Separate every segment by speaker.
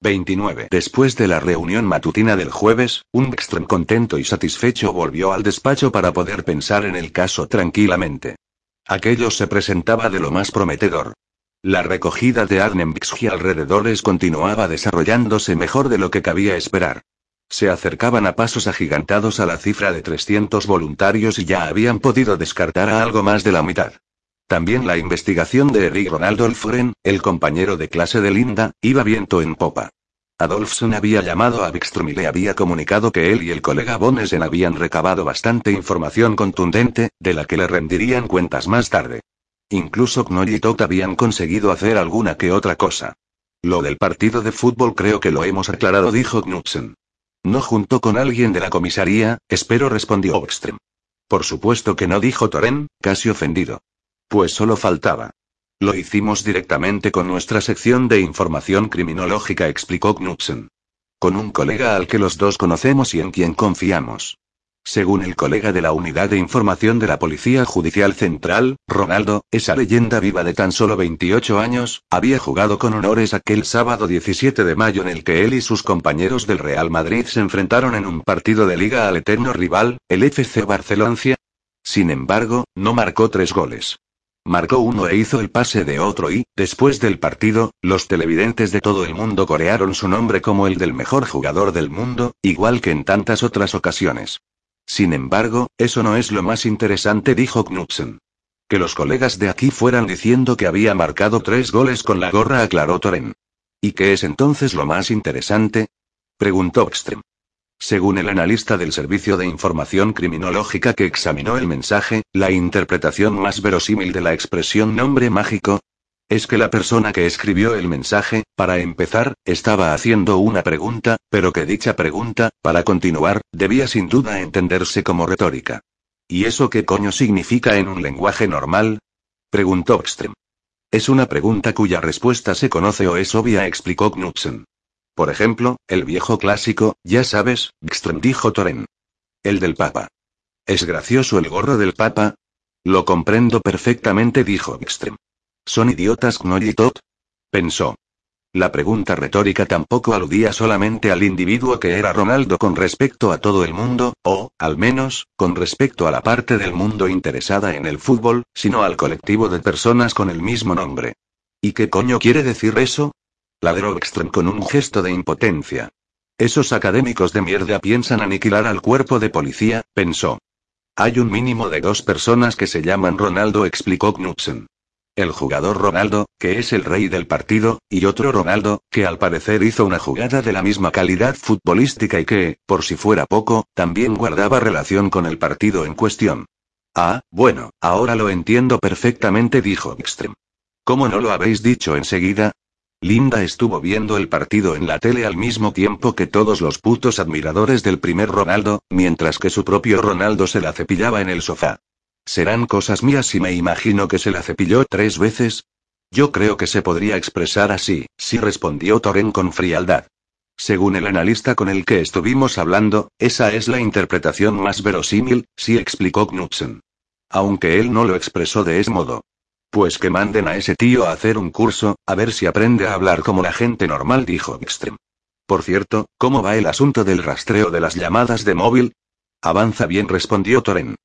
Speaker 1: 29. Después de la reunión matutina del jueves, un Ekström contento y satisfecho volvió al despacho para poder pensar en el caso tranquilamente. Aquello se presentaba de lo más prometedor. La recogida de Arnembix y alrededores continuaba desarrollándose mejor de lo que cabía esperar. Se acercaban a pasos agigantados a la cifra de 300 voluntarios y ya habían podido descartar a algo más de la mitad. También la investigación de Eric Ronald Olfren, el compañero de clase de Linda, iba viento en popa. Adolfson había llamado a Wikström y le había comunicado que él y el colega Bonesen habían recabado bastante información contundente, de la que le rendirían cuentas más tarde. Incluso Knoll y Todd habían conseguido hacer alguna que otra cosa. Lo del partido de fútbol creo que lo hemos aclarado, dijo Knudsen. No junto con alguien de la comisaría, espero, respondió Wikström. Por supuesto que no, dijo Toren, casi ofendido. Pues solo faltaba. Lo hicimos directamente con nuestra sección de información criminológica, explicó Knudsen. Con un colega al que los dos conocemos y en quien confiamos. Según el colega de la Unidad de Información de la Policía Judicial Central, Ronaldo, esa leyenda viva de tan solo 28 años, había jugado con honores aquel sábado 17 de mayo en el que él y sus compañeros del Real Madrid se enfrentaron en un partido de liga al eterno rival, el FC Barcelona. Sin embargo, no marcó tres goles. Marcó uno e hizo el pase de otro y, después del partido, los televidentes de todo el mundo corearon su nombre como el del mejor jugador del mundo, igual que en tantas otras ocasiones. Sin embargo, eso no es lo más interesante, dijo Knudsen. Que los colegas de aquí fueran diciendo que había marcado tres goles con la gorra, aclaró Toren. ¿Y qué es entonces lo más interesante? preguntó Ekström. Según el analista del Servicio de Información Criminológica que examinó el mensaje, la interpretación más verosímil de la expresión nombre mágico es que la persona que escribió el mensaje, para empezar, estaba haciendo una pregunta, pero que dicha pregunta, para continuar, debía sin duda entenderse como retórica. ¿Y eso qué coño significa en un lenguaje normal? preguntó Ekström. Es una pregunta cuya respuesta se conoce o es obvia, explicó Knudsen. Por ejemplo, el viejo clásico, ya sabes, Gström dijo Toren. El del Papa. ¿Es gracioso el gorro del Papa? Lo comprendo perfectamente, dijo Gström. ¿Son idiotas Todd? Pensó. La pregunta retórica tampoco aludía solamente al individuo que era Ronaldo con respecto a todo el mundo, o, al menos, con respecto a la parte del mundo interesada en el fútbol, sino al colectivo de personas con el mismo nombre. ¿Y qué coño quiere decir eso? Ladró Ekström con un gesto de impotencia. Esos académicos de mierda piensan aniquilar al cuerpo de policía, pensó. Hay un mínimo de dos personas que se llaman Ronaldo, explicó Knudsen. El jugador Ronaldo, que es el rey del partido, y otro Ronaldo, que al parecer hizo una jugada de la misma calidad futbolística y que, por si fuera poco, también guardaba relación con el partido en cuestión. Ah, bueno, ahora lo entiendo perfectamente, dijo Ekström. ¿Cómo no lo habéis dicho enseguida? Linda estuvo viendo el partido en la tele al mismo tiempo que todos los putos admiradores del primer Ronaldo, mientras que su propio Ronaldo se la cepillaba en el sofá. ¿Serán cosas mías y me imagino que se la cepilló tres veces? Yo creo que se podría expresar así, sí respondió Toren con frialdad. Según el analista con el que estuvimos hablando, esa es la interpretación más verosímil, sí explicó Knudsen. Aunque él no lo expresó de ese modo. Pues que manden a ese tío a hacer un curso, a ver si aprende a hablar como la gente normal, dijo Ekström. Por cierto, ¿cómo va el asunto del rastreo de las llamadas de móvil? Avanza bien, respondió Toren.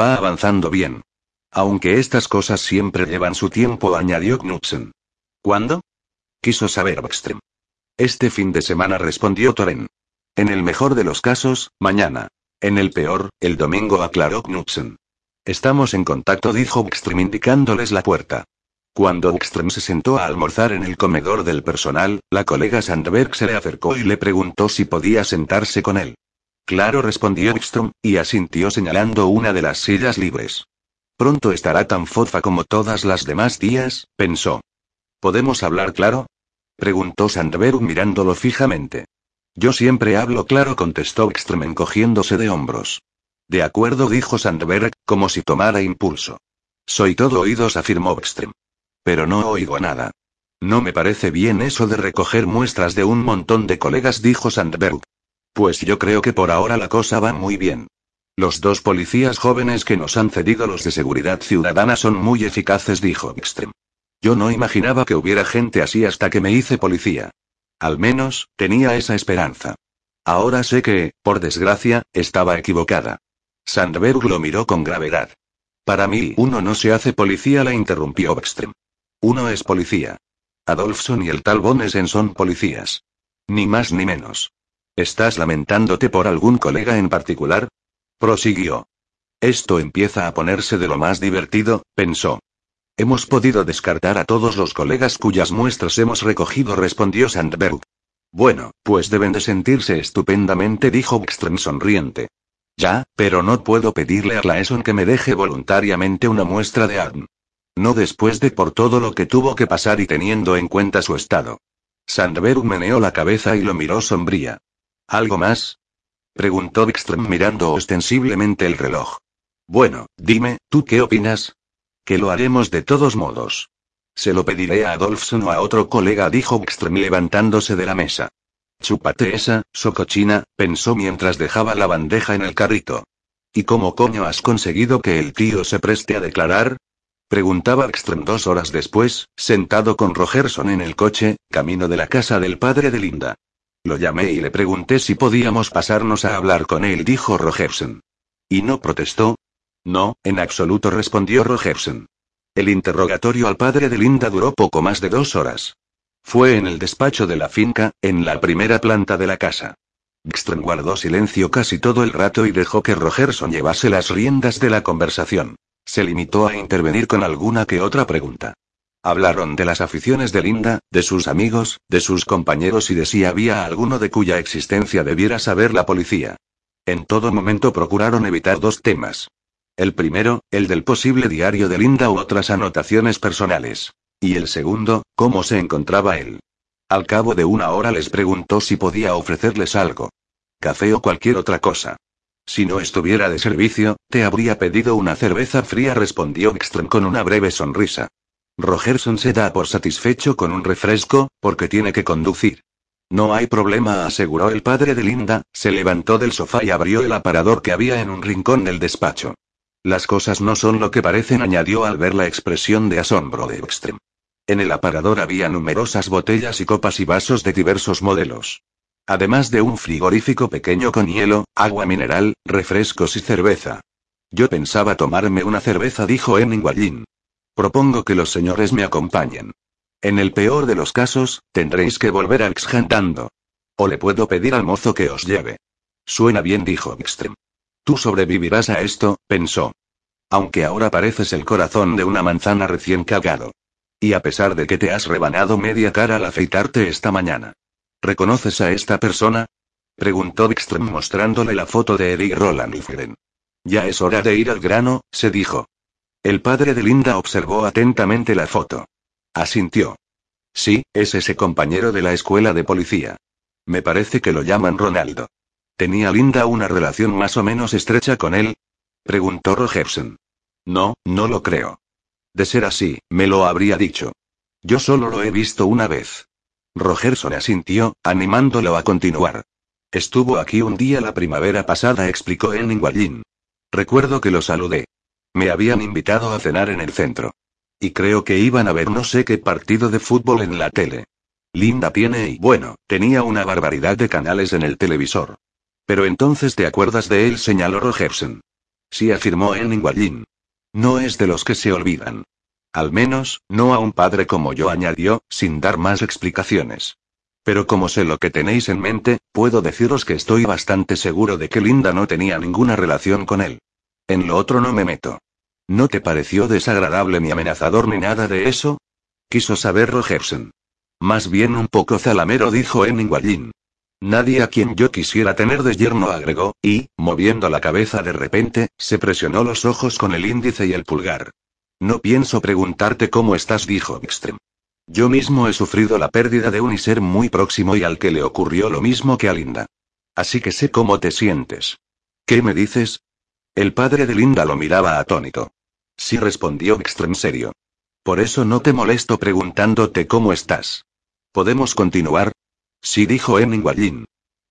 Speaker 1: Va avanzando bien. Aunque estas cosas siempre llevan su tiempo, añadió Knudsen. ¿Cuándo? Quiso saber Ekström. Este fin de semana respondió Toren. En el mejor de los casos, mañana. En el peor, el domingo, aclaró Knudsen. Estamos en contacto, dijo Ekström indicándoles la puerta. Cuando Ekström se sentó a almorzar en el comedor del personal, la colega Sandberg se le acercó y le preguntó si podía sentarse con él. Claro, respondió Ekström, y asintió señalando una de las sillas libres. Pronto estará tan fofa como todas las demás días, pensó. ¿Podemos hablar claro? preguntó Sandberg mirándolo fijamente. Yo siempre hablo claro, contestó Ekström encogiéndose de hombros. De acuerdo, dijo Sandberg, como si tomara impulso. Soy todo oídos, afirmó Ekström. Pero no oigo nada. No me parece bien eso de recoger muestras de un montón de colegas, dijo Sandberg. Pues yo creo que por ahora la cosa va muy bien. Los dos policías jóvenes que nos han cedido los de seguridad ciudadana son muy eficaces, dijo Ekström. Yo no imaginaba que hubiera gente así hasta que me hice policía. Al menos, tenía esa esperanza. Ahora sé que, por desgracia, estaba equivocada. Sandberg lo miró con gravedad. Para mí, uno no se hace policía, la interrumpió Beckström. Uno es policía. Adolfson y el tal Bonesen son policías. Ni más ni menos. ¿Estás lamentándote por algún colega en particular? Prosiguió. Esto empieza a ponerse de lo más divertido, pensó. Hemos podido descartar a todos los colegas cuyas muestras hemos recogido, respondió Sandberg. Bueno, pues deben de sentirse estupendamente, dijo Beckström sonriente. Ya, pero no puedo pedirle a Claeson que me deje voluntariamente una muestra de ADN. No después de por todo lo que tuvo que pasar y teniendo en cuenta su estado. Sandberg meneó la cabeza y lo miró sombría. ¿Algo más? preguntó Wickström mirando ostensiblemente el reloj. Bueno, dime, ¿tú qué opinas? Que lo haremos de todos modos. Se lo pediré a Adolfson o a otro colega, dijo Wickström levantándose de la mesa. Chúpate esa, socochina, pensó mientras dejaba la bandeja en el carrito. ¿Y cómo coño has conseguido que el tío se preste a declarar? Preguntaba Ekström dos horas después, sentado con Rogerson en el coche, camino de la casa del padre de Linda. Lo llamé y le pregunté si podíamos pasarnos a hablar con él, dijo Rogerson. ¿Y no protestó? No, en absoluto respondió Rogerson. El interrogatorio al padre de Linda duró poco más de dos horas. Fue en el despacho de la finca, en la primera planta de la casa. Ekström guardó silencio casi todo el rato y dejó que Rogerson llevase las riendas de la conversación. Se limitó a intervenir con alguna que otra pregunta. Hablaron de las aficiones de Linda, de sus amigos, de sus compañeros y de si había alguno de cuya existencia debiera saber la policía. En todo momento procuraron evitar dos temas. El primero, el del posible diario de Linda u otras anotaciones personales. Y el segundo, cómo se encontraba él. Al cabo de una hora les preguntó si podía ofrecerles algo. Café o cualquier otra cosa. Si no estuviera de servicio, te habría pedido una cerveza fría, respondió Ekström con una breve sonrisa. Rogerson se da por satisfecho con un refresco, porque tiene que conducir. No hay problema, aseguró el padre de Linda, se levantó del sofá y abrió el aparador que había en un rincón del despacho. Las cosas no son lo que parecen, añadió al ver la expresión de asombro de Ekström. En el aparador había numerosas botellas y copas y vasos de diversos modelos. Además de un frigorífico pequeño con hielo, agua mineral, refrescos y cerveza. Yo pensaba tomarme una cerveza, dijo Enning Propongo que los señores me acompañen. En el peor de los casos, tendréis que volver a Exjantando. O le puedo pedir al mozo que os lleve. Suena bien, dijo Extrem. Tú sobrevivirás a esto, pensó. Aunque ahora pareces el corazón de una manzana recién cagado. Y a pesar de que te has rebanado media cara al afeitarte esta mañana. ¿Reconoces a esta persona? Preguntó Wickström mostrándole la foto de Eric Roland Lifgren. Ya es hora de ir al grano, se dijo. El padre de Linda observó atentamente la foto. Asintió. Sí, es ese compañero de la escuela de policía. Me parece que lo llaman Ronaldo. ¿Tenía Linda una relación más o menos estrecha con él? Preguntó Rogerson. No, no lo creo. De ser así, me lo habría dicho. Yo solo lo he visto una vez. Rogerson asintió, animándolo a continuar. Estuvo aquí un día la primavera pasada, explicó Enning Recuerdo que lo saludé. Me habían invitado a cenar en el centro. Y creo que iban a ver no sé qué partido de fútbol en la tele. Linda tiene y bueno, tenía una barbaridad de canales en el televisor. Pero entonces te acuerdas de él, señaló Rogerson. Sí, afirmó Enning No es de los que se olvidan. Al menos, no a un padre como yo, añadió, sin dar más explicaciones. Pero como sé lo que tenéis en mente, puedo deciros que estoy bastante seguro de que Linda no tenía ninguna relación con él. En lo otro no me meto. ¿No te pareció desagradable ni amenazador ni nada de eso? Quiso saber Rogerson. Más bien un poco zalamero, dijo Enning Nadie a quien yo quisiera tener de yerno agregó, y, moviendo la cabeza de repente, se presionó los ojos con el índice y el pulgar. No pienso preguntarte cómo estás, dijo Ekström. Yo mismo he sufrido la pérdida de un ser muy próximo y al que le ocurrió lo mismo que a Linda. Así que sé cómo te sientes. ¿Qué me dices? El padre de Linda lo miraba atónito. Sí respondió Ekström serio. Por eso no te molesto preguntándote cómo estás. ¿Podemos continuar? Sí dijo Enning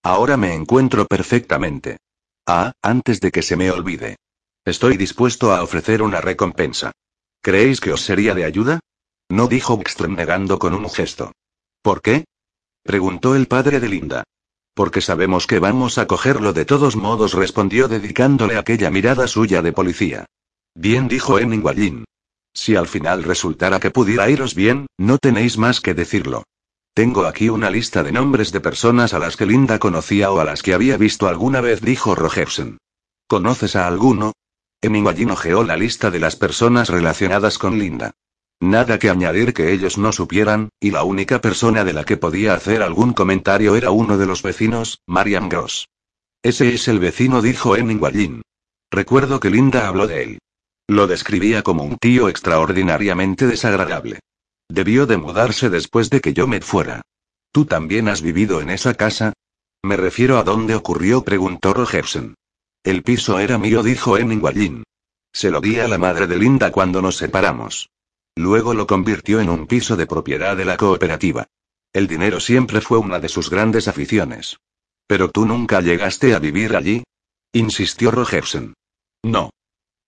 Speaker 1: Ahora me encuentro perfectamente. Ah, antes de que se me olvide. Estoy dispuesto a ofrecer una recompensa. ¿Creéis que os sería de ayuda? No dijo Wickström negando con un gesto. ¿Por qué? Preguntó el padre de Linda. Porque sabemos que vamos a cogerlo de todos modos, respondió dedicándole aquella mirada suya de policía. Bien dijo Emin Si al final resultara que pudiera iros bien, no tenéis más que decirlo. Tengo aquí una lista de nombres de personas a las que Linda conocía o a las que había visto alguna vez, dijo Rogerson. ¿Conoces a alguno? Emin ojeó la lista de las personas relacionadas con Linda. Nada que añadir que ellos no supieran, y la única persona de la que podía hacer algún comentario era uno de los vecinos, Marian Gross. Ese es el vecino, dijo Emin Recuerdo que Linda habló de él. Lo describía como un tío extraordinariamente desagradable. Debió de mudarse después de que yo me fuera. ¿Tú también has vivido en esa casa? Me refiero a dónde ocurrió, preguntó Rogerson. El piso era mío, dijo Emin Se lo di a la madre de Linda cuando nos separamos. Luego lo convirtió en un piso de propiedad de la cooperativa. El dinero siempre fue una de sus grandes aficiones. ¿Pero tú nunca llegaste a vivir allí? insistió Rogersen. No.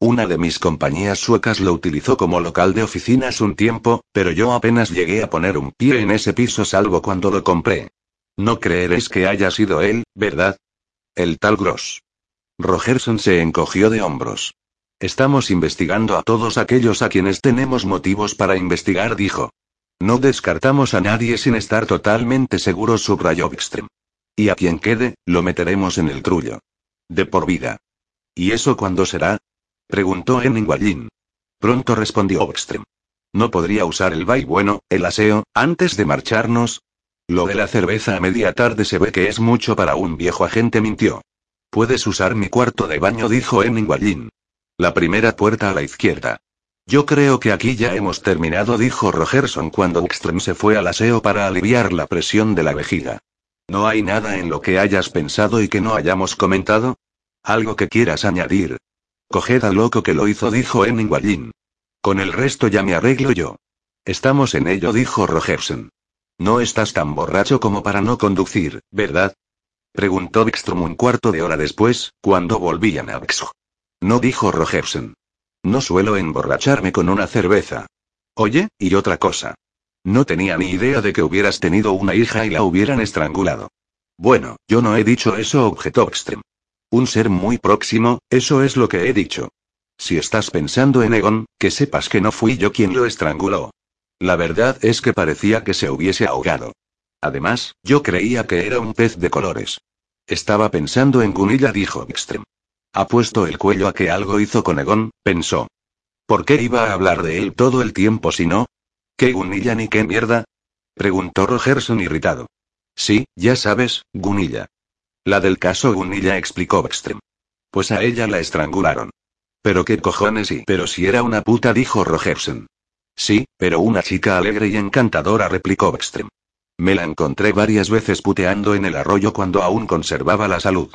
Speaker 1: Una de mis compañías suecas lo utilizó como local de oficinas un tiempo, pero yo apenas llegué a poner un pie en ese piso salvo cuando lo compré. No creeréis que haya sido él, ¿verdad? El tal Gross. Rogerson se encogió de hombros. Estamos investigando a todos aquellos a quienes tenemos motivos para investigar, dijo. No descartamos a nadie sin estar totalmente seguros, subrayó Wikström. Y a quien quede, lo meteremos en el trullo. De por vida. ¿Y eso cuándo será? Preguntó Henning Pronto respondió Wikström. ¿No podría usar el vai bueno, el aseo, antes de marcharnos? Lo de la cerveza a media tarde se ve que es mucho para un viejo agente, mintió. Puedes usar mi cuarto de baño, dijo Henning la primera puerta a la izquierda. Yo creo que aquí ya hemos terminado, dijo Rogerson cuando Ekström se fue al aseo para aliviar la presión de la vejiga. ¿No hay nada en lo que hayas pensado y que no hayamos comentado? ¿Algo que quieras añadir? Coged al loco que lo hizo, dijo Emin Con el resto ya me arreglo yo. Estamos en ello, dijo Rogerson. No estás tan borracho como para no conducir, ¿verdad? Preguntó Ekström un cuarto de hora después, cuando volvían a Vexo. No dijo Rogersen. No suelo emborracharme con una cerveza. Oye, y otra cosa. No tenía ni idea de que hubieras tenido una hija y la hubieran estrangulado. Bueno, yo no he dicho eso, objetó Extrem. Un ser muy próximo, eso es lo que he dicho. Si estás pensando en Egon, que sepas que no fui yo quien lo estranguló. La verdad es que parecía que se hubiese ahogado. Además, yo creía que era un pez de colores. Estaba pensando en Gunilla, dijo Extrem. Ha puesto el cuello a que algo hizo con Egon, pensó. ¿Por qué iba a hablar de él todo el tiempo si no? ¿Qué Gunilla ni qué mierda? Preguntó Rogerson irritado. Sí, ya sabes, Gunilla. La del caso Gunilla explicó Backstream. Pues a ella la estrangularon. Pero qué cojones y. Pero si era una puta, dijo Rogerson. Sí, pero una chica alegre y encantadora, replicó Backstream. Me la encontré varias veces puteando en el arroyo cuando aún conservaba la salud.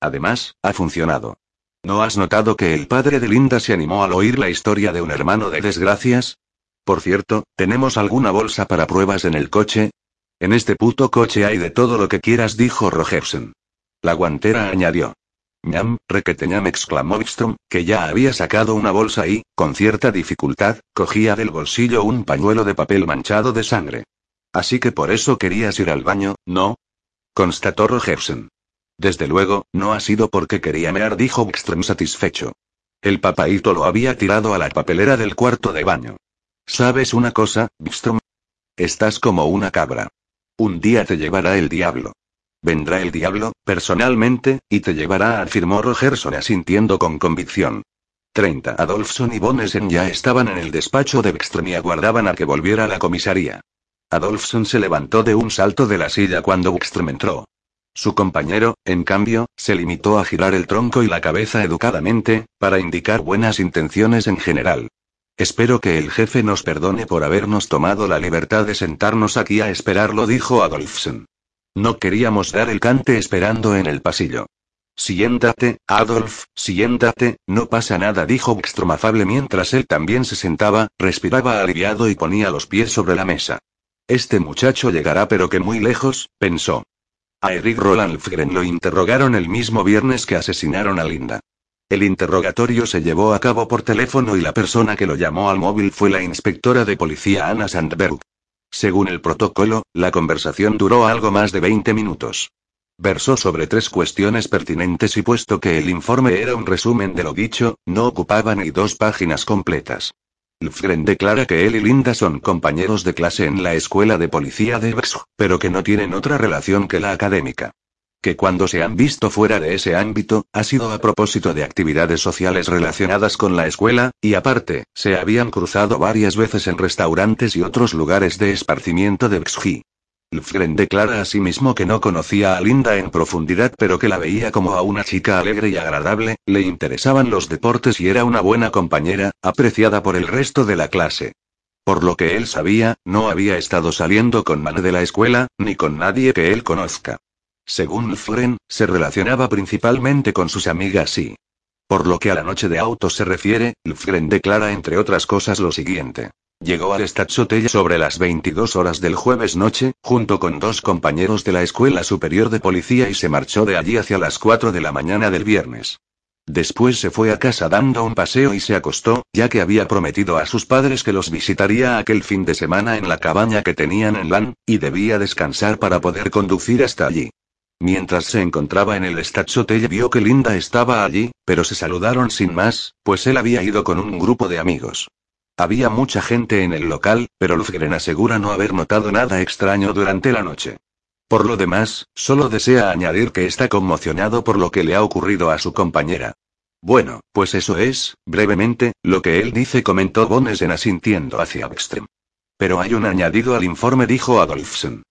Speaker 1: Además, ha funcionado. ¿No has notado que el padre de Linda se animó al oír la historia de un hermano de desgracias? Por cierto, ¿tenemos alguna bolsa para pruebas en el coche? En este puto coche hay de todo lo que quieras, dijo Rogerson. La guantera añadió. Ñam, requeteñam, exclamó Wikström, que ya había sacado una bolsa y, con cierta dificultad, cogía del bolsillo un pañuelo de papel manchado de sangre. Así que por eso querías ir al baño, ¿no? constató Rogerson. Desde luego, no ha sido porque quería mear, dijo Wikström satisfecho. El papaíto lo había tirado a la papelera del cuarto de baño. ¿Sabes una cosa, Wikström? Estás como una cabra. Un día te llevará el diablo. Vendrá el diablo, personalmente, y te llevará, afirmó Rogerson asintiendo con convicción. 30. Adolfson y Bonesen ya estaban en el despacho de Wikström y aguardaban a que volviera a la comisaría. Adolfson se levantó de un salto de la silla cuando Wikström entró. Su compañero, en cambio, se limitó a girar el tronco y la cabeza educadamente, para indicar buenas intenciones en general. Espero que el jefe nos perdone por habernos tomado la libertad de sentarnos aquí a esperarlo, dijo Adolfsen. No queríamos dar el cante esperando en el pasillo. Siéntate, Adolf, siéntate, no pasa nada, dijo Wikström afable mientras él también se sentaba, respiraba aliviado y ponía los pies sobre la mesa. Este muchacho llegará pero que muy lejos, pensó. A Eric Roland Fgren lo interrogaron el mismo viernes que asesinaron a Linda. El interrogatorio se llevó a cabo por teléfono y la persona que lo llamó al móvil fue la inspectora de policía Anna Sandberg. Según el protocolo, la conversación duró algo más de 20 minutos. Versó sobre tres cuestiones pertinentes y puesto que el informe era un resumen de lo dicho, no ocupaba ni dos páginas completas. Lfgren declara que él y Linda son compañeros de clase en la escuela de policía de Bexo, pero que no tienen otra relación que la académica. Que cuando se han visto fuera de ese ámbito, ha sido a propósito de actividades sociales relacionadas con la escuela, y aparte, se habían cruzado varias veces en restaurantes y otros lugares de esparcimiento de Bexji. Lfgren declara asimismo que no conocía a Linda en profundidad pero que la veía como a una chica alegre y agradable, le interesaban los deportes y era una buena compañera, apreciada por el resto de la clase. Por lo que él sabía, no había estado saliendo con nadie de la escuela, ni con nadie que él conozca. Según Lfgren, se relacionaba principalmente con sus amigas y... Por lo que a la noche de autos se refiere, Lfgren declara entre otras cosas lo siguiente. Llegó al Stadshotel sobre las 22 horas del jueves noche, junto con dos compañeros de la Escuela Superior de Policía y se marchó de allí hacia las 4 de la mañana del viernes. Después se fue a casa dando un paseo y se acostó, ya que había prometido a sus padres que los visitaría aquel fin de semana en la cabaña que tenían en Lan, y debía descansar para poder conducir hasta allí. Mientras se encontraba en el Stadshotel vio que Linda estaba allí, pero se saludaron sin más, pues él había ido con un grupo de amigos. Había mucha gente en el local, pero Lufgren asegura no haber notado nada extraño durante la noche. Por lo demás, solo desea añadir que está conmocionado por lo que le ha ocurrido a su compañera. Bueno, pues eso es, brevemente, lo que él dice, comentó Bonesen asintiendo hacia Ekström. Pero hay un añadido al informe, dijo Adolfsen.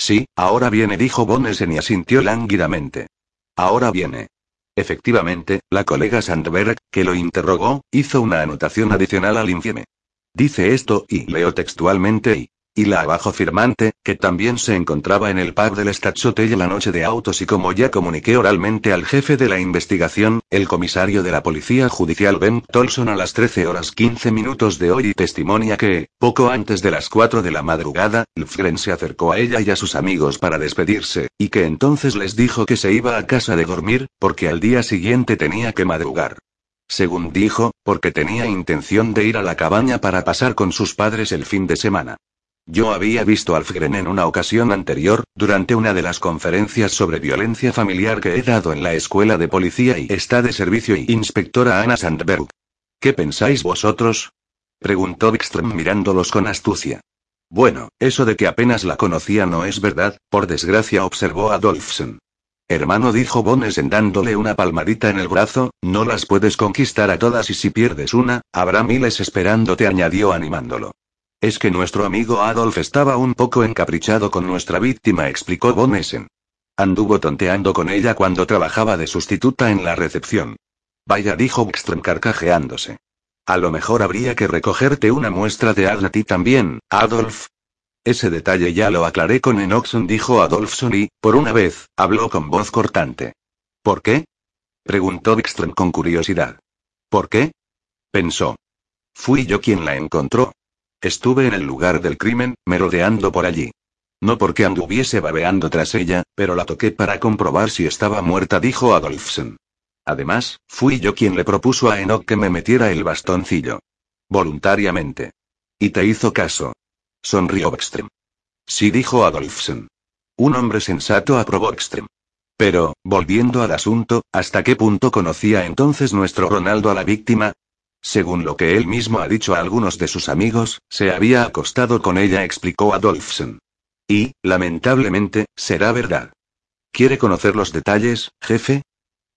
Speaker 1: Sí, ahora viene, dijo Bonesen y asintió lánguidamente. Ahora viene. Efectivamente, la colega Sandberg, que lo interrogó, hizo una anotación adicional al informe. Dice esto, y leo textualmente y y la abajo firmante, que también se encontraba en el pub del Stadshotel la noche de autos y como ya comuniqué oralmente al jefe de la investigación, el comisario de la Policía Judicial Ben Tolson a las 13 horas 15 minutos de hoy y testimonia que, poco antes de las 4 de la madrugada, Lfgren se acercó a ella y a sus amigos para despedirse, y que entonces les dijo que se iba a casa de dormir, porque al día siguiente tenía que madrugar. Según dijo, porque tenía intención de ir a la cabaña para pasar con sus padres el fin de semana. Yo había visto a Alfgren en una ocasión anterior, durante una de las conferencias sobre violencia familiar que he dado en la escuela de policía y está de servicio y inspectora Anna Sandberg. ¿Qué pensáis vosotros? preguntó Wikström mirándolos con astucia. Bueno, eso de que apenas la conocía no es verdad, por desgracia observó Adolfsen. Hermano dijo Bonesen dándole una palmadita en el brazo, no las puedes conquistar a todas y si pierdes una, habrá miles esperándote añadió animándolo. Es que nuestro amigo Adolf estaba un poco encaprichado con nuestra víctima, explicó Von Essen. Anduvo tonteando con ella cuando trabajaba de sustituta en la recepción. Vaya, dijo Wikström carcajeándose. A lo mejor habría que recogerte una muestra de a ti también, Adolf. Ese detalle ya lo aclaré con Enoxon, dijo Adolfson y, por una vez, habló con voz cortante. ¿Por qué? preguntó Wikström con curiosidad. ¿Por qué? pensó. Fui yo quien la encontró. Estuve en el lugar del crimen, merodeando por allí. No porque anduviese babeando tras ella, pero la toqué para comprobar si estaba muerta, dijo Adolfsen. Además, fui yo quien le propuso a Enoch que me metiera el bastoncillo. Voluntariamente. Y te hizo caso. Sonrió Ekstrem. Sí, dijo Adolfsen. Un hombre sensato aprobó Ekstrem. Pero, volviendo al asunto, ¿hasta qué punto conocía entonces nuestro Ronaldo a la víctima? Según lo que él mismo ha dicho a algunos de sus amigos, se había acostado con ella, explicó Adolfsen. Y, lamentablemente, será verdad. ¿Quiere conocer los detalles, jefe?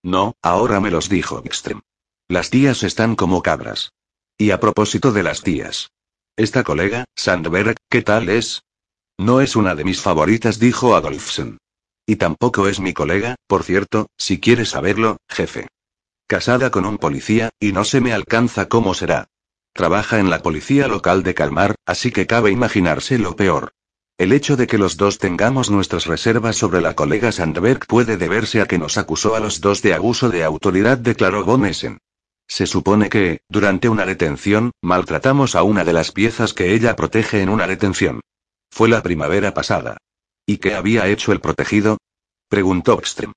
Speaker 1: No, ahora me los dijo Extrem. Las tías están como cabras. Y a propósito de las tías. Esta colega, Sandberg, ¿qué tal es? No es una de mis favoritas, dijo Adolfsen. Y tampoco es mi colega, por cierto, si quiere saberlo, jefe. Casada con un policía, y no se me alcanza cómo será. Trabaja en la policía local de Calmar, así que cabe imaginarse lo peor. El hecho de que los dos tengamos nuestras reservas sobre la colega Sandberg puede deberse a que nos acusó a los dos de abuso de autoridad, declaró Von. Se supone que, durante una detención, maltratamos a una de las piezas que ella protege en una detención. Fue la primavera pasada. ¿Y qué había hecho el protegido? preguntó Ekström.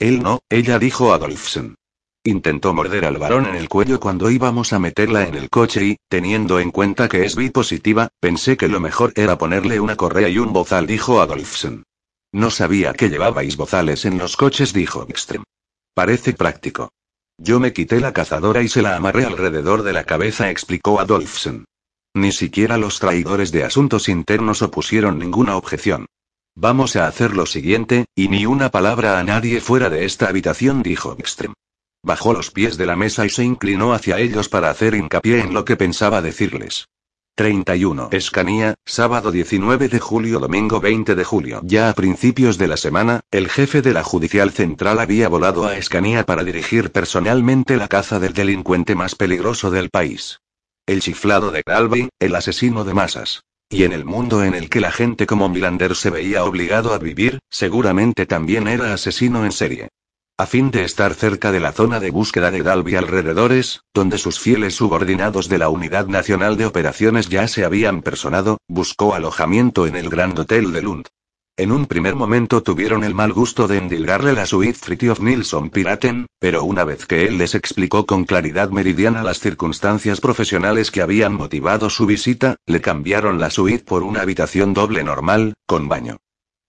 Speaker 1: Él no, ella dijo Adolfsen. Intentó morder al varón en el cuello cuando íbamos a meterla en el coche y, teniendo en cuenta que es bi positiva, pensé que lo mejor era ponerle una correa y un bozal, dijo Adolfsen. No sabía que llevabais bozales en los coches, dijo Ekström. Parece práctico. Yo me quité la cazadora y se la amarré alrededor de la cabeza, explicó Adolfsen. Ni siquiera los traidores de asuntos internos opusieron ninguna objeción. Vamos a hacer lo siguiente, y ni una palabra a nadie fuera de esta habitación, dijo Ekström. Bajó los pies de la mesa y se inclinó hacia ellos para hacer hincapié en lo que pensaba decirles. 31. Escanía, sábado 19 de julio, domingo 20 de julio. Ya a principios de la semana, el jefe de la Judicial Central había volado a Escanía para dirigir personalmente la caza del delincuente más peligroso del país. El chiflado de Galvey, el asesino de masas. Y en el mundo en el que la gente como Milander se veía obligado a vivir, seguramente también era asesino en serie. A fin de estar cerca de la zona de búsqueda de Dalby alrededores, donde sus fieles subordinados de la Unidad Nacional de Operaciones ya se habían personado, buscó alojamiento en el Grand Hotel de Lund. En un primer momento tuvieron el mal gusto de endilgarle la suite Fritjof Nilsson Piraten, pero una vez que él les explicó con claridad meridiana las circunstancias profesionales que habían motivado su visita, le cambiaron la suite por una habitación doble normal, con baño.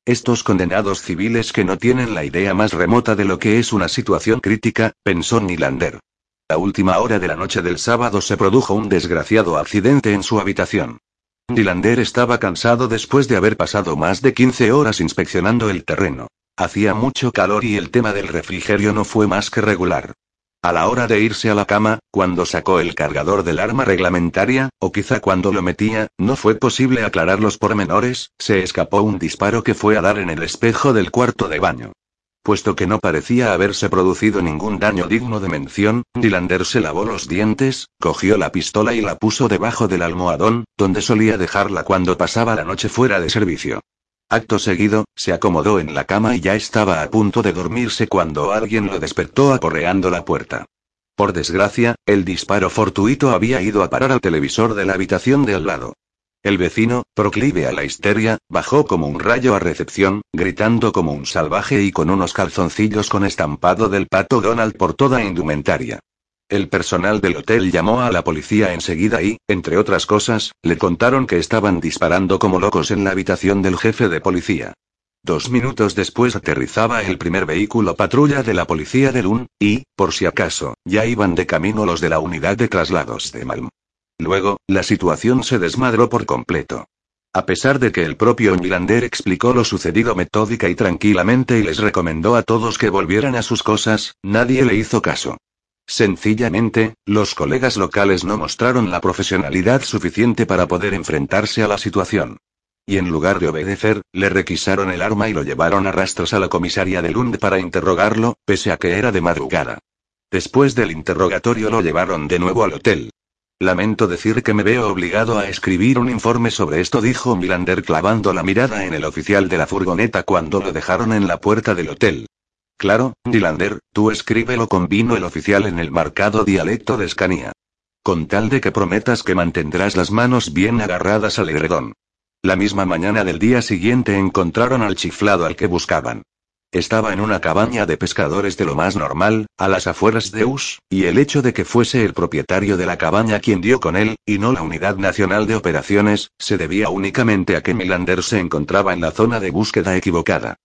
Speaker 1: Estos condenados civiles que no tienen la idea más remota de lo que es una situación crítica, pensó Nilander. A última hora de la noche del sábado se produjo un desgraciado accidente en su habitación. Nilander estaba cansado después de haber pasado más de 15 horas inspeccionando el terreno. Hacía mucho calor y el tema del refrigerio no fue más que regular. A la hora de irse a la cama, cuando sacó el cargador del arma reglamentaria, o quizá cuando lo metía, no fue posible aclarar los pormenores, se escapó un disparo que fue a dar en el espejo del cuarto de baño. Puesto que no parecía haberse producido ningún daño digno de mención, Dilander se lavó los dientes, cogió la pistola y la puso debajo del almohadón, donde solía dejarla cuando pasaba la noche fuera de servicio. Acto seguido, se acomodó en la cama y ya estaba a punto de dormirse cuando alguien lo despertó aporreando la puerta. Por desgracia, el disparo fortuito había ido a parar al televisor de la habitación de al lado. El vecino, proclive a la histeria, bajó como un rayo a recepción, gritando como un salvaje y con unos calzoncillos con estampado del pato Donald por toda indumentaria. El personal del hotel llamó a la policía enseguida y, entre otras cosas, le contaron que estaban disparando como locos en la habitación del jefe de policía. Dos minutos después aterrizaba el primer vehículo patrulla de la policía de Lund, y, por si acaso, ya iban de camino los de la unidad de traslados de Malm. Luego, la situación se desmadró por completo. A pesar de que el propio Milander explicó lo sucedido metódica y tranquilamente y les recomendó a todos que volvieran a sus cosas, nadie le hizo caso. Sencillamente, los colegas locales no mostraron la profesionalidad suficiente para poder enfrentarse a la situación. Y en lugar de obedecer, le requisaron el arma y lo llevaron a rastros a la comisaría de Lund para interrogarlo, pese a que era de madrugada. Después del interrogatorio lo llevaron de nuevo al hotel. Lamento decir que me veo obligado a escribir un informe sobre esto, dijo Milander clavando la mirada en el oficial de la furgoneta cuando lo dejaron en la puerta del hotel. Claro, Dilander, tú escríbelo convino el oficial en el marcado dialecto de Escanía. Con tal de que prometas que mantendrás las manos bien agarradas al edredón. La misma mañana del día siguiente encontraron al chiflado al que buscaban. Estaba en una cabaña de pescadores de lo más normal, a las afueras de Us, y el hecho de que fuese el propietario de la cabaña quien dio con él, y no la Unidad Nacional de Operaciones, se debía únicamente a que Milander se encontraba en la zona de búsqueda equivocada.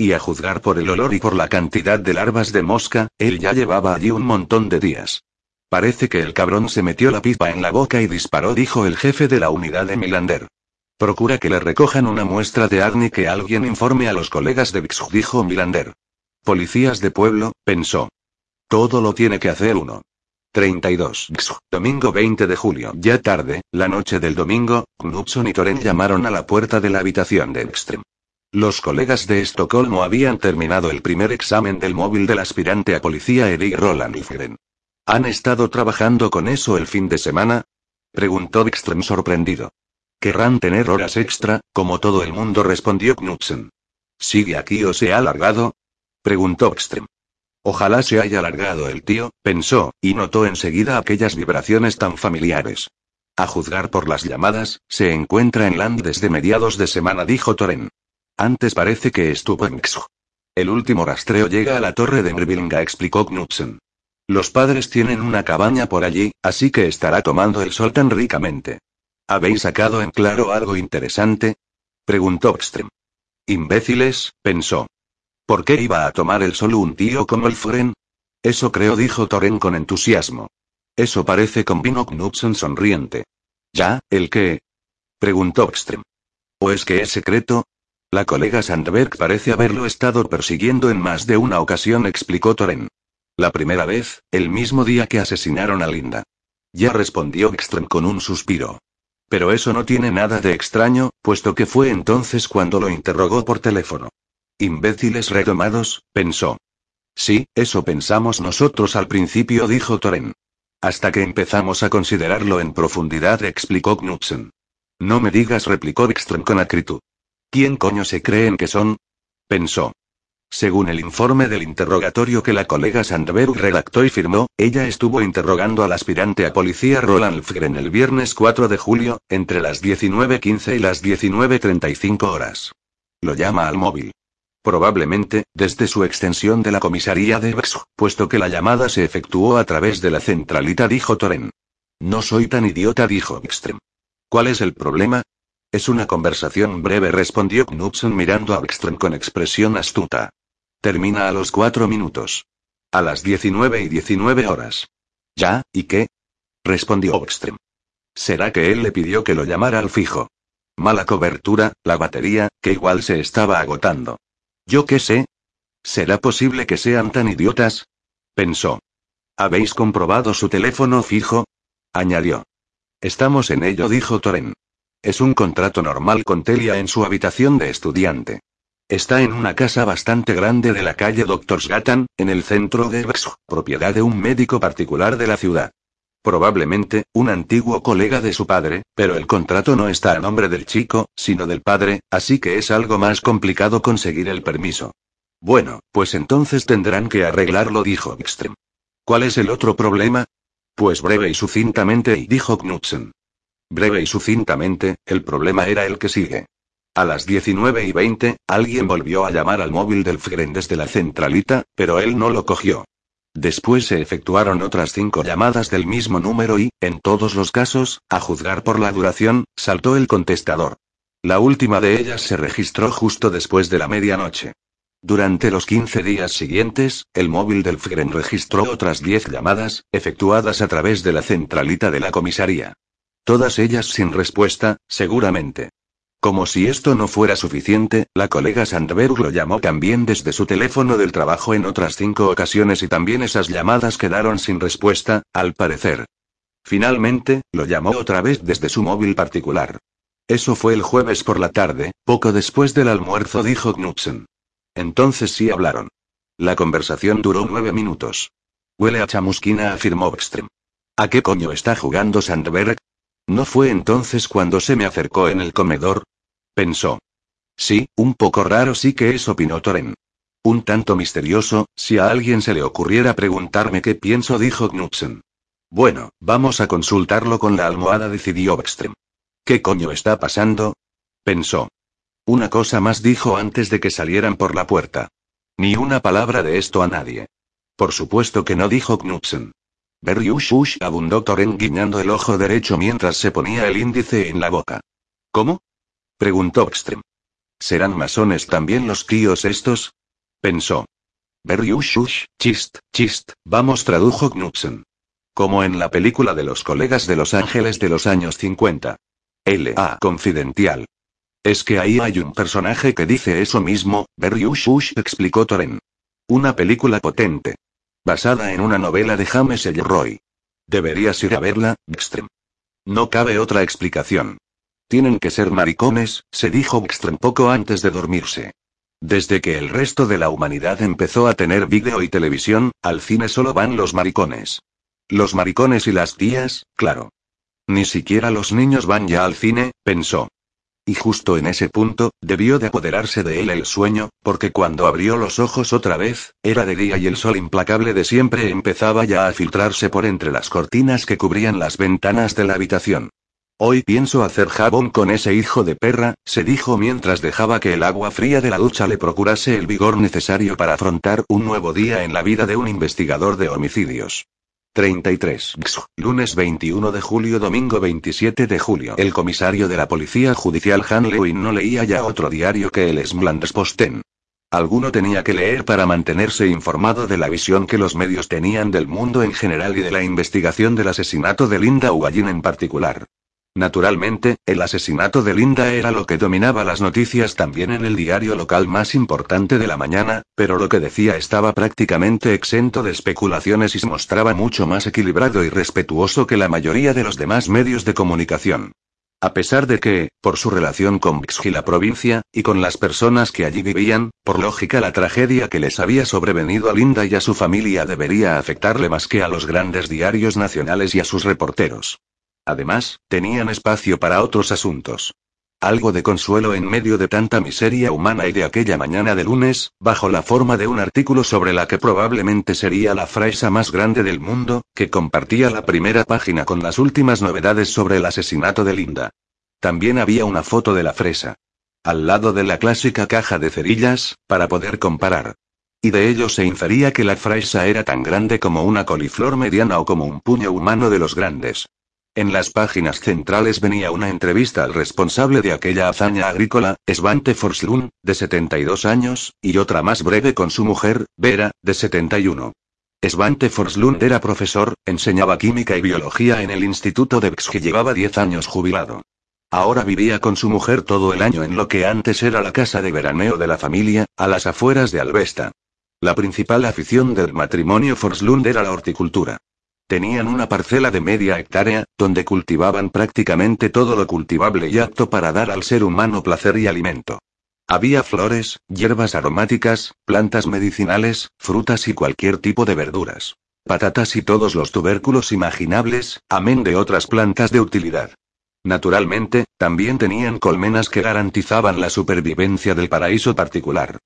Speaker 1: Y a juzgar por el olor y por la cantidad de larvas de mosca, él ya llevaba allí un montón de días. Parece que el cabrón se metió la pipa en la boca y disparó, dijo el jefe de la unidad de Milander. Procura que le recojan una muestra de Agni que alguien informe a los colegas de Vix, dijo Milander. Policías de pueblo, pensó. Todo lo tiene que hacer uno. 32. Domingo 20 de julio. Ya tarde, la noche del domingo, Knudson y Toren llamaron a la puerta de la habitación de Ekström. Los colegas de Estocolmo habían terminado el primer examen del móvil del aspirante a policía Eric Roland Lifgren. ¿Han estado trabajando con eso el fin de semana? Preguntó Wikström sorprendido. Querrán tener horas extra, como todo el mundo respondió Knudsen. ¿Sigue aquí o se ha alargado? Preguntó Wikström. Ojalá se haya alargado el tío, pensó, y notó enseguida aquellas vibraciones tan familiares. A juzgar por las llamadas, se encuentra en Land desde mediados de semana, dijo Toren. Antes parece que estuvo en Xo. El último rastreo llega a la torre de Mervilga, explicó Knudsen. Los padres tienen una cabaña por allí, así que estará tomando el sol tan ricamente. ¿Habéis sacado en claro algo interesante? preguntó Ekstrem. Imbéciles, pensó. ¿Por qué iba a tomar el sol un tío como el Fren? Eso creo, dijo Toren con entusiasmo. Eso parece, combinó Knudsen sonriente. ¿Ya, el qué? preguntó Ekstrem. ¿O es que es secreto? La colega Sandberg parece haberlo estado persiguiendo en más de una ocasión, explicó Toren. La primera vez, el mismo día que asesinaron a Linda. Ya respondió Ekstrem con un suspiro. Pero eso no tiene nada de extraño, puesto que fue entonces cuando lo interrogó por teléfono. Imbéciles retomados, pensó. Sí, eso pensamos nosotros al principio, dijo Toren. Hasta que empezamos a considerarlo en profundidad, explicó Knudsen. No me digas, replicó Ekström con acritud. ¿Quién coño se creen que son? pensó. Según el informe del interrogatorio que la colega Sandberg redactó y firmó, ella estuvo interrogando al aspirante a policía Roland Fgren el viernes 4 de julio, entre las 19.15 y las 19.35 horas. Lo llama al móvil. Probablemente, desde su extensión de la comisaría de Bex, puesto que la llamada se efectuó a través de la centralita, dijo Toren. No soy tan idiota, dijo Ekström. ¿Cuál es el problema? Es una conversación breve, respondió Knudsen mirando a Ekström con expresión astuta. Termina a los cuatro minutos. A las 19 y 19 horas. ¿Ya, y qué? respondió Oxtrem. ¿Será que él le pidió que lo llamara al fijo? Mala cobertura, la batería, que igual se estaba agotando. Yo qué sé. ¿Será posible que sean tan idiotas? pensó. ¿Habéis comprobado su teléfono fijo? añadió. Estamos en ello, dijo Toren. Es un contrato normal con Telia en su habitación de estudiante. Está en una casa bastante grande de la calle Doctorsgatan, en el centro de Bex, propiedad de un médico particular de la ciudad. Probablemente, un antiguo colega de su padre, pero el contrato no está a nombre del chico, sino del padre, así que es algo más complicado conseguir el permiso. Bueno, pues entonces tendrán que arreglarlo, dijo Ekström. ¿Cuál es el otro problema? Pues breve y sucintamente, dijo Knudsen. Breve y sucintamente, el problema era el que sigue. A las 19 y 20, alguien volvió a llamar al móvil del Fgren desde la centralita, pero él no lo cogió. Después se efectuaron otras cinco llamadas del mismo número y, en todos los casos, a juzgar por la duración, saltó el contestador. La última de ellas se registró justo después de la medianoche. Durante los 15 días siguientes, el móvil del Fgren registró otras 10 llamadas, efectuadas a través de la centralita de la comisaría. Todas ellas sin respuesta, seguramente. Como si esto no fuera suficiente, la colega Sandberg lo llamó también desde su teléfono del trabajo en otras cinco ocasiones y también esas llamadas quedaron sin respuesta, al parecer. Finalmente, lo llamó otra vez desde su móvil particular. Eso fue el jueves por la tarde, poco después del almuerzo, dijo Knudsen. Entonces sí hablaron. La conversación duró nueve minutos. Huele a chamusquina, afirmó Ekstrem. ¿A qué coño está jugando Sandberg? ¿No fue entonces cuando se me acercó en el comedor? Pensó. Sí, un poco raro sí que es, opinó Toren. Un tanto misterioso, si a alguien se le ocurriera preguntarme qué pienso, dijo Knudsen. Bueno, vamos a consultarlo con la almohada, decidió Ekstrem. ¿Qué coño está pasando? Pensó. Una cosa más dijo antes de que salieran por la puerta. Ni una palabra de esto a nadie. Por supuesto que no dijo Knudsen. Berriush ush abundó Toren guiñando el ojo derecho mientras se ponía el índice en la boca. ¿Cómo? preguntó Ekstrem. ¿Serán masones también los tíos estos? pensó. Berriush ush, chist, chist, vamos, tradujo Knudsen. Como en la película de los colegas de Los Ángeles de los años 50. L.A. Confidencial. Es que ahí hay un personaje que dice eso mismo, Berriush ush, explicó Toren. Una película potente. Basada en una novela de James Ellroy. Deberías ir a verla, Ekstrem. No cabe otra explicación. Tienen que ser maricones, se dijo Ekstrem poco antes de dormirse. Desde que el resto de la humanidad empezó a tener vídeo y televisión, al cine solo van los maricones. Los maricones y las tías, claro. Ni siquiera los niños van ya al cine, pensó. Y justo en ese punto, debió de apoderarse de él el sueño, porque cuando abrió los ojos otra vez, era de día y el sol implacable de siempre empezaba ya a filtrarse por entre las cortinas que cubrían las ventanas de la habitación. Hoy pienso hacer jabón con ese hijo de perra, se dijo mientras dejaba que el agua fría de la ducha le procurase el vigor necesario para afrontar un nuevo día en la vida de un investigador de homicidios. 33. Lunes 21 de julio, domingo 27 de julio. El comisario de la policía judicial Han Lewin no leía ya otro diario que el Posten. Alguno tenía que leer para mantenerse informado de la visión que los medios tenían del mundo en general y de la investigación del asesinato de Linda Ugallin en particular. Naturalmente, el asesinato de Linda era lo que dominaba las noticias también en el diario local más importante de la mañana, pero lo que decía estaba prácticamente exento de especulaciones y se mostraba mucho más equilibrado y respetuoso que la mayoría de los demás medios de comunicación. A pesar de que, por su relación con y la provincia, y con las personas que allí vivían, por lógica la tragedia que les había sobrevenido a Linda y a su familia debería afectarle más que a los grandes diarios nacionales y a sus reporteros. Además, tenían espacio para otros asuntos. Algo de consuelo en medio de tanta miseria humana y de aquella mañana de lunes, bajo la forma de un artículo sobre la que probablemente sería la fresa más grande del mundo, que compartía la primera página con las últimas novedades sobre el asesinato de Linda. También había una foto de la fresa. Al lado de la clásica caja de cerillas, para poder comparar. Y de ello se infería que la fresa era tan grande como una coliflor mediana o como un puño humano de los grandes. En las páginas centrales venía una entrevista al responsable de aquella hazaña agrícola, Svante Forslund, de 72 años, y otra más breve con su mujer, Vera, de 71. Svante Forslund era profesor, enseñaba química y biología en el Instituto de Bx y llevaba 10 años jubilado. Ahora vivía con su mujer todo el año en lo que antes era la casa de veraneo de la familia, a las afueras de Alvesta. La principal afición del matrimonio Forslund era la horticultura. Tenían una parcela de media hectárea, donde cultivaban prácticamente todo lo cultivable y apto para dar al ser humano placer y alimento. Había flores, hierbas aromáticas, plantas medicinales, frutas y cualquier tipo de verduras. Patatas y todos los tubérculos imaginables, amén de otras plantas de utilidad. Naturalmente, también tenían colmenas que garantizaban la supervivencia del paraíso particular.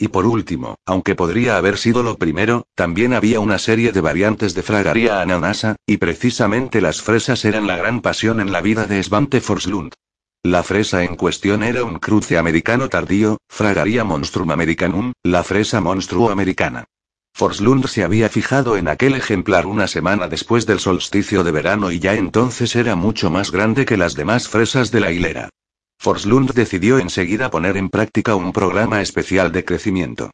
Speaker 1: Y por último, aunque podría haber sido lo primero, también había una serie de variantes de fragaria ananasa, y precisamente las fresas eran la gran pasión en la vida de Svante Forslund. La fresa en cuestión era un cruce americano tardío, Fragaria monstrum americanum, la fresa monstruo americana. Forslund se había fijado en aquel ejemplar una semana después del solsticio de verano y ya entonces era mucho más grande que las demás fresas de la hilera. Forslund decidió enseguida poner en práctica un programa especial de crecimiento.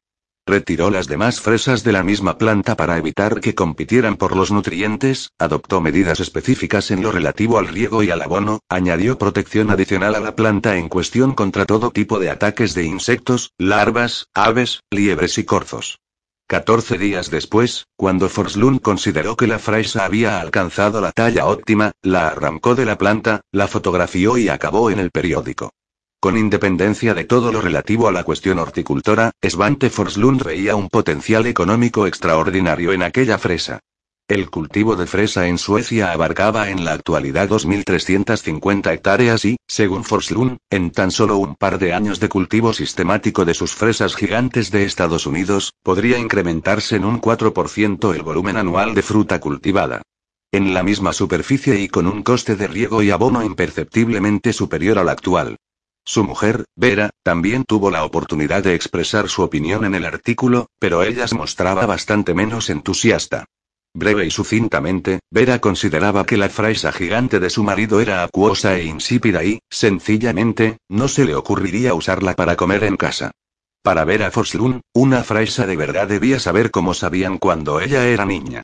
Speaker 1: Retiró las demás fresas de la misma planta para evitar que compitieran por los nutrientes, adoptó medidas específicas en lo relativo al riego y al abono, añadió protección adicional a la planta en cuestión contra todo tipo de ataques de insectos, larvas, aves, liebres y corzos. Catorce días después, cuando Forslund consideró que la fresa había alcanzado la talla óptima, la arrancó de la planta, la fotografió y acabó en el periódico. Con independencia de todo lo relativo a la cuestión horticultora, Svante Forslund veía un potencial económico extraordinario en aquella fresa. El cultivo de fresa en Suecia abarcaba en la actualidad 2.350 hectáreas y, según Forslund, en tan solo un par de años de cultivo sistemático de sus fresas gigantes de Estados Unidos, podría incrementarse en un 4% el volumen anual de fruta cultivada. En la misma superficie y con un coste de riego y abono imperceptiblemente superior al actual. Su mujer, Vera, también tuvo la oportunidad de expresar su opinión en el artículo, pero ella se mostraba bastante menos entusiasta. Breve y sucintamente, Vera consideraba que la fresa gigante de su marido era acuosa e insípida y, sencillamente, no se le ocurriría usarla para comer en casa. Para Vera Forslund, una fresa de verdad debía saber cómo sabían cuando ella era niña.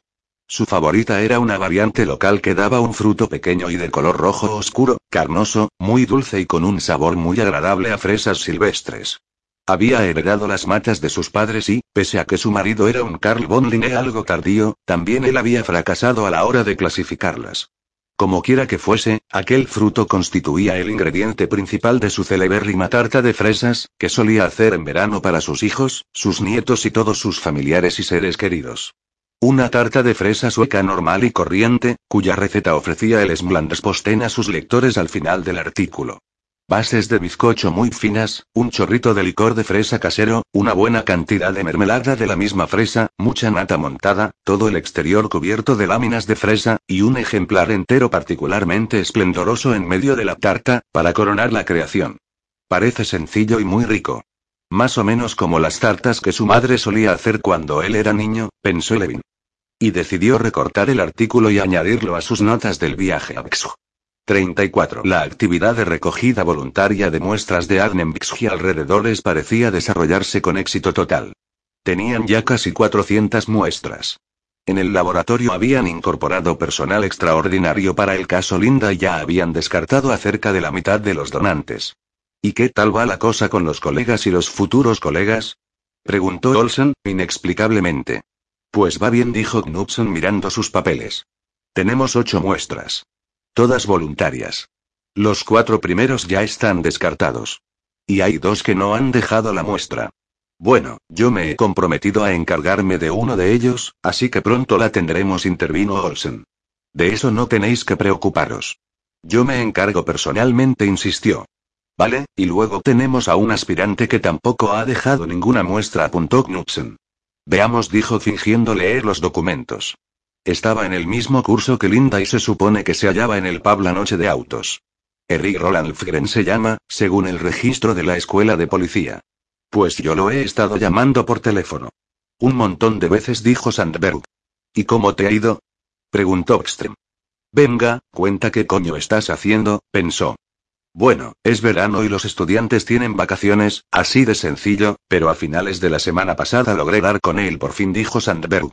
Speaker 1: Su favorita era una variante local que daba un fruto pequeño y de color rojo oscuro, carnoso, muy dulce y con un sabor muy agradable a fresas silvestres. Había heredado las matas de sus padres y, pese a que su marido era un Carl von Linné algo tardío, también él había fracasado a la hora de clasificarlas. Como quiera que fuese, aquel fruto constituía el ingrediente principal de su celebérrima tarta de fresas, que solía hacer en verano para sus hijos, sus nietos y todos sus familiares y seres queridos. Una tarta de fresa sueca normal y corriente, cuya receta ofrecía el Smlandesposten a sus lectores al final del artículo. Bases de bizcocho muy finas, un chorrito de licor de fresa casero, una buena cantidad de mermelada de la misma fresa, mucha nata montada, todo el exterior cubierto de láminas de fresa, y un ejemplar entero particularmente esplendoroso en medio de la tarta, para coronar la creación. Parece sencillo y muy rico. Más o menos como las tartas que su madre solía hacer cuando él era niño, pensó Levin. Y decidió recortar el artículo y añadirlo a sus notas del viaje a Bixu. 34. La actividad de recogida voluntaria de muestras de Agnenbix y alrededores parecía desarrollarse con éxito total. Tenían ya casi 400 muestras. En el laboratorio habían incorporado personal extraordinario para el caso Linda y ya habían descartado a cerca de la mitad de los donantes. ¿Y qué tal va la cosa con los colegas y los futuros colegas? preguntó Olsen, inexplicablemente. Pues va bien, dijo Knudsen mirando sus papeles. Tenemos ocho muestras. Todas voluntarias. Los cuatro primeros ya están descartados. Y hay dos que no han dejado la muestra. Bueno, yo me he comprometido a encargarme de uno de ellos, así que pronto la tendremos, intervino Olsen. De eso no tenéis que preocuparos. Yo me encargo personalmente, insistió. Vale, y luego tenemos a un aspirante que tampoco ha dejado ninguna muestra, apuntó Knudsen. Veamos, dijo fingiendo leer los documentos. Estaba en el mismo curso que Linda y se supone que se hallaba en el pub la noche de autos. Eric Roland Fgren se llama, según el registro de la escuela de policía. Pues yo lo he estado llamando por teléfono. Un montón de veces dijo Sandberg. ¿Y cómo te ha ido? preguntó Ekström. Venga, cuenta qué coño estás haciendo, pensó. Bueno, es verano y los estudiantes tienen vacaciones, así de sencillo, pero a finales de la semana pasada logré dar con él por fin, dijo Sandberg.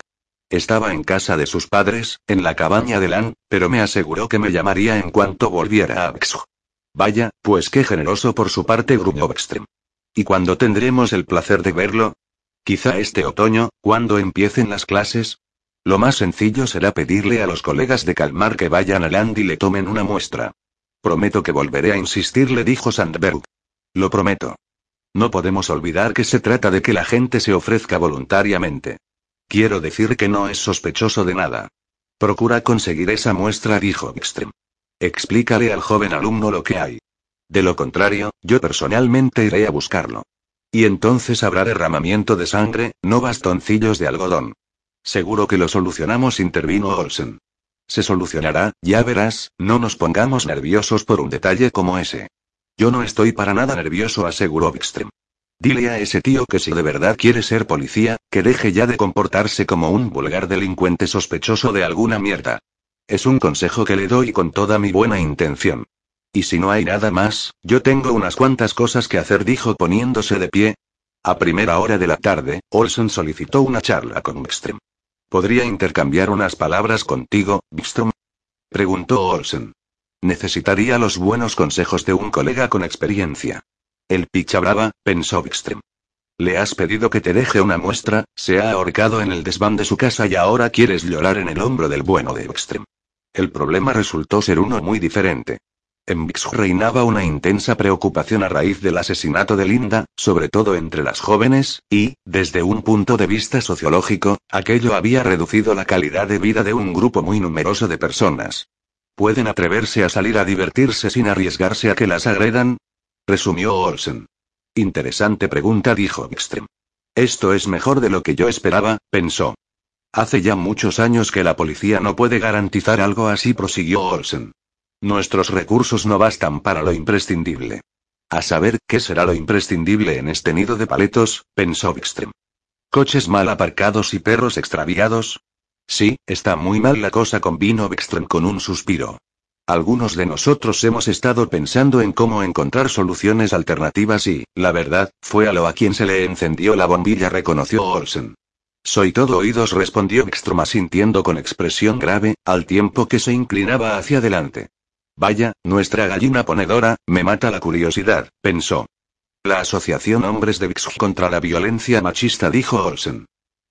Speaker 1: Estaba en casa de sus padres, en la cabaña de Lan, pero me aseguró que me llamaría en cuanto volviera a Axo. Vaya, pues qué generoso por su parte, gruñó. ¿Y cuándo tendremos el placer de verlo? Quizá este otoño, cuando empiecen las clases. Lo más sencillo será pedirle a los colegas de Calmar que vayan a Land y le tomen una muestra. Prometo que volveré a insistir, le dijo Sandberg. Lo prometo. No podemos olvidar que se trata de que la gente se ofrezca voluntariamente. Quiero decir que no es sospechoso de nada. Procura conseguir esa muestra, dijo Ekström. Explícale al joven alumno lo que hay. De lo contrario, yo personalmente iré a buscarlo. Y entonces habrá derramamiento de sangre, no bastoncillos de algodón. Seguro que lo solucionamos, intervino Olsen. Se solucionará, ya verás, no nos pongamos nerviosos por un detalle como ese. Yo no estoy para nada nervioso, aseguró Ekström. Dile a ese tío que si de verdad quiere ser policía, que deje ya de comportarse como un vulgar delincuente sospechoso de alguna mierda. Es un consejo que le doy con toda mi buena intención. Y si no hay nada más, yo tengo unas cuantas cosas que hacer, dijo poniéndose de pie. A primera hora de la tarde, Olsen solicitó una charla con Wikström. ¿Podría intercambiar unas palabras contigo, Wikström? Preguntó Olsen. Necesitaría los buenos consejos de un colega con experiencia. El picha brava, pensó Wikström. Le has pedido que te deje una muestra, se ha ahorcado en el desván de su casa y ahora quieres llorar en el hombro del bueno de Wikström. El problema resultó ser uno muy diferente. En Vix reinaba una intensa preocupación a raíz del asesinato de Linda, sobre todo entre las jóvenes, y, desde un punto de vista sociológico, aquello había reducido la calidad de vida de un grupo muy numeroso de personas. ¿Pueden atreverse a salir a divertirse sin arriesgarse a que las agredan? Resumió Olsen. Interesante pregunta, dijo Ekström. Esto es mejor de lo que yo esperaba, pensó. Hace ya muchos años que la policía no puede garantizar algo así, prosiguió Olsen. Nuestros recursos no bastan para lo imprescindible. A saber, ¿qué será lo imprescindible en este nido de paletos? pensó Ekström. ¿Coches mal aparcados y perros extraviados? Sí, está muy mal la cosa, convino Ekström con un suspiro. Algunos de nosotros hemos estado pensando en cómo encontrar soluciones alternativas y, la verdad, fue a lo a quien se le encendió la bombilla, reconoció Olsen. Soy todo oídos, respondió Ekstrom asintiendo con expresión grave, al tiempo que se inclinaba hacia adelante. Vaya, nuestra gallina ponedora, me mata la curiosidad, pensó. La Asociación Hombres de Vix contra la Violencia Machista dijo Olsen.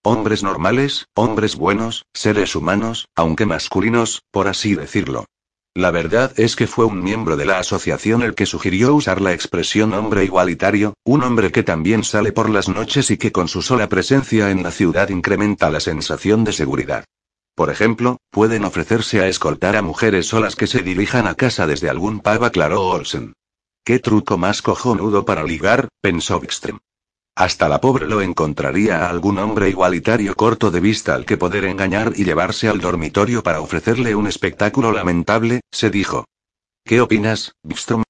Speaker 1: Hombres normales, hombres buenos, seres humanos, aunque masculinos, por así decirlo. La verdad es que fue un miembro de la asociación el que sugirió usar la expresión hombre igualitario, un hombre que también sale por las noches y que con su sola presencia en la ciudad incrementa la sensación de seguridad. Por ejemplo, pueden ofrecerse a escoltar a mujeres solas que se dirijan a casa desde algún pub, aclaró Olsen. Qué truco más cojonudo para ligar, pensó Bickström. Hasta la pobre lo encontraría a algún hombre igualitario corto de vista al que poder engañar y llevarse al dormitorio para ofrecerle un espectáculo lamentable, se dijo. ¿Qué opinas, Bickström?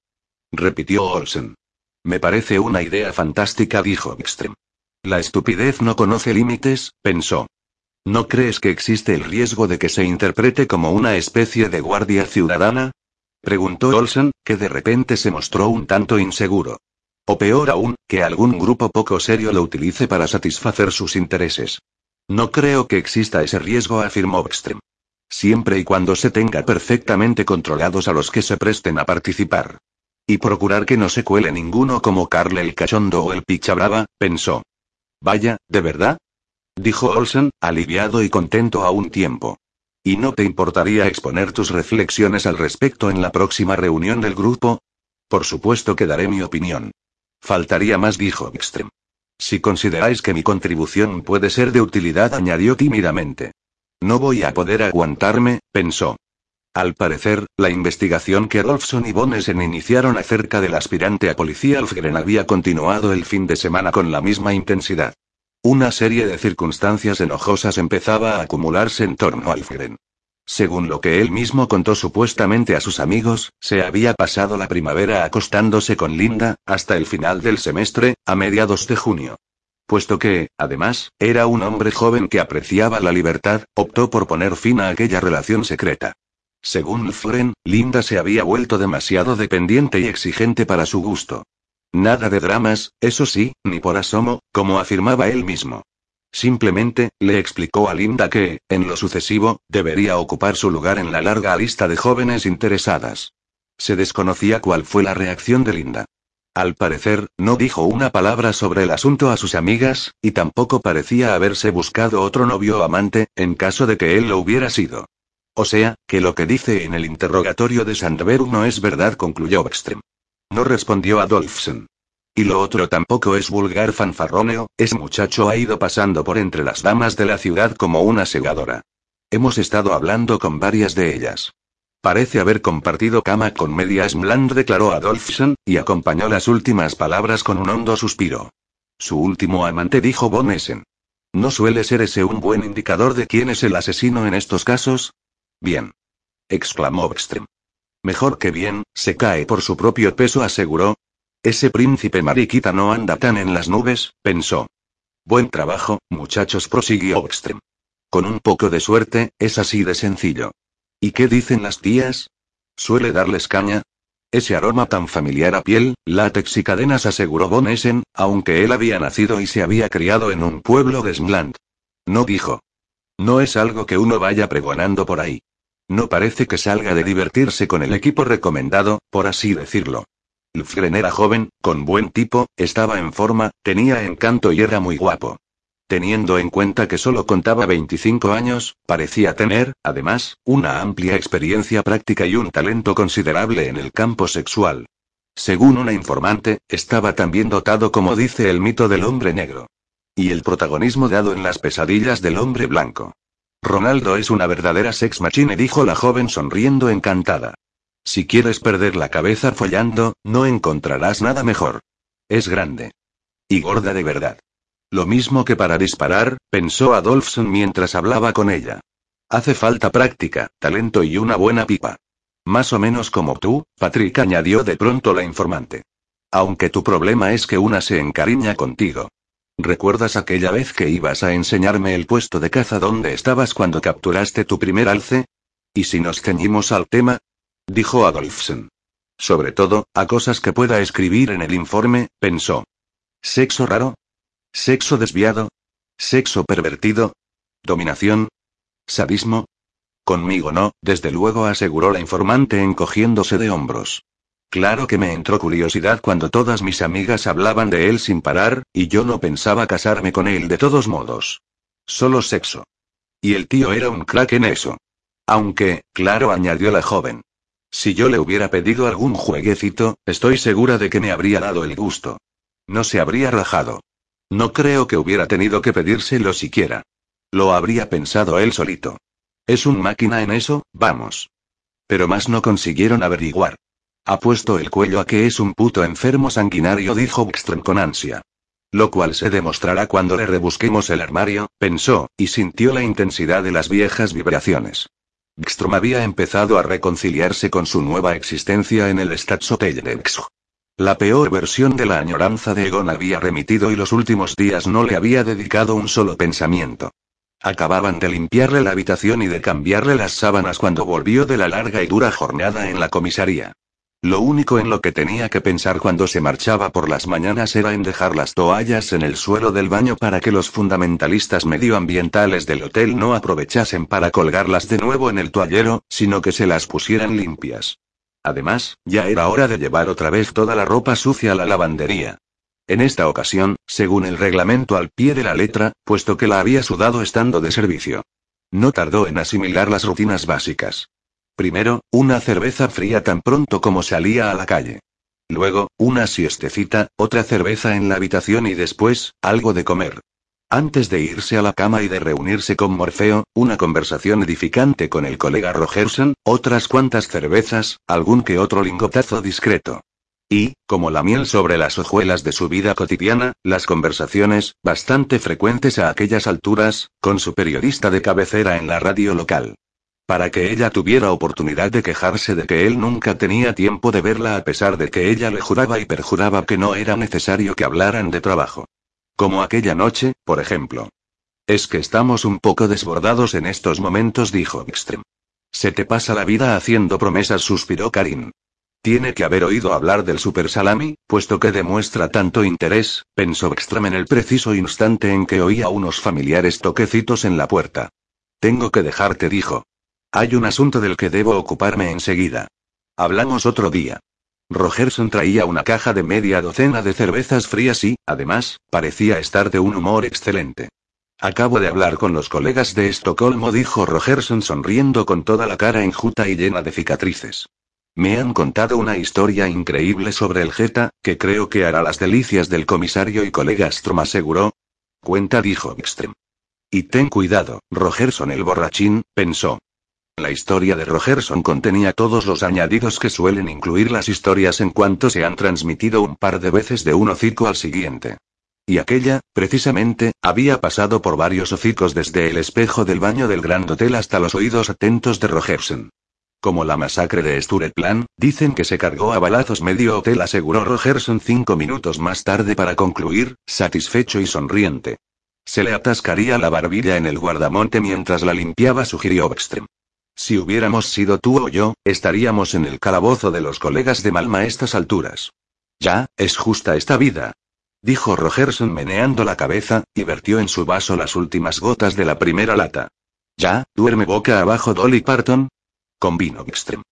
Speaker 1: repitió Olsen. Me parece una idea fantástica, dijo Bickström. La estupidez no conoce límites, pensó. ¿No crees que existe el riesgo de que se interprete como una especie de guardia ciudadana? preguntó Olsen, que de repente se mostró un tanto inseguro. O peor aún, que algún grupo poco serio lo utilice para satisfacer sus intereses. No creo que exista ese riesgo, afirmó Ekström. Siempre y cuando se tenga perfectamente controlados a los que se presten a participar. Y procurar que no se cuele ninguno como Carl el cachondo o el pichabrava, pensó. Vaya, ¿de verdad? Dijo Olsen, aliviado y contento a un tiempo. ¿Y no te importaría exponer tus reflexiones al respecto en la próxima reunión del grupo? Por supuesto que daré mi opinión. Faltaría más, dijo Ekström. Si consideráis que mi contribución puede ser de utilidad, añadió tímidamente. No voy a poder aguantarme, pensó. Al parecer, la investigación que Rolfson y Bonesen iniciaron acerca del aspirante a policía Alfgren había continuado el fin de semana con la misma intensidad. Una serie de circunstancias enojosas empezaba a acumularse en torno a Alfgren. Según lo que él mismo contó supuestamente a sus amigos, se había pasado la primavera acostándose con Linda, hasta el final del semestre, a mediados de junio. Puesto que, además, era un hombre joven que apreciaba la libertad, optó por poner fin a aquella relación secreta. Según Floren, Linda se había vuelto demasiado dependiente y exigente para su gusto. Nada de dramas, eso sí, ni por asomo, como afirmaba él mismo. Simplemente, le explicó a Linda que, en lo sucesivo, debería ocupar su lugar en la larga lista de jóvenes interesadas. Se desconocía cuál fue la reacción de Linda. Al parecer, no dijo una palabra sobre el asunto a sus amigas, y tampoco parecía haberse buscado otro novio o amante, en caso de que él lo hubiera sido. O sea, que lo que dice en el interrogatorio de Sandberg no es verdad, concluyó Ekström. No respondió Adolfsen. Y lo otro tampoco es vulgar fanfarroneo, ese muchacho ha ido pasando por entre las damas de la ciudad como una segadora. Hemos estado hablando con varias de ellas. Parece haber compartido cama con medias Bland, declaró Adolfsen, y acompañó las últimas palabras con un hondo suspiro. Su último amante dijo Von Essen. ¿No suele ser ese un buen indicador de quién es el asesino en estos casos? Bien. exclamó Ekström. Mejor que bien, se cae por su propio peso, aseguró, ese príncipe mariquita no anda tan en las nubes, pensó. Buen trabajo, muchachos, prosiguió Ekström. Con un poco de suerte, es así de sencillo. ¿Y qué dicen las tías? ¿Suele darles caña? Ese aroma tan familiar a piel, látex y cadenas aseguró Von Essen, aunque él había nacido y se había criado en un pueblo de Smland. No dijo. No es algo que uno vaya pregonando por ahí. No parece que salga de divertirse con el equipo recomendado, por así decirlo. Lfgren era joven, con buen tipo, estaba en forma, tenía encanto y era muy guapo. Teniendo en cuenta que solo contaba 25 años, parecía tener, además, una amplia experiencia práctica y un talento considerable en el campo sexual. Según una informante, estaba tan bien dotado como dice el mito del hombre negro. Y el protagonismo dado en las pesadillas del hombre blanco. Ronaldo es una verdadera sex machine, dijo la joven sonriendo encantada. Si quieres perder la cabeza follando, no encontrarás nada mejor. Es grande. Y gorda de verdad. Lo mismo que para disparar, pensó Adolfson mientras hablaba con ella. Hace falta práctica, talento y una buena pipa. Más o menos como tú, Patrick añadió de pronto la informante. Aunque tu problema es que una se encariña contigo. ¿Recuerdas aquella vez que ibas a enseñarme el puesto de caza donde estabas cuando capturaste tu primer alce? ¿Y si nos ceñimos al tema? Dijo Adolfsen. Sobre todo, a cosas que pueda escribir en el informe, pensó. ¿Sexo raro? ¿Sexo desviado? ¿Sexo pervertido? ¿Dominación? ¿Sadismo? Conmigo no, desde luego aseguró la informante encogiéndose de hombros. Claro que me entró curiosidad cuando todas mis amigas hablaban de él sin parar, y yo no pensaba casarme con él de todos modos. Solo sexo. Y el tío era un crack en eso. Aunque, claro, añadió la joven. Si yo le hubiera pedido algún jueguecito, estoy segura de que me habría dado el gusto. No se habría rajado. No creo que hubiera tenido que pedírselo siquiera. Lo habría pensado él solito. Es un máquina en eso, vamos. Pero más no consiguieron averiguar. Ha puesto el cuello a que es un puto enfermo sanguinario, dijo Wickstrom con ansia. Lo cual se demostrará cuando le rebusquemos el armario, pensó, y sintió la intensidad de las viejas vibraciones. Wickstrom había empezado a reconciliarse con su nueva existencia en el Stadshotel de Exo. La peor versión de la añoranza de Egon había remitido y los últimos días no le había dedicado un solo pensamiento. Acababan de limpiarle la habitación y de cambiarle las sábanas cuando volvió de la larga y dura jornada en la comisaría. Lo único en lo que tenía que pensar cuando se marchaba por las mañanas era en dejar las toallas en el suelo del baño para que los fundamentalistas medioambientales del hotel no aprovechasen para colgarlas de nuevo en el toallero, sino que se las pusieran limpias. Además, ya era hora de llevar otra vez toda la ropa sucia a la lavandería. En esta ocasión, según el reglamento al pie de la letra, puesto que la había sudado estando de servicio. No tardó en asimilar las rutinas básicas. Primero, una cerveza fría tan pronto como salía a la calle. Luego, una siestecita, otra cerveza en la habitación y después, algo de comer. Antes de irse a la cama y de reunirse con Morfeo, una conversación edificante con el colega Rogerson, otras cuantas cervezas, algún que otro lingotazo discreto. Y, como la miel sobre las hojuelas de su vida cotidiana, las conversaciones, bastante frecuentes a aquellas alturas, con su periodista de cabecera en la radio local. Para que ella tuviera oportunidad de quejarse de que él nunca tenía tiempo de verla a pesar de que ella le juraba y perjuraba que no era necesario que hablaran de trabajo. Como aquella noche, por ejemplo. Es que estamos un poco desbordados en estos momentos, dijo Extrem. Se te pasa la vida haciendo promesas, suspiró Karin. Tiene que haber oído hablar del super salami, puesto que demuestra tanto interés, pensó Extrem en el preciso instante en que oía unos familiares toquecitos en la puerta. Tengo que dejarte, dijo. Hay un asunto del que debo ocuparme enseguida. Hablamos otro día. Rogerson traía una caja de media docena de cervezas frías y, además, parecía estar de un humor excelente. Acabo de hablar con los colegas de Estocolmo, dijo Rogerson sonriendo con toda la cara enjuta y llena de cicatrices. Me han contado una historia increíble sobre el Jeta, que creo que hará las delicias del comisario y colega Strom aseguró. Cuenta, dijo Extrem. Y ten cuidado, Rogerson el borrachín, pensó. La historia de Rogerson contenía todos los añadidos que suelen incluir las historias en cuanto se han transmitido un par de veces de un hocico al siguiente. Y aquella, precisamente, había pasado por varios hocicos desde el espejo del baño del Grand Hotel hasta los oídos atentos de Rogerson. Como la masacre de Sturetplan, dicen que se cargó a balazos medio hotel, aseguró Rogerson cinco minutos más tarde para concluir, satisfecho y sonriente. Se le atascaría la barbilla en el guardamonte mientras la limpiaba, sugirió Ekstrem. Si hubiéramos sido tú o yo, estaríamos en el calabozo de los colegas de Malma a estas alturas. Ya, es justa esta vida. Dijo Rogerson meneando la cabeza, y vertió en su vaso las últimas gotas de la primera lata. Ya, duerme boca abajo Dolly Parton. Convino Extrem.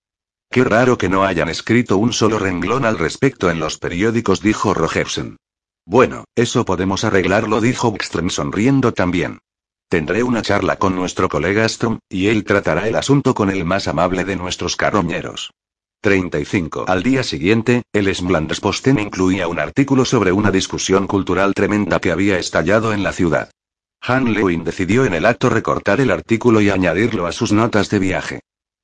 Speaker 1: Qué raro que no hayan escrito un solo renglón al respecto en los periódicos, dijo Rogerson. Bueno, eso podemos arreglarlo, dijo Ekström sonriendo también. Tendré una charla con nuestro colega Strom, y él tratará el asunto con el más amable de nuestros carroñeros. 35. Al día siguiente, el Posten incluía un artículo sobre una discusión cultural tremenda que había estallado en la ciudad. Han Lewin decidió en el acto recortar el artículo y añadirlo a sus notas de viaje.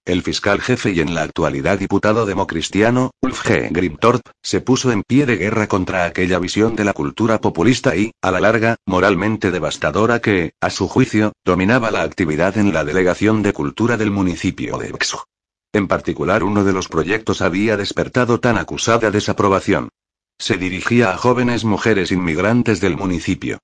Speaker 1: El fiscal jefe y en la actualidad diputado democristiano, Ulf G. Grimtorp, se puso en pie de guerra contra aquella visión de la cultura populista y, a la larga, moralmente devastadora que, a su juicio, dominaba la actividad en la delegación de cultura del municipio de Exo. En particular, uno de los proyectos había despertado tan acusada desaprobación. Se dirigía a jóvenes mujeres inmigrantes del municipio.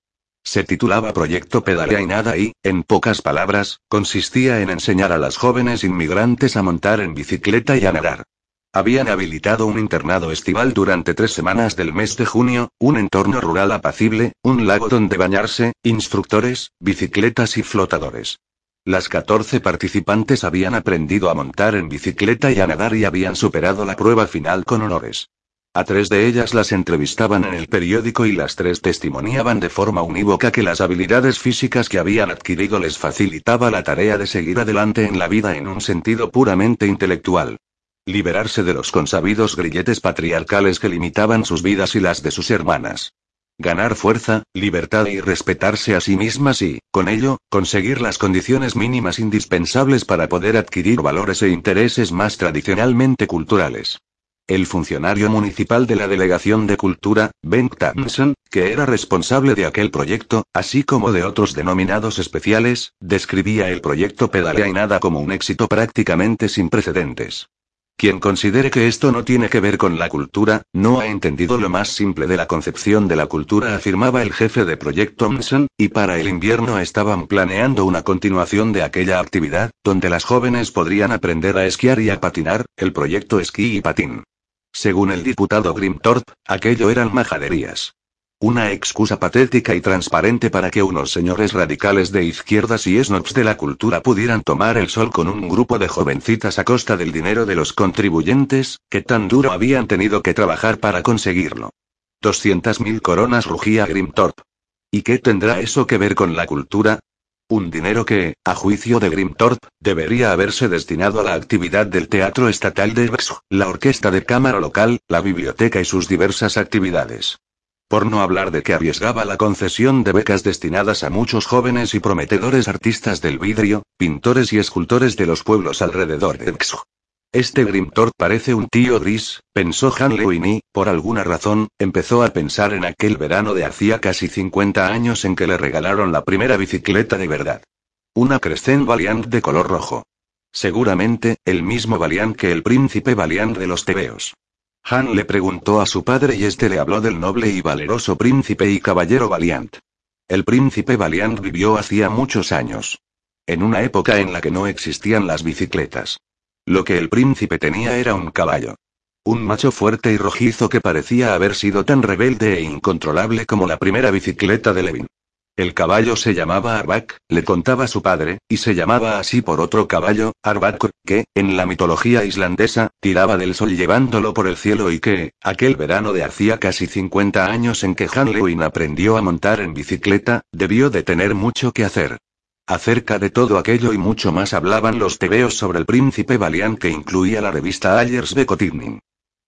Speaker 1: Se titulaba Proyecto Pedalea y Nada y, en pocas palabras, consistía en enseñar a las jóvenes inmigrantes a montar en bicicleta y a nadar. Habían habilitado un internado estival durante tres semanas del mes de junio, un entorno rural apacible, un lago donde bañarse, instructores, bicicletas y flotadores. Las 14 participantes habían aprendido a montar en bicicleta y a nadar y habían superado la prueba final con honores. A tres de ellas las entrevistaban en el periódico y las tres testimoniaban de forma unívoca que las habilidades físicas que habían adquirido les facilitaba la tarea de seguir adelante en la vida en un sentido puramente intelectual. Liberarse de los consabidos grilletes patriarcales que limitaban sus vidas y las de sus hermanas. Ganar fuerza, libertad y respetarse a sí mismas y, con ello, conseguir las condiciones mínimas indispensables para poder adquirir valores e intereses más tradicionalmente culturales. El funcionario municipal de la Delegación de Cultura, Ben Thompson, que era responsable de aquel proyecto, así como de otros denominados especiales, describía el proyecto Pedalea y Nada como un éxito prácticamente sin precedentes. Quien considere que esto no tiene que ver con la cultura, no ha entendido lo más simple de la concepción de la cultura, afirmaba el jefe de Proyecto Thompson, y para el invierno estaban planeando una continuación de aquella actividad, donde las jóvenes podrían aprender a esquiar y a patinar, el proyecto esquí y patín. Según el diputado Grimthorpe, aquello eran majaderías. Una excusa patética y transparente para que unos señores radicales de izquierdas y snobs de la cultura pudieran tomar el sol con un grupo de jovencitas a costa del dinero de los contribuyentes, que tan duro habían tenido que trabajar para conseguirlo. Doscientas mil coronas rugía Grimthorpe. ¿Y qué tendrá eso que ver con la cultura? Un dinero que, a juicio de Grimthorpe, debería haberse destinado a la actividad del Teatro Estatal de Bexo, la Orquesta de Cámara Local, la biblioteca y sus diversas actividades. Por no hablar de que arriesgaba la concesión de becas destinadas a muchos jóvenes y prometedores artistas del vidrio, pintores y escultores de los pueblos alrededor de Bexo. Este Grimthorpe parece un tío gris, pensó Han Lewin y, por alguna razón, empezó a pensar en aquel verano de hacía casi 50 años en que le regalaron la primera bicicleta de verdad. Una Crescent Valiant de color rojo. Seguramente, el mismo Valiant que el príncipe Valiant de los tebeos. Han le preguntó a su padre y este le habló del noble y valeroso príncipe y caballero Valiant. El príncipe Valiant vivió hacía muchos años. En una época en la que no existían las bicicletas. Lo que el príncipe tenía era un caballo. Un macho fuerte y rojizo que parecía haber sido tan rebelde e incontrolable como la primera bicicleta de Levin. El caballo se llamaba Arbak, le contaba su padre, y se llamaba así por otro caballo, Arbak, que, en la mitología islandesa, tiraba del sol llevándolo por el cielo y que, aquel verano de hacía casi 50 años en que Han Lewin aprendió a montar en bicicleta, debió de tener mucho que hacer. Acerca de todo aquello y mucho más hablaban los tebeos sobre el príncipe Valiant que incluía la revista Ayers Becotignin.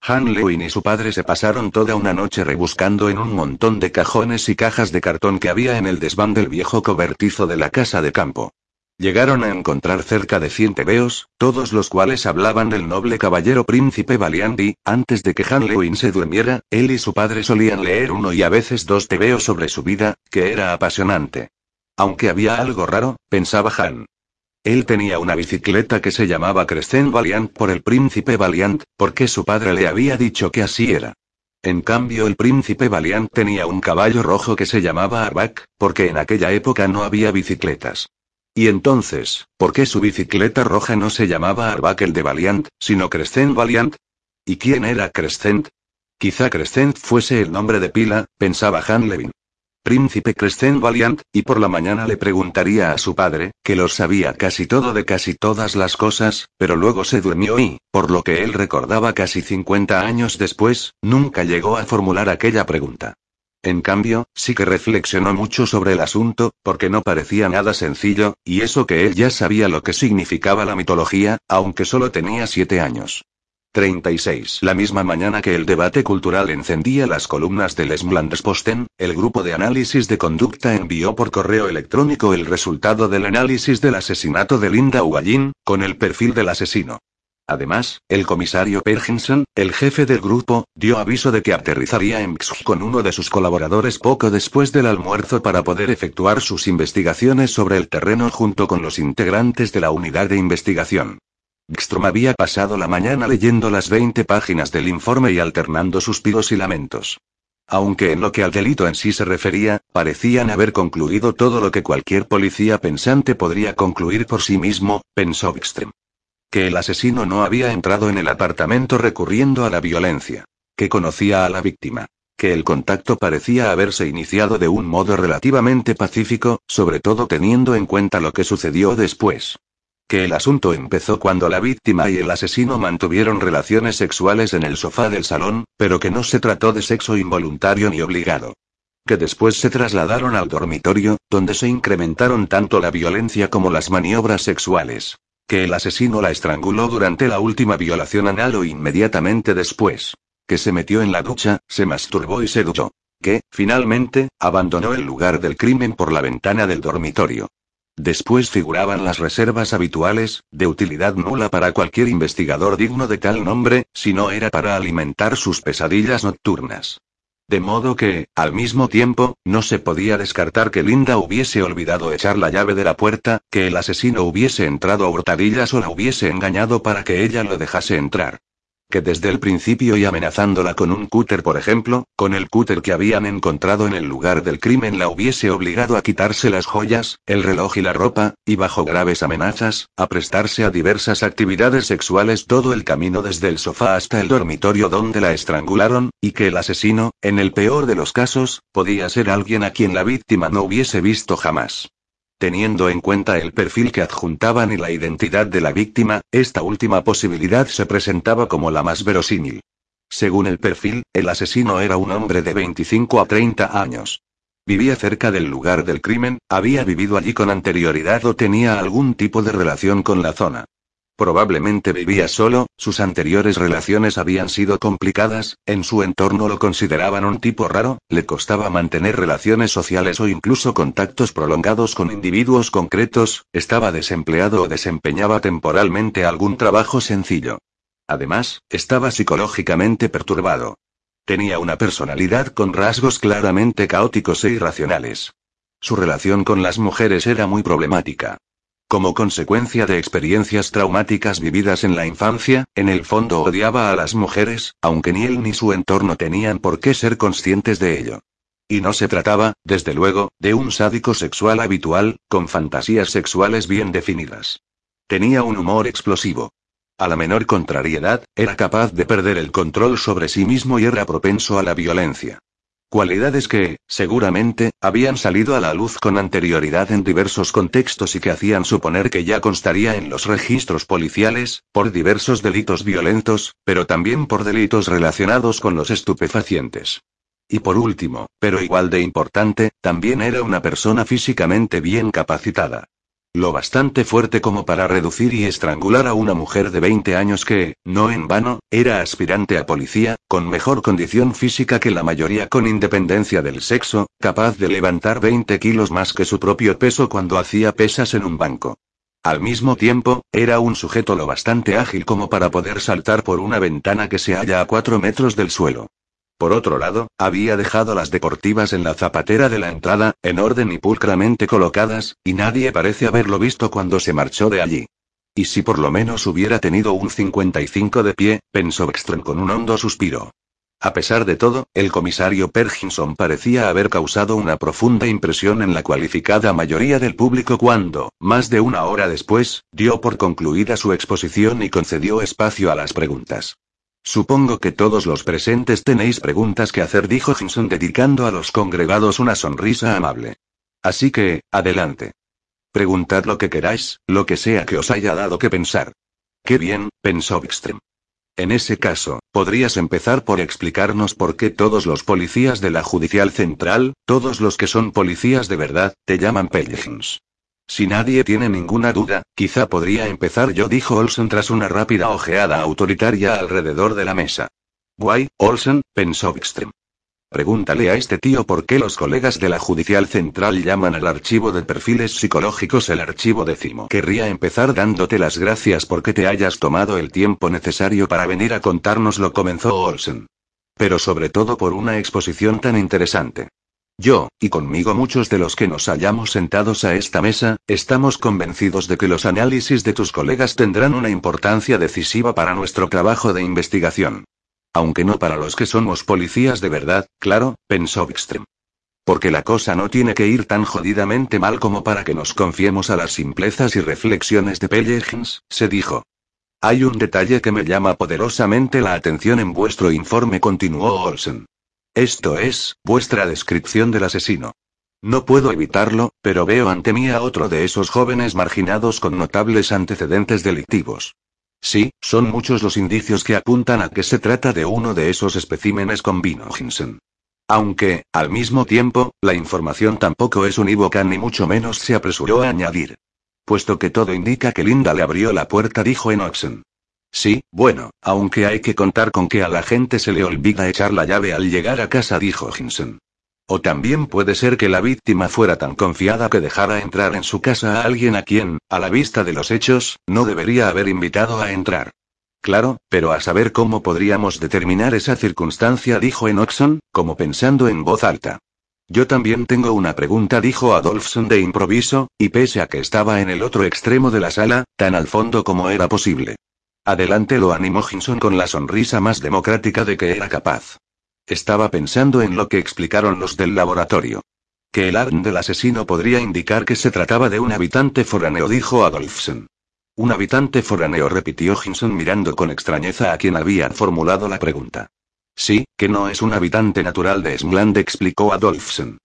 Speaker 1: Han Lewin y su padre se pasaron toda una noche rebuscando en un montón de cajones y cajas de cartón que había en el desván del viejo cobertizo de la casa de campo. Llegaron a encontrar cerca de cien tebeos, todos los cuales hablaban del noble caballero príncipe Valiant y, antes de que Han Lewin se durmiera, él y su padre solían leer uno y a veces dos tebeos sobre su vida, que era apasionante. Aunque había algo raro, pensaba Han. Él tenía una bicicleta que se llamaba Crescent Valiant por el príncipe Valiant, porque su padre le había dicho que así era. En cambio el príncipe Valiant tenía un caballo rojo que se llamaba Arbak, porque en aquella época no había bicicletas. Y entonces, ¿por qué su bicicleta roja no se llamaba Arbak el de Valiant, sino Crescent Valiant? ¿Y quién era Crescent? Quizá Crescent fuese el nombre de pila, pensaba Han Levin. Príncipe Crescent Valiant, y por la mañana le preguntaría a su padre, que lo sabía casi todo de casi todas las cosas, pero luego se durmió y, por lo que él recordaba casi 50 años después, nunca llegó a formular aquella pregunta. En cambio, sí que reflexionó mucho sobre el asunto, porque no parecía nada sencillo, y eso que él ya sabía lo que significaba la mitología, aunque solo tenía siete años. 36. La misma mañana que el debate cultural encendía las columnas del Smlandesposten, el grupo de análisis de conducta envió por correo electrónico el resultado del análisis del asesinato de Linda Ugallín, con el perfil del asesino. Además, el comisario Perkinson, el jefe del grupo, dio aviso de que aterrizaría en con uno de sus colaboradores poco después del almuerzo para poder efectuar sus investigaciones sobre el terreno junto con los integrantes de la unidad de investigación. Gstrom había pasado la mañana leyendo las 20 páginas del informe y alternando suspiros y lamentos. Aunque en lo que al delito en sí se refería, parecían haber concluido todo lo que cualquier policía pensante podría concluir por sí mismo, pensó Gstrom. Que el asesino no había entrado en el apartamento recurriendo a la violencia. Que conocía a la víctima. Que el contacto parecía haberse iniciado de un modo relativamente pacífico, sobre todo teniendo en cuenta lo que sucedió después que el asunto empezó cuando la víctima y el asesino mantuvieron relaciones sexuales en el sofá del salón, pero que no se trató de sexo involuntario ni obligado. Que después se trasladaron al dormitorio, donde se incrementaron tanto la violencia como las maniobras sexuales. Que el asesino la estranguló durante la última violación anal o inmediatamente después. Que se metió en la ducha, se masturbó y se duchó. Que, finalmente, abandonó el lugar del crimen por la ventana del dormitorio. Después figuraban las reservas habituales, de utilidad nula para cualquier investigador digno de tal nombre, si no era para alimentar sus pesadillas nocturnas. De modo que, al mismo tiempo, no se podía descartar que Linda hubiese olvidado echar la llave de la puerta, que el asesino hubiese entrado a hurtadillas o la hubiese engañado para que ella lo dejase entrar que desde el principio y amenazándola con un cúter, por ejemplo, con el cúter que habían encontrado en el lugar del crimen la hubiese obligado a quitarse las joyas, el reloj y la ropa, y bajo graves amenazas, a prestarse a diversas actividades sexuales todo el camino desde el sofá hasta el dormitorio donde la estrangularon, y que el asesino, en el peor de los casos, podía ser alguien a quien la víctima no hubiese visto jamás. Teniendo en cuenta el perfil que adjuntaban y la identidad de la víctima, esta última posibilidad se presentaba como la más verosímil. Según el perfil, el asesino era un hombre de 25 a 30 años. Vivía cerca del lugar del crimen, había vivido allí con anterioridad o tenía algún tipo de relación con la zona. Probablemente vivía solo, sus anteriores relaciones habían sido complicadas, en su entorno lo consideraban un tipo raro, le costaba mantener relaciones sociales o incluso contactos prolongados con individuos concretos, estaba desempleado o desempeñaba temporalmente algún trabajo sencillo. Además, estaba psicológicamente perturbado. Tenía una personalidad con rasgos claramente caóticos e irracionales. Su relación con las mujeres era muy problemática. Como consecuencia de experiencias traumáticas vividas en la infancia, en el fondo odiaba a las mujeres, aunque ni él ni su entorno tenían por qué ser conscientes de ello. Y no se trataba, desde luego, de un sádico sexual habitual, con fantasías sexuales bien definidas. Tenía un humor explosivo. A la menor contrariedad, era capaz de perder el control sobre sí mismo y era propenso a la violencia. Cualidades que, seguramente, habían salido a la luz con anterioridad en diversos contextos y que hacían suponer que ya constaría en los registros policiales, por diversos delitos violentos, pero también por delitos relacionados con los estupefacientes. Y por último, pero igual de importante, también era una persona físicamente bien capacitada. Lo bastante fuerte como para reducir y estrangular a una mujer de 20 años que, no en vano, era aspirante a policía, con mejor condición física que la mayoría con independencia del sexo, capaz de levantar 20 kilos más que su propio peso cuando hacía pesas en un banco. Al mismo tiempo, era un sujeto lo bastante ágil como para poder saltar por una ventana que se halla a 4 metros del suelo. Por otro lado, había dejado las deportivas en la zapatera de la entrada, en orden y pulcramente colocadas, y nadie parece haberlo visto cuando se marchó de allí. Y si por lo menos hubiera tenido un 55 de pie, pensó Ekström con un hondo suspiro. A pesar de todo, el comisario Perkinson parecía haber causado una profunda impresión en la cualificada mayoría del público cuando, más de una hora después, dio por concluida su exposición y concedió espacio a las preguntas. Supongo que todos los presentes tenéis preguntas que hacer, dijo Hinson dedicando a los congregados una sonrisa amable. Así que, adelante. Preguntad lo que queráis, lo que sea que os haya dado que pensar. Qué bien, pensó Wickstrom. En ese caso, podrías empezar por explicarnos por qué todos los policías de la Judicial Central, todos los que son policías de verdad, te llaman Pellegins. Si nadie tiene ninguna duda, quizá podría empezar yo, dijo Olsen tras una rápida ojeada autoritaria alrededor de la mesa. Guay, Olsen, pensó Wickström. Pregúntale a este tío por qué los colegas de la Judicial Central llaman al archivo de perfiles psicológicos el archivo décimo. Querría empezar dándote las gracias porque te hayas tomado el tiempo necesario para venir a contárnoslo, comenzó Olsen. Pero sobre todo por una exposición tan interesante. Yo, y conmigo muchos de los que nos hallamos sentados a esta mesa, estamos convencidos de que los análisis de tus colegas tendrán una importancia decisiva para nuestro trabajo de investigación. Aunque no para los que somos policías de verdad, claro, pensó Wickström. Porque la cosa no tiene que ir tan jodidamente mal como para que nos confiemos a las simplezas y reflexiones de Pellegins, se dijo. Hay un detalle que me llama poderosamente la atención en vuestro informe, continuó Olsen. Esto es, vuestra descripción del asesino. No puedo evitarlo, pero veo ante mí a otro de esos jóvenes marginados con notables antecedentes delictivos. Sí, son muchos los indicios que apuntan a que se trata de uno de esos especímenes con vino Hinsen. Aunque, al mismo tiempo, la información tampoco es unívoca ni mucho menos se apresuró a añadir. Puesto que todo indica que Linda le abrió la puerta, dijo Enoxen. Sí, bueno, aunque hay que contar con que a la gente se le olvida echar la llave al llegar a casa, dijo Hinson. O también puede ser que la víctima fuera tan confiada que dejara entrar en su casa a alguien a quien, a la vista de los hechos, no debería haber invitado a entrar. Claro, pero a saber cómo podríamos determinar esa circunstancia, dijo Enoxon, como pensando en voz alta. Yo también tengo una pregunta, dijo Adolfson de improviso, y pese a que estaba en el otro extremo de la sala, tan al fondo como era posible. Adelante lo animó Hinson con la sonrisa más democrática de que era capaz. Estaba pensando en lo que explicaron los del laboratorio. Que el ARN del asesino podría indicar que se trataba de un habitante foráneo, dijo Adolfson. Un habitante foráneo, repitió Hinson mirando con extrañeza a quien había formulado la pregunta. Sí, que no es un habitante natural de Smland, explicó Adolfson.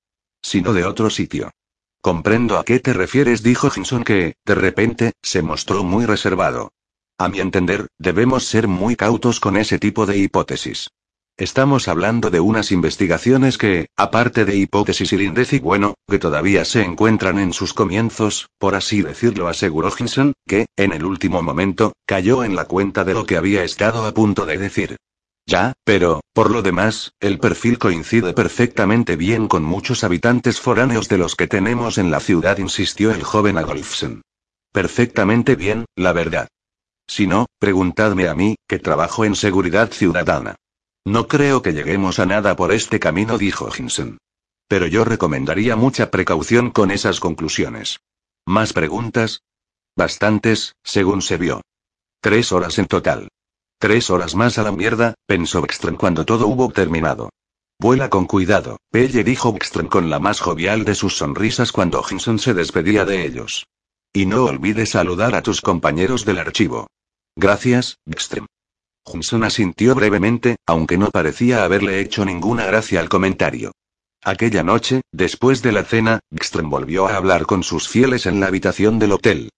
Speaker 1: Sino de otro sitio. Comprendo a qué te refieres, dijo Hinson que, de repente, se mostró muy reservado. A mi entender, debemos ser muy cautos con ese tipo de hipótesis. Estamos hablando de unas investigaciones que, aparte de hipótesis y bueno, que todavía se encuentran en sus comienzos, por así decirlo, aseguró Hinson, que, en el último momento, cayó en la cuenta de lo que había estado a punto de decir. Ya, pero, por lo demás, el perfil coincide perfectamente bien con muchos habitantes foráneos de los que tenemos en la ciudad, insistió el joven Adolfson. Perfectamente bien, la verdad. Si no, preguntadme a mí, que trabajo en seguridad ciudadana. No creo que lleguemos a nada por este camino, dijo Hinson. Pero yo recomendaría mucha precaución con esas conclusiones. ¿Más preguntas? Bastantes, según se vio. Tres horas en total. Tres horas más a la mierda, pensó Ekström cuando todo hubo terminado. Vuela con cuidado, Pelle dijo Ekström con la más jovial de sus sonrisas cuando Hinson se despedía de ellos. Y no olvides saludar a tus compañeros del archivo. Gracias, Ekström. Johnson asintió brevemente, aunque no parecía haberle hecho ninguna gracia al comentario. Aquella noche, después de la cena, Gström volvió a hablar con sus fieles en la habitación del hotel.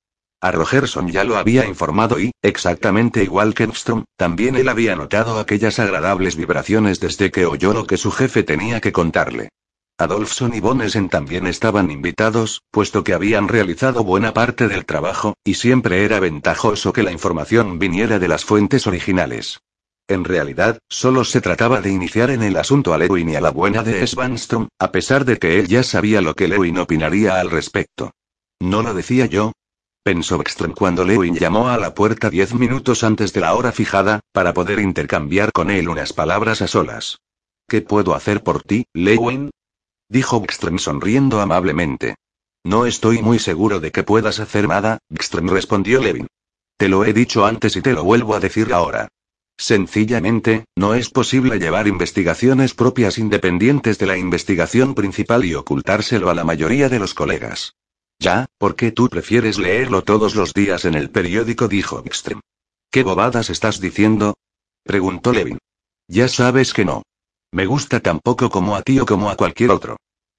Speaker 1: A Rogerson ya lo había informado y, exactamente igual que Gström, también él había notado aquellas agradables vibraciones desde que oyó lo que su jefe tenía que contarle. Adolfson y Bonesen también estaban invitados, puesto que habían realizado buena parte del trabajo, y siempre era ventajoso que la información viniera de las fuentes originales. En realidad, solo se trataba de iniciar en el asunto a Lewin y a la buena de Svanstrom, a pesar de que él ya sabía lo que Lewin opinaría al respecto. ¿No lo decía yo? Pensó Ekström cuando Lewin llamó a la puerta diez minutos antes de la hora fijada, para poder intercambiar con él unas palabras a solas. ¿Qué puedo hacer por ti, Lewin? Dijo Gström sonriendo amablemente. No estoy muy seguro de que puedas hacer nada, Gström respondió Levin. Te lo he dicho antes y te lo vuelvo a decir ahora. Sencillamente, no es posible llevar investigaciones propias independientes de la investigación principal y ocultárselo a la mayoría de los colegas. Ya, ¿por qué tú prefieres leerlo todos los días en el periódico? dijo Gström. ¿Qué bobadas estás diciendo? preguntó Levin. Ya sabes que no. Me gusta tan poco como a ti o como a cualquier otro.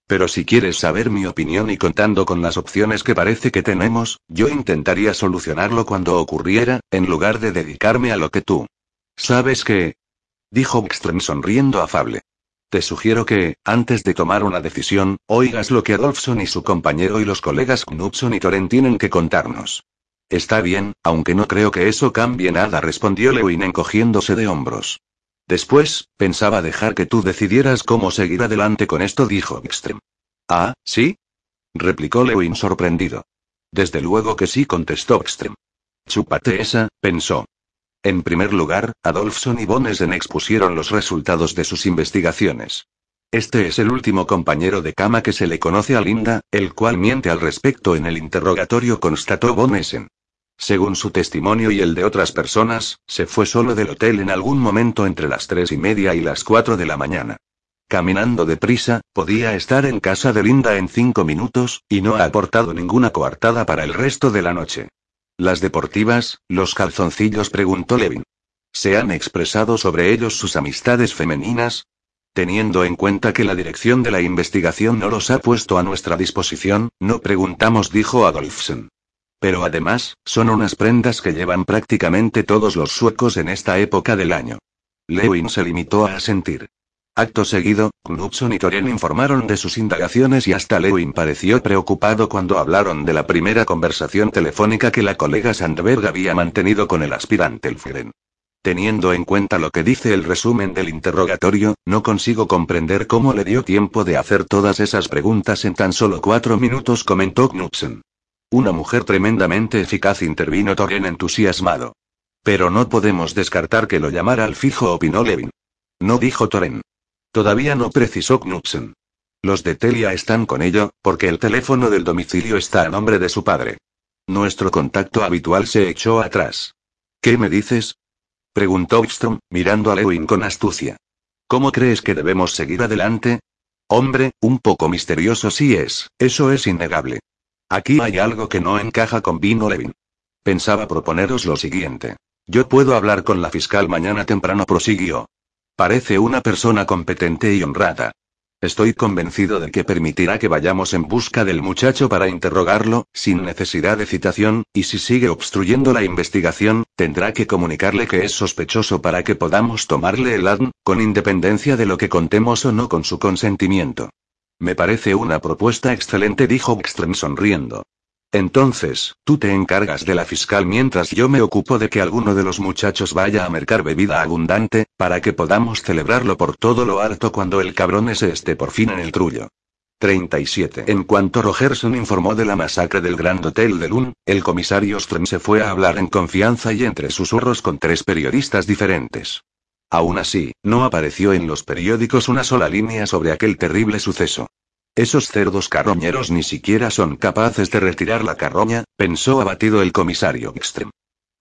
Speaker 1: Pero si quieres saber mi opinión y contando con las opciones que parece que tenemos, yo intentaría solucionarlo cuando ocurriera, en lugar de dedicarme a lo que tú. ¿Sabes qué? Dijo Ekström sonriendo afable. Te sugiero que, antes de tomar una decisión, oigas lo que Adolfson y su compañero y los colegas Knudson y Toren tienen que contarnos. Está bien, aunque no creo que eso cambie nada, respondió Lewin encogiéndose de hombros. Después, pensaba dejar que tú decidieras cómo seguir adelante con esto, dijo Ekström. Ah, ¿sí? replicó Lewin sorprendido. Desde luego que sí, contestó Ekström. Chúpate esa, pensó. En primer lugar, Adolfson y Bonesen expusieron los resultados de sus investigaciones. Este es el último compañero de cama que se le conoce a Linda, el cual miente al respecto en el interrogatorio, constató Bonesen. Según su testimonio y el de otras personas, se fue solo del hotel en algún momento entre las tres y media y las cuatro de la mañana. Caminando deprisa, podía estar en casa de Linda en cinco minutos, y no ha aportado ninguna coartada para el resto de la noche. ¿Las deportivas, los calzoncillos? preguntó Levin. ¿Se han expresado sobre ellos sus amistades femeninas? Teniendo en cuenta que la dirección de la investigación no los ha puesto a nuestra disposición, no preguntamos, dijo Adolfsen. Pero además, son unas prendas que llevan prácticamente todos los suecos en esta época del año. Lewin se limitó a asentir. Acto seguido, Knudson y Toren informaron de sus indagaciones y hasta Lewin pareció preocupado cuando hablaron de la primera conversación telefónica que la colega Sandberg había mantenido con el aspirante Elfgren. Teniendo en cuenta lo que dice el resumen del interrogatorio, no consigo comprender cómo le dio tiempo de hacer todas esas preguntas en tan solo cuatro minutos, comentó Knudsen. Una mujer tremendamente eficaz intervino Torren entusiasmado. Pero no podemos descartar que lo llamara al fijo, opinó Levin. No dijo Toren. Todavía no precisó Knudsen. Los de Telia están con ello, porque el teléfono del domicilio está a nombre de su padre. Nuestro contacto habitual se echó atrás. ¿Qué me dices? Preguntó Wickstrom, mirando a Lewin con astucia. ¿Cómo crees que debemos seguir adelante? Hombre, un poco misterioso sí es, eso es innegable. Aquí hay algo que no encaja con Vino Levin. Pensaba proponeros lo siguiente. Yo puedo hablar con la fiscal mañana temprano, prosiguió. Parece una persona competente y honrada. Estoy convencido de que permitirá que vayamos en busca del muchacho para interrogarlo, sin necesidad de citación, y si sigue obstruyendo la investigación, tendrá que comunicarle que es sospechoso para que podamos tomarle el ADN, con independencia de lo que contemos o no con su consentimiento. Me parece una propuesta excelente, dijo Ekström sonriendo. Entonces, tú te encargas de la fiscal mientras yo me ocupo de que alguno de los muchachos vaya a mercar bebida abundante, para que podamos celebrarlo por todo lo alto cuando el cabrón ese esté por fin en el trullo. 37. En cuanto Rogerson informó de la masacre del Grand Hotel de Lund, el comisario Ström se fue a hablar en confianza y entre susurros con tres periodistas diferentes. Aún así, no apareció en los periódicos una sola línea sobre aquel terrible suceso. Esos cerdos carroñeros ni siquiera son capaces de retirar la carroña, pensó abatido el comisario Extrem.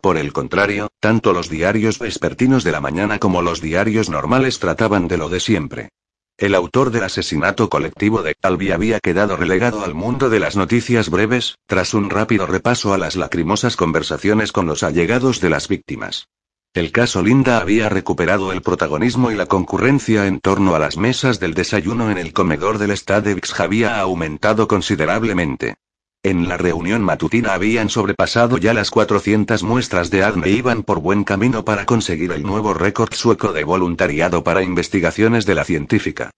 Speaker 1: Por el contrario, tanto los diarios vespertinos de la mañana como los diarios normales trataban de lo de siempre. El autor del asesinato colectivo de Calvi había quedado relegado al mundo de las noticias breves, tras un rápido repaso a las lacrimosas conversaciones con los allegados de las víctimas. El caso Linda había recuperado el protagonismo y la concurrencia en torno a las mesas del desayuno en el comedor del Stade Vix había aumentado considerablemente. En la reunión matutina habían sobrepasado ya las 400 muestras de ADN e iban por buen camino para conseguir el nuevo récord sueco de voluntariado para investigaciones de la científica.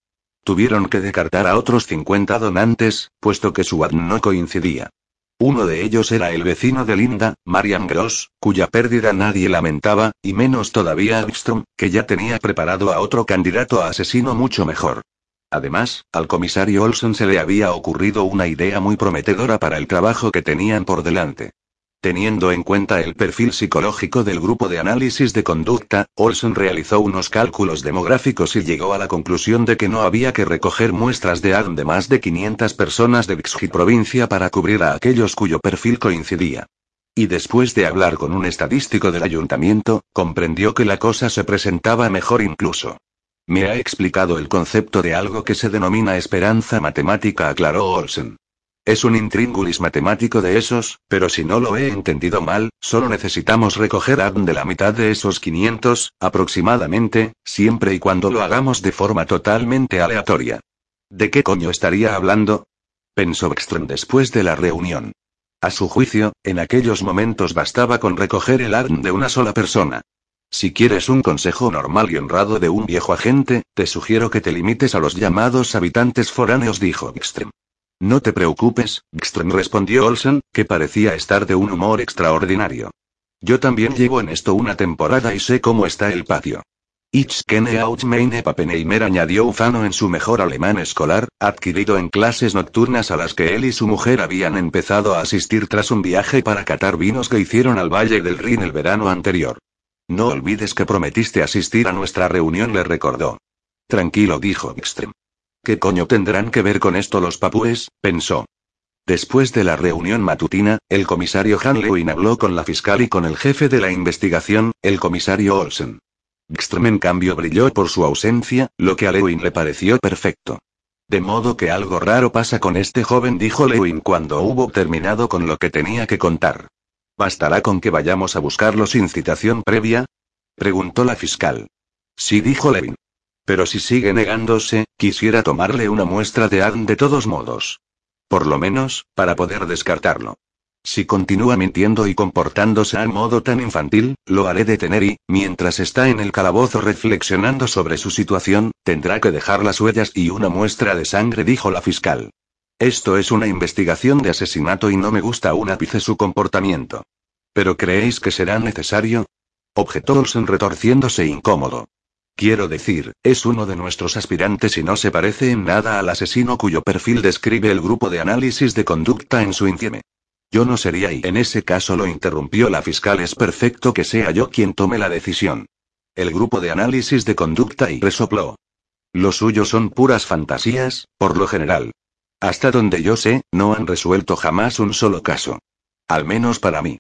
Speaker 1: Tuvieron que descartar a otros 50 donantes, puesto que su ADN no coincidía. Uno de ellos era el vecino de Linda, Marian Gross, cuya pérdida nadie lamentaba, y menos todavía Armstrong, que ya tenía preparado a otro candidato a asesino mucho mejor. Además, al comisario Olson se le había ocurrido una idea muy prometedora para el trabajo que tenían por delante. Teniendo en cuenta el perfil psicológico del grupo de análisis de conducta, Olson realizó unos cálculos demográficos y llegó a la conclusión de que no había que recoger muestras de ADN de más de 500 personas de Vixhi provincia para cubrir a aquellos cuyo perfil coincidía. Y después de hablar con un estadístico del ayuntamiento, comprendió que la cosa se presentaba mejor incluso. Me ha explicado el concepto de algo que se denomina esperanza matemática, aclaró Olsen. Es un intríngulis matemático de esos, pero si no lo he entendido mal, solo necesitamos recoger ADN de la mitad de esos 500, aproximadamente, siempre y cuando lo hagamos de forma totalmente aleatoria. ¿De qué coño estaría hablando? Pensó Ekström después de la reunión. A su juicio, en aquellos momentos bastaba con recoger el ADN de una sola persona. Si quieres un consejo normal y honrado de un viejo agente, te sugiero que te limites a los llamados habitantes foráneos, dijo Ekström. No te preocupes, Gström respondió Olsen, que parecía estar de un humor extraordinario. Yo también llevo en esto una temporada y sé cómo está el patio. Ich kenne auch meine Pappenheimer añadió Ufano en su mejor alemán escolar, adquirido en clases nocturnas a las que él y su mujer habían empezado a asistir tras un viaje para catar vinos que hicieron al Valle del Rin el verano anterior. No olvides que prometiste asistir a nuestra reunión, le recordó. Tranquilo, dijo Ekström. ¿Qué coño tendrán que ver con esto los papúes? pensó. Después de la reunión matutina, el comisario Hanlewin habló con la fiscal y con el jefe de la investigación, el comisario Olsen. Gström en cambio brilló por su ausencia, lo que a Lewin le pareció perfecto. De modo que algo raro pasa con este joven, dijo Lewin cuando hubo terminado con lo que tenía que contar. ¿Bastará con que vayamos a buscarlo sin citación previa? preguntó la fiscal. Sí, dijo Lewin. Pero si sigue negándose, quisiera tomarle una muestra de ADN de todos modos. Por lo menos, para poder descartarlo. Si continúa mintiendo y comportándose a modo tan infantil, lo haré detener y, mientras está en el calabozo reflexionando sobre su situación, tendrá que dejar las huellas y una muestra de sangre, dijo la fiscal. Esto es una investigación de asesinato y no me gusta un ápice su comportamiento. ¿Pero creéis que será necesario? Objetó Olsen retorciéndose incómodo. Quiero decir, es uno de nuestros aspirantes y no se parece en nada al asesino cuyo perfil describe el grupo de análisis de conducta en su intieme. Yo no sería y en ese caso lo interrumpió la fiscal. Es perfecto que sea yo quien tome la decisión. El grupo de análisis de conducta y resopló. Lo suyo son puras fantasías, por lo general. Hasta donde yo sé, no han resuelto jamás un solo caso. Al menos para mí.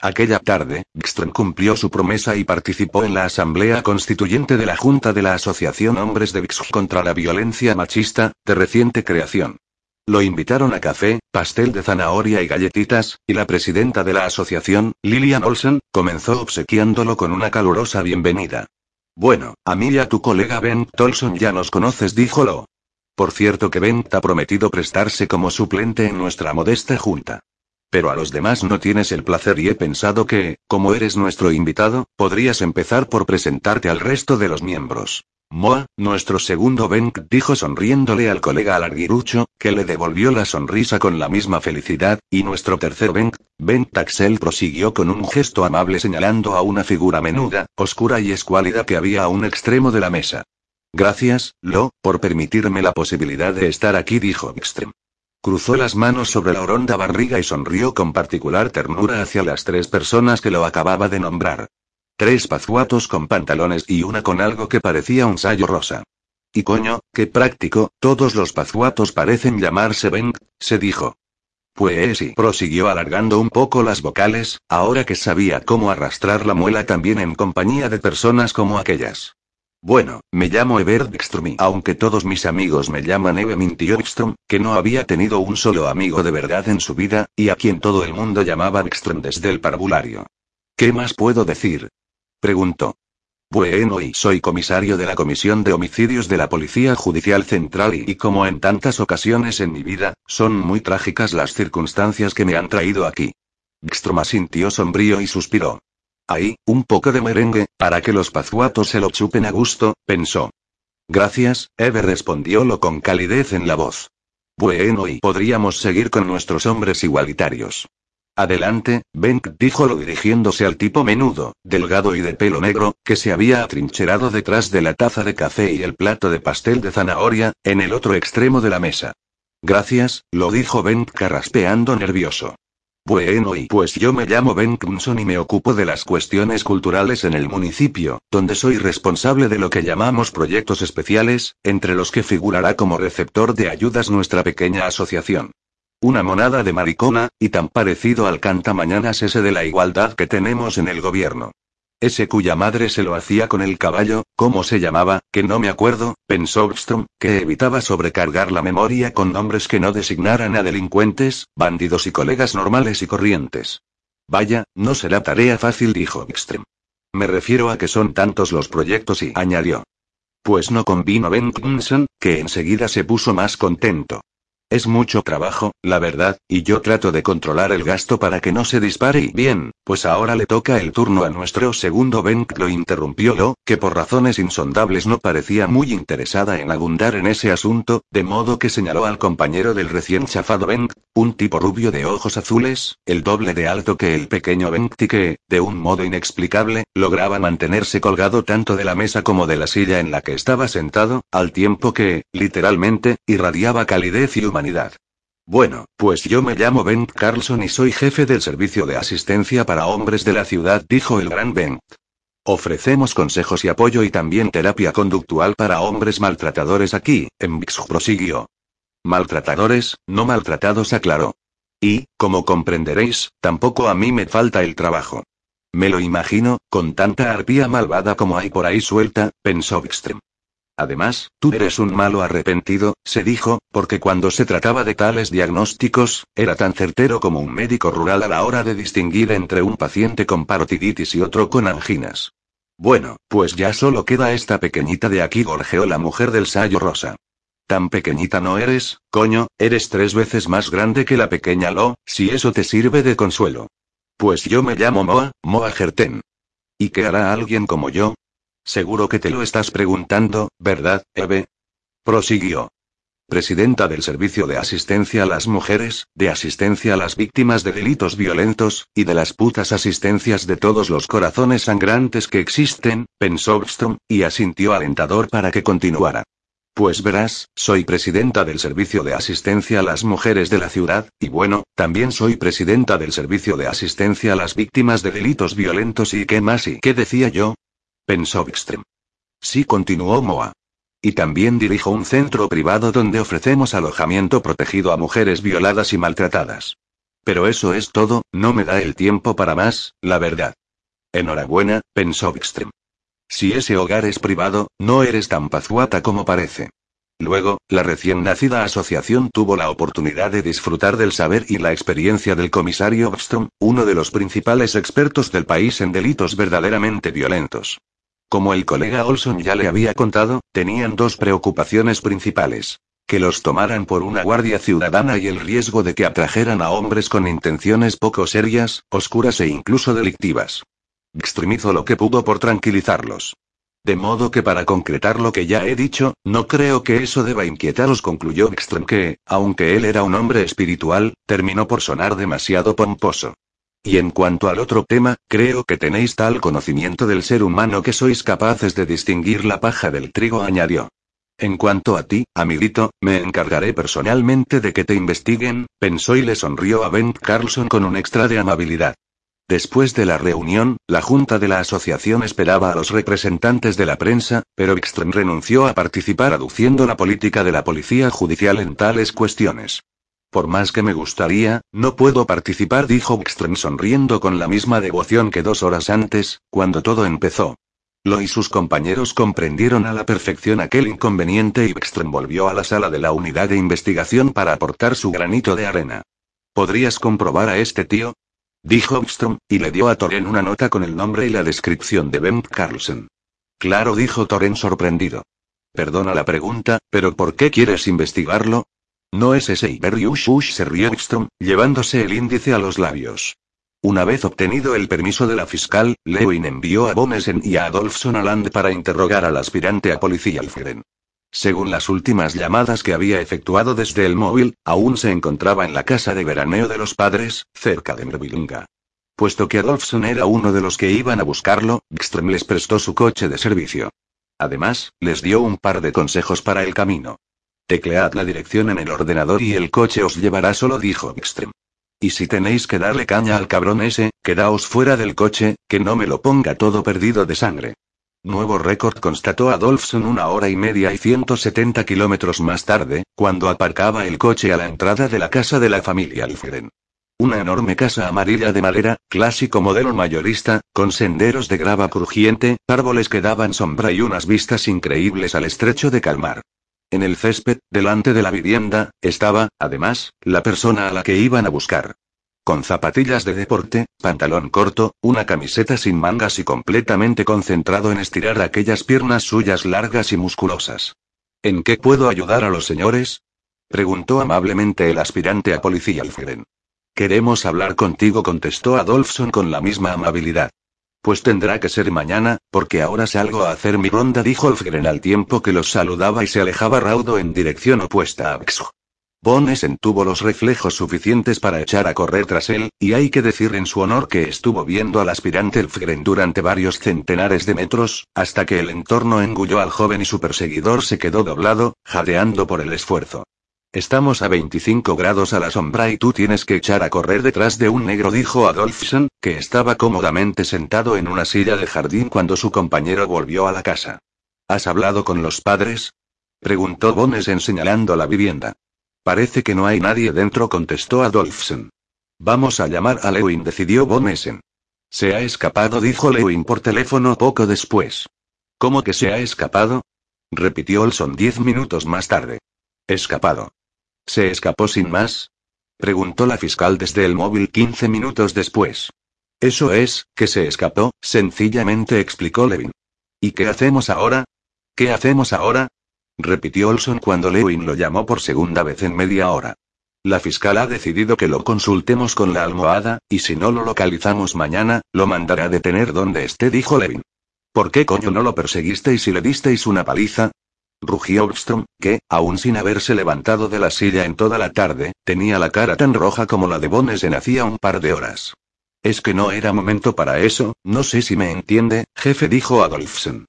Speaker 1: Aquella tarde, Gstrom cumplió su promesa y participó en la asamblea constituyente de la Junta de la Asociación Hombres de Vix contra la Violencia Machista, de reciente creación. Lo invitaron a café, pastel de zanahoria y galletitas, y la presidenta de la asociación, Lilian Olsen, comenzó obsequiándolo con una calurosa bienvenida. Bueno, a mí y a tu colega Ben Tolson ya nos conoces, díjolo. Por cierto que Bent ha prometido prestarse como suplente en nuestra modesta junta. Pero a los demás no tienes el placer y he pensado que, como eres nuestro invitado, podrías empezar por presentarte al resto de los miembros. Moa, nuestro segundo Benk, dijo sonriéndole al colega alarguirucho, que le devolvió la sonrisa con la misma felicidad, y nuestro tercer Benk, Ben Taxel prosiguió con un gesto amable señalando a una figura menuda, oscura y escuálida que había a un extremo de la mesa. Gracias, Lo, por permitirme la posibilidad de estar aquí, dijo Extrem. Cruzó las manos sobre la horonda barriga y sonrió con particular ternura hacia las tres personas que lo acababa de nombrar. Tres pazuatos con pantalones y una con algo que parecía un sayo rosa. Y coño, qué práctico, todos los pazuatos parecen llamarse Ben, se dijo. Pues sí, prosiguió alargando un poco las vocales, ahora que sabía cómo arrastrar la muela también en compañía de personas como aquellas. Bueno, me llamo Ebert Wikström aunque todos mis amigos me llaman Eve mintió Wikström, que no había tenido un solo amigo de verdad en su vida, y a quien todo el mundo llamaba Wikström desde el parvulario. ¿Qué más puedo decir? Preguntó. Bueno, y soy comisario de la Comisión de Homicidios de la Policía Judicial Central y, como en tantas ocasiones en mi vida, son muy trágicas las circunstancias que me han traído aquí. Wikström asintió sombrío y suspiró. Ahí, un poco de merengue, para que los pazuatos se lo chupen a gusto, pensó. Gracias, Eve respondiólo con calidez en la voz. Bueno, y podríamos seguir con nuestros hombres igualitarios. Adelante, dijo díjolo dirigiéndose al tipo menudo, delgado y de pelo negro, que se había atrincherado detrás de la taza de café y el plato de pastel de zanahoria, en el otro extremo de la mesa. Gracias, lo dijo Benk carraspeando nervioso. Bueno, y pues yo me llamo Ben Crimson y me ocupo de las cuestiones culturales en el municipio, donde soy responsable de lo que llamamos proyectos especiales, entre los que figurará como receptor de ayudas nuestra pequeña asociación. Una monada de maricona, y tan parecido al cantamañanas ese de la igualdad que tenemos en el gobierno. Ese cuya madre se lo hacía con el caballo, ¿cómo se llamaba? Que no me acuerdo, pensó Bstrom, que evitaba sobrecargar la memoria con nombres que no designaran a delincuentes, bandidos y colegas normales y corrientes. Vaya, no será tarea fácil, dijo Bstrom. Me refiero a que son tantos los proyectos y añadió. Pues no convino Ben Crimson, que enseguida se puso más contento. Es mucho trabajo, la verdad, y yo trato de controlar el gasto para que no se dispare y bien, pues ahora le toca el turno a nuestro segundo Benk lo interrumpió Lo, que por razones insondables no parecía muy interesada en abundar en ese asunto, de modo que señaló al compañero del recién chafado Benk, un tipo rubio de ojos azules, el doble de alto que el pequeño Benk que, de un modo inexplicable, lograba mantenerse colgado tanto de la mesa como de la silla en la que estaba sentado, al tiempo que, literalmente, irradiaba calidez y humanidad. Bueno, pues yo me llamo Ben Carlson y soy jefe del servicio de asistencia para hombres de la ciudad, dijo el gran Ben. Ofrecemos consejos y apoyo y también terapia conductual para hombres maltratadores aquí, en Vix prosiguió. Maltratadores, no maltratados, aclaró. Y, como comprenderéis, tampoco a mí me falta el trabajo. Me lo imagino, con tanta arpía malvada como hay por ahí suelta, pensó Wikström. Además, tú eres un malo arrepentido, se dijo, porque cuando se trataba de tales diagnósticos, era tan certero como un médico rural a la hora de distinguir entre un paciente con parotiditis y otro con anginas. Bueno, pues ya solo queda esta pequeñita de aquí, gorjeó la mujer del sayo rosa. Tan pequeñita no eres, coño, eres tres veces más grande que la pequeña Lo, si eso te sirve de consuelo. Pues yo me llamo Moa, Moa Gerten. ¿Y qué hará alguien como yo? Seguro que te lo estás preguntando, ¿verdad, Eve? Prosiguió. presidenta del Servicio de Asistencia a las Mujeres, de Asistencia a las Víctimas de Delitos Violentos, y de las putas asistencias de todos los corazones sangrantes que existen, pensó Bstrom, y asintió alentador para que continuara. Pues verás, soy presidenta del Servicio de Asistencia a las Mujeres de la ciudad, y bueno, también soy presidenta del Servicio de Asistencia a las Víctimas de Delitos Violentos y qué más y qué decía yo. Pensó Bstrom. Sí, continuó Moa. Y también dirijo un centro privado donde ofrecemos alojamiento protegido a mujeres violadas y maltratadas. Pero eso es todo, no me da el tiempo para más, la verdad. Enhorabuena, pensó Wikström. Si ese hogar es privado, no eres tan pazuata como parece. Luego, la recién nacida asociación tuvo la oportunidad de disfrutar del saber y la experiencia del comisario Wikström, uno de los principales expertos del país en delitos verdaderamente violentos. Como el colega Olson ya le había contado, tenían dos preocupaciones principales. Que los tomaran por una guardia ciudadana y el riesgo de que atrajeran a hombres con intenciones poco serias, oscuras e incluso delictivas. Gstrim hizo lo que pudo por tranquilizarlos. De modo que para concretar lo que ya he dicho, no creo que eso deba inquietaros, concluyó Gstrom que, aunque él era un hombre espiritual, terminó por sonar demasiado pomposo. Y en cuanto al otro tema, creo que tenéis tal conocimiento del ser humano que sois capaces de distinguir la paja del trigo, añadió. En cuanto a ti, amiguito, me encargaré personalmente de que te investiguen, pensó y le sonrió a Ben Carlson con un extra de amabilidad. Después de la reunión, la junta de la asociación esperaba a los representantes de la prensa, pero Ekström renunció a participar aduciendo la política de la policía judicial en tales cuestiones. Por más que me gustaría, no puedo participar, dijo Wikström sonriendo con la misma devoción que dos horas antes, cuando todo empezó. Lo y sus compañeros comprendieron a la perfección aquel inconveniente y Wikström volvió a la sala de la unidad de investigación para aportar su granito de arena. ¿Podrías comprobar a este tío? Dijo Wikström, y le dio a Toren una nota con el nombre y la descripción de Ben Carlsen. Claro, dijo Toren sorprendido. Perdona la pregunta, pero ¿por qué quieres investigarlo? No es ese Iberius se rió Ekstrom, llevándose el índice a los labios. Una vez obtenido el permiso de la fiscal, Lewin envió a Bonesen y a Adolfson a para interrogar al aspirante a policía Alfred. Según las últimas llamadas que había efectuado desde el móvil, aún se encontraba en la casa de veraneo de los padres, cerca de Mervilunga. Puesto que Adolfson era uno de los que iban a buscarlo, Ekström les prestó su coche de servicio. Además, les dio un par de consejos para el camino. Teclead la dirección en el ordenador y el coche os llevará solo, dijo Extrem. Y si tenéis que darle caña al cabrón ese, quedaos fuera del coche, que no me lo ponga todo perdido de sangre. Nuevo récord constató Adolfson una hora y media y 170 kilómetros más tarde, cuando aparcaba el coche a la entrada de la casa de la familia Alfred. Una enorme casa amarilla de madera, clásico modelo mayorista, con senderos de grava crujiente, árboles que daban sombra y unas vistas increíbles al estrecho de Calmar. En el césped, delante de la vivienda, estaba, además, la persona a la que iban a buscar. Con zapatillas de deporte, pantalón corto, una camiseta sin mangas y completamente concentrado en estirar aquellas piernas suyas largas y musculosas. ¿En qué puedo ayudar a los señores? preguntó amablemente el aspirante a policía Alfred. Queremos hablar contigo, contestó Adolfson con la misma amabilidad. Pues tendrá que ser mañana, porque ahora salgo a hacer mi ronda, dijo Elfgren al tiempo que los saludaba y se alejaba raudo en dirección opuesta a Bxo. Bonesen tuvo los reflejos suficientes para echar a correr tras él, y hay que decir en su honor que estuvo viendo al aspirante Elfgren durante varios centenares de metros, hasta que el entorno engulló al joven y su perseguidor se quedó doblado, jadeando por el esfuerzo. Estamos a 25 grados a la sombra y tú tienes que echar a correr detrás de un negro, dijo Adolfson, que estaba cómodamente sentado en una silla de jardín cuando su compañero volvió a la casa. ¿Has hablado con los padres? preguntó Bonesen señalando la vivienda. Parece que no hay nadie dentro, contestó Adolfson. Vamos a llamar a Lewin, decidió Bonesen. Se ha escapado, dijo Lewin por teléfono poco después. ¿Cómo que se ha escapado? repitió Olson diez minutos más tarde. Escapado. ¿Se escapó sin más? Preguntó la fiscal desde el móvil 15 minutos después. Eso es, que se escapó, sencillamente explicó Levin. ¿Y qué hacemos ahora? ¿Qué hacemos ahora? repitió Olson cuando Lewin lo llamó por segunda vez en media hora. La fiscal ha decidido que lo consultemos con la almohada, y si no lo localizamos mañana, lo mandará a detener donde esté, dijo Levin. ¿Por qué coño no lo perseguisteis y le disteis una paliza? Rugió Obstrom, que, aún sin haberse levantado de la silla en toda la tarde, tenía la cara tan roja como la de Bones en hacía un par de horas. Es que no era momento para eso, no sé si me entiende, jefe, dijo Adolfsen.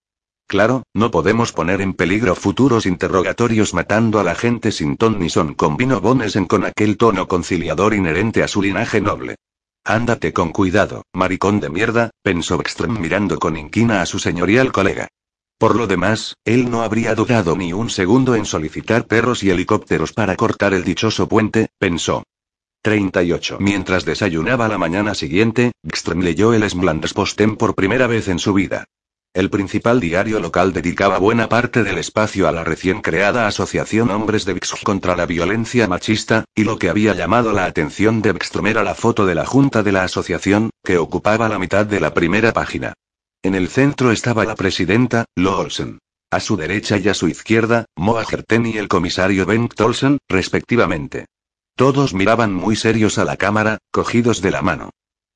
Speaker 1: Claro, no podemos poner en peligro futuros interrogatorios matando a la gente sin ton ni son, convino Bonesen con aquel tono conciliador inherente a su linaje noble. Ándate con cuidado, maricón de mierda, pensó Ekström mirando con inquina a su señorial colega. Por lo demás, él no habría dudado ni un segundo en solicitar perros y helicópteros para cortar el dichoso puente, pensó. 38. Mientras desayunaba la mañana siguiente, Ekström leyó el Smlandesposten por primera vez en su vida. El principal diario local dedicaba buena parte del espacio a la recién creada Asociación Hombres de Vix contra la Violencia Machista, y lo que había llamado la atención de Ekström era la foto de la junta de la asociación, que ocupaba la mitad de la primera página. En el centro estaba la presidenta, Lo Olsen. A su derecha y a su izquierda, Moa Gerten y el comisario Bengt Olsen, respectivamente. Todos miraban muy serios a la cámara, cogidos de la mano.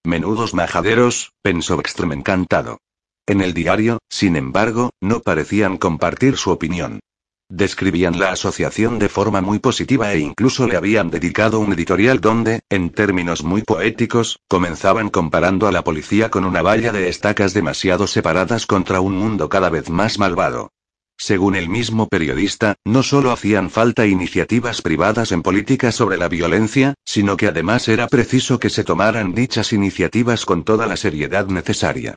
Speaker 1: Menudos majaderos, pensó Ekström encantado. En el diario, sin embargo, no parecían compartir su opinión. Describían la asociación de forma muy positiva e incluso le habían dedicado un editorial donde, en términos muy poéticos, comenzaban comparando a la policía con una valla de estacas demasiado separadas contra un mundo cada vez más malvado. Según el mismo periodista, no solo hacían falta iniciativas privadas en política sobre la violencia, sino que además era preciso que se tomaran dichas iniciativas con toda la seriedad necesaria.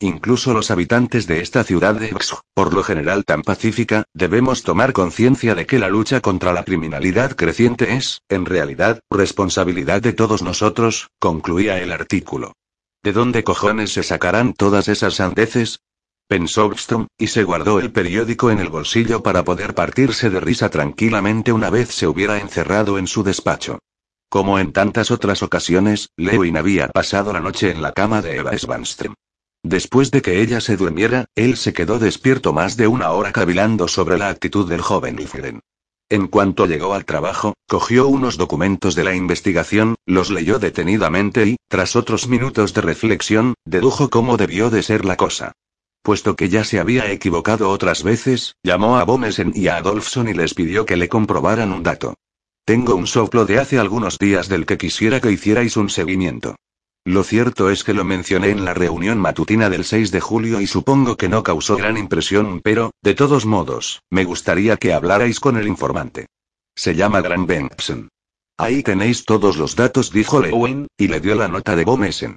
Speaker 1: Incluso los habitantes de esta ciudad de Exo, por lo general tan pacífica, debemos tomar conciencia de que la lucha contra la criminalidad creciente es, en realidad, responsabilidad de todos nosotros, concluía el artículo. ¿De dónde cojones se sacarán todas esas sandeces? Pensó Bstrom, y se guardó el periódico en el bolsillo para poder partirse de risa tranquilamente una vez se hubiera encerrado en su despacho. Como en tantas otras ocasiones, Lewin había pasado la noche en la cama de Eva Svanström. Después de que ella se durmiera, él se quedó despierto más de una hora cavilando sobre la actitud del joven Ilfgren. En cuanto llegó al trabajo, cogió unos documentos de la investigación, los leyó detenidamente y, tras otros minutos de reflexión, dedujo cómo debió de ser la cosa. Puesto que ya se había equivocado otras veces, llamó a Bomesen y a Adolfson y les pidió que le comprobaran un dato. Tengo un soplo de hace algunos días del que quisiera que hicierais un seguimiento. Lo cierto es que lo mencioné en la reunión matutina del 6 de julio y supongo que no causó gran impresión, pero, de todos modos, me gustaría que hablarais con el informante. Se llama Gran Bengtsen. Ahí tenéis todos los datos, dijo Lewin, y le dio la nota de Bomesen.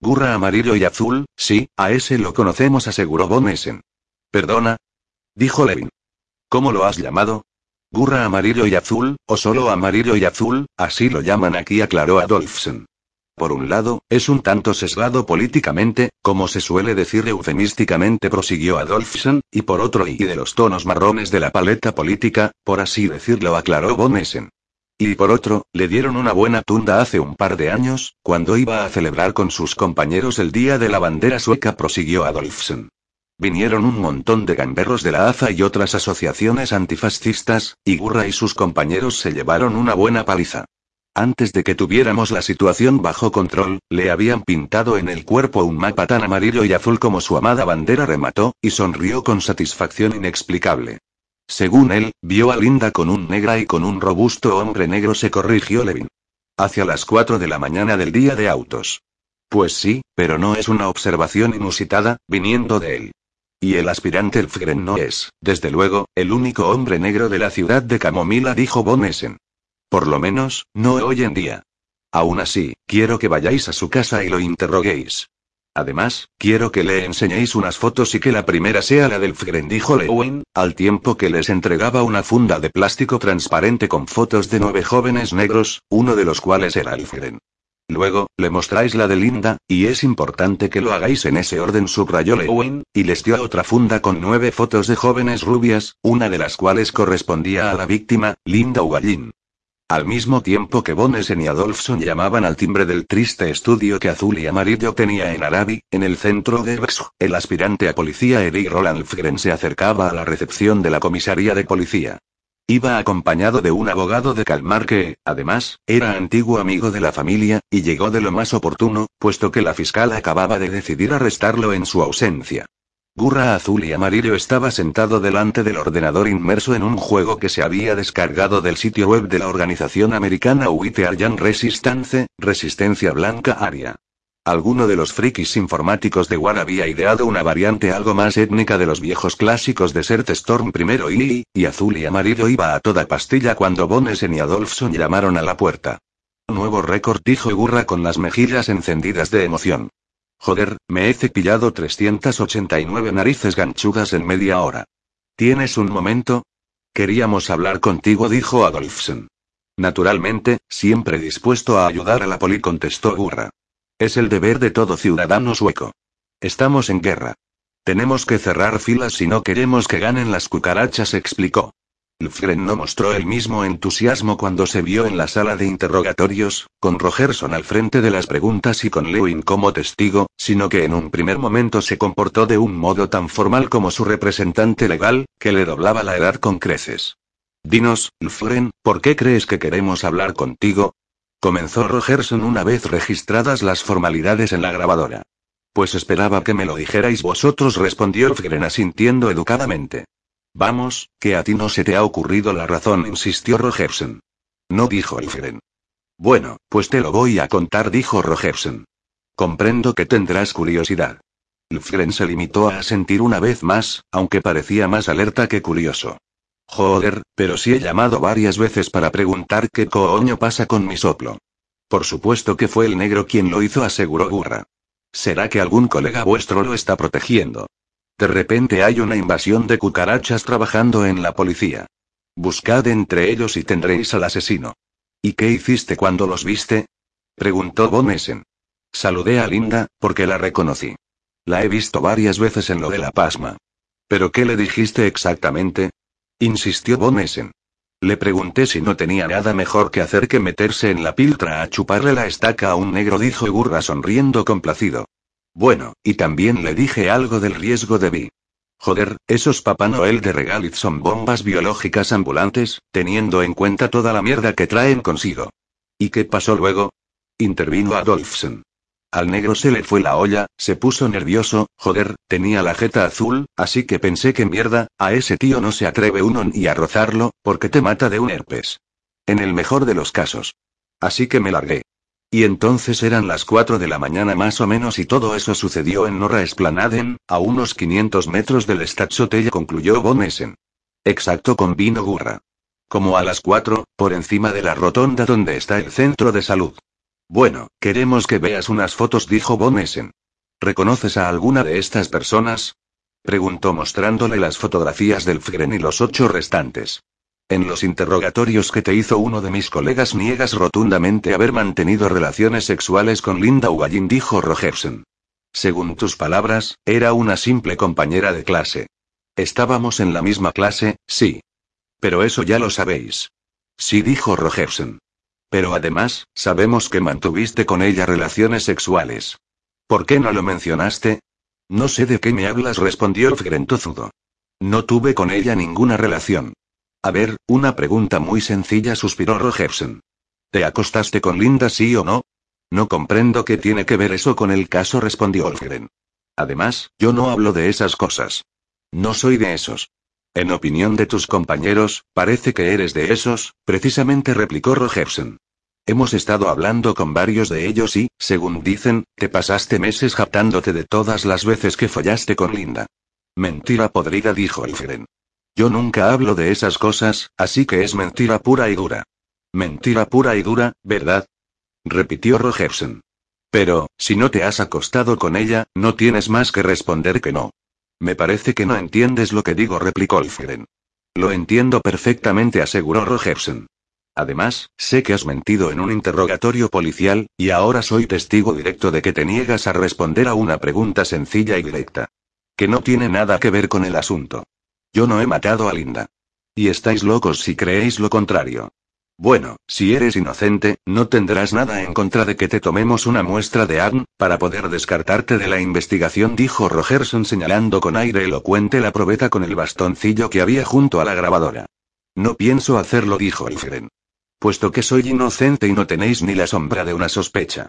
Speaker 1: Gurra amarillo y azul, sí, a ese lo conocemos, aseguró Bomesen. ¿Perdona? Dijo Levin. ¿Cómo lo has llamado? Gurra amarillo y azul, o solo amarillo y azul, así lo llaman aquí, aclaró Adolfsen. Por un lado, es un tanto sesgado políticamente, como se suele decir eufemísticamente, prosiguió Adolfsen, y por otro, y de los tonos marrones de la paleta política, por así decirlo, aclaró von Essen. Y por otro, le dieron una buena tunda hace un par de años, cuando iba a celebrar con sus compañeros el Día de la Bandera Sueca, prosiguió Adolfsen. Vinieron un montón de gamberros de la AZA y otras asociaciones antifascistas, y Gurra y sus compañeros se llevaron una buena paliza. Antes de que tuviéramos la situación bajo control, le habían pintado en el cuerpo un mapa tan amarillo y azul como su amada bandera remató, y sonrió con satisfacción inexplicable. Según él, vio a Linda con un negra y con un robusto hombre negro, se corrigió Levin. Hacia las 4 de la mañana del día de autos. Pues sí, pero no es una observación inusitada, viniendo de él. Y el aspirante Elfgren no es, desde luego, el único hombre negro de la ciudad de Camomila, dijo Von. Por lo menos, no hoy en día. Aún así, quiero que vayáis a su casa y lo interroguéis. Además, quiero que le enseñéis unas fotos y que la primera sea la del Fgren, dijo Lewin, al tiempo que les entregaba una funda de plástico transparente con fotos de nueve jóvenes negros, uno de los cuales era el Fgren. Luego, le mostráis la de Linda, y es importante que lo hagáis en ese orden, subrayó Lewin, y les dio otra funda con nueve fotos de jóvenes rubias, una de las cuales correspondía a la víctima, Linda Ugallín. Al mismo tiempo que Bonesen y Adolfson llamaban al timbre del triste estudio que azul y amarillo tenía en Arabi, en el centro de Bexo, el aspirante a policía Eric Roland Fgren se acercaba a la recepción de la comisaría de policía. Iba acompañado de un abogado de Calmar que, además, era antiguo amigo de la familia, y llegó de lo más oportuno, puesto que la fiscal acababa de decidir arrestarlo en su ausencia. Gurra azul y amarillo estaba sentado delante del ordenador inmerso en un juego que se había descargado del sitio web de la organización americana White Aryan Resistance, Resistencia Blanca Aria. Alguno de los frikis informáticos de War había ideado una variante algo más étnica de los viejos clásicos de Sert Storm primero y, y azul y amarillo iba a toda pastilla cuando Bonesen y Adolfson llamaron a la puerta. Nuevo récord dijo Gurra con las mejillas encendidas de emoción. Joder, me he cepillado 389 narices ganchudas en media hora. ¿Tienes un momento? Queríamos hablar contigo, dijo Adolfsen. Naturalmente, siempre dispuesto a ayudar a la poli, contestó Gurra. Es el deber de todo ciudadano sueco. Estamos en guerra. Tenemos que cerrar filas si no queremos que ganen las cucarachas, explicó. Lfgren no mostró el mismo entusiasmo cuando se vio en la sala de interrogatorios, con Rogerson al frente de las preguntas y con Lewin como testigo, sino que en un primer momento se comportó de un modo tan formal como su representante legal, que le doblaba la edad con creces. Dinos, Lfgren, ¿por qué crees que queremos hablar contigo? Comenzó Rogerson una vez registradas las formalidades en la grabadora. Pues esperaba que me lo dijerais vosotros, respondió Lfgren asintiendo educadamente. Vamos, que a ti no se te ha ocurrido la razón, insistió Rogersen. No dijo Elfren. Bueno, pues te lo voy a contar, dijo Rogersen. Comprendo que tendrás curiosidad. Elfren se limitó a asentir una vez más, aunque parecía más alerta que curioso. Joder, pero sí he llamado varias veces para preguntar qué coño pasa con mi soplo. Por supuesto que fue el negro quien lo hizo, aseguró Gurra. ¿Será que algún colega vuestro lo está protegiendo? De repente hay una invasión de cucarachas trabajando en la policía. Buscad entre ellos y tendréis al asesino. ¿Y qué hiciste cuando los viste? preguntó Von Saludé a Linda, porque la reconocí. La he visto varias veces en lo de la pasma. ¿Pero qué le dijiste exactamente? insistió Von Le pregunté si no tenía nada mejor que hacer que meterse en la piltra a chuparle la estaca a un negro, dijo Gurra sonriendo complacido. Bueno, y también le dije algo del riesgo de Vi. Joder, esos Papá Noel de Regalit son bombas biológicas ambulantes, teniendo en cuenta toda la mierda que traen consigo. ¿Y qué pasó luego? Intervino Adolfsen. Al negro se le fue la olla, se puso nervioso, joder, tenía la jeta azul, así que pensé que mierda, a ese tío no se atreve uno ni a rozarlo, porque te mata de un herpes. En el mejor de los casos. Así que me largué. Y entonces eran las 4 de la mañana más o menos y todo eso sucedió en Norra Esplanaden, a unos 500 metros del Stadshotel, concluyó Von Essen. Exacto con vino Gurra. Como a las 4, por encima de la rotonda donde está el centro de salud. Bueno, queremos que veas unas fotos, dijo Von Essen. ¿Reconoces a alguna de estas personas? Preguntó mostrándole las fotografías del Fgren y los ocho restantes. En los interrogatorios que te hizo uno de mis colegas niegas rotundamente haber mantenido relaciones sexuales con Linda Ugallin, dijo Rogersen. Según tus palabras, era una simple compañera de clase. Estábamos en la misma clase, sí. Pero eso ya lo sabéis. Sí, dijo Rogersen. Pero además, sabemos que mantuviste con ella relaciones sexuales. ¿Por qué no lo mencionaste? No sé de qué me hablas, respondió el No tuve con ella ninguna relación. A ver, una pregunta muy sencilla, suspiró Rogersen. ¿Te acostaste con Linda, sí o no? No comprendo qué tiene que ver eso con el caso, respondió Olfgren. Además, yo no hablo de esas cosas. No soy de esos. En opinión de tus compañeros, parece que eres de esos, precisamente replicó Rogersen. Hemos estado hablando con varios de ellos y, según dicen, te pasaste meses jactándote de todas las veces que follaste con Linda. Mentira podrida, dijo Elfgren. Yo nunca hablo de esas cosas, así que es mentira pura y dura. Mentira pura y dura, ¿verdad? repitió Rogersen. Pero, si no te has acostado con ella, no tienes más que responder que no. Me parece que no entiendes lo que digo, replicó Elfgren. Lo entiendo perfectamente, aseguró Rogersen. Además, sé que has mentido en un interrogatorio policial, y ahora soy testigo directo de que te niegas a responder a una pregunta sencilla y directa. Que no tiene nada que ver con el asunto. Yo no he matado a Linda. Y estáis locos si creéis lo contrario. Bueno, si eres inocente, no tendrás nada en contra de que te tomemos una muestra de ADN, para poder descartarte de la investigación, dijo Rogerson señalando con aire elocuente la probeta con el bastoncillo que había junto a la grabadora. No pienso hacerlo, dijo el Feren. Puesto que soy inocente y no tenéis ni la sombra de una sospecha.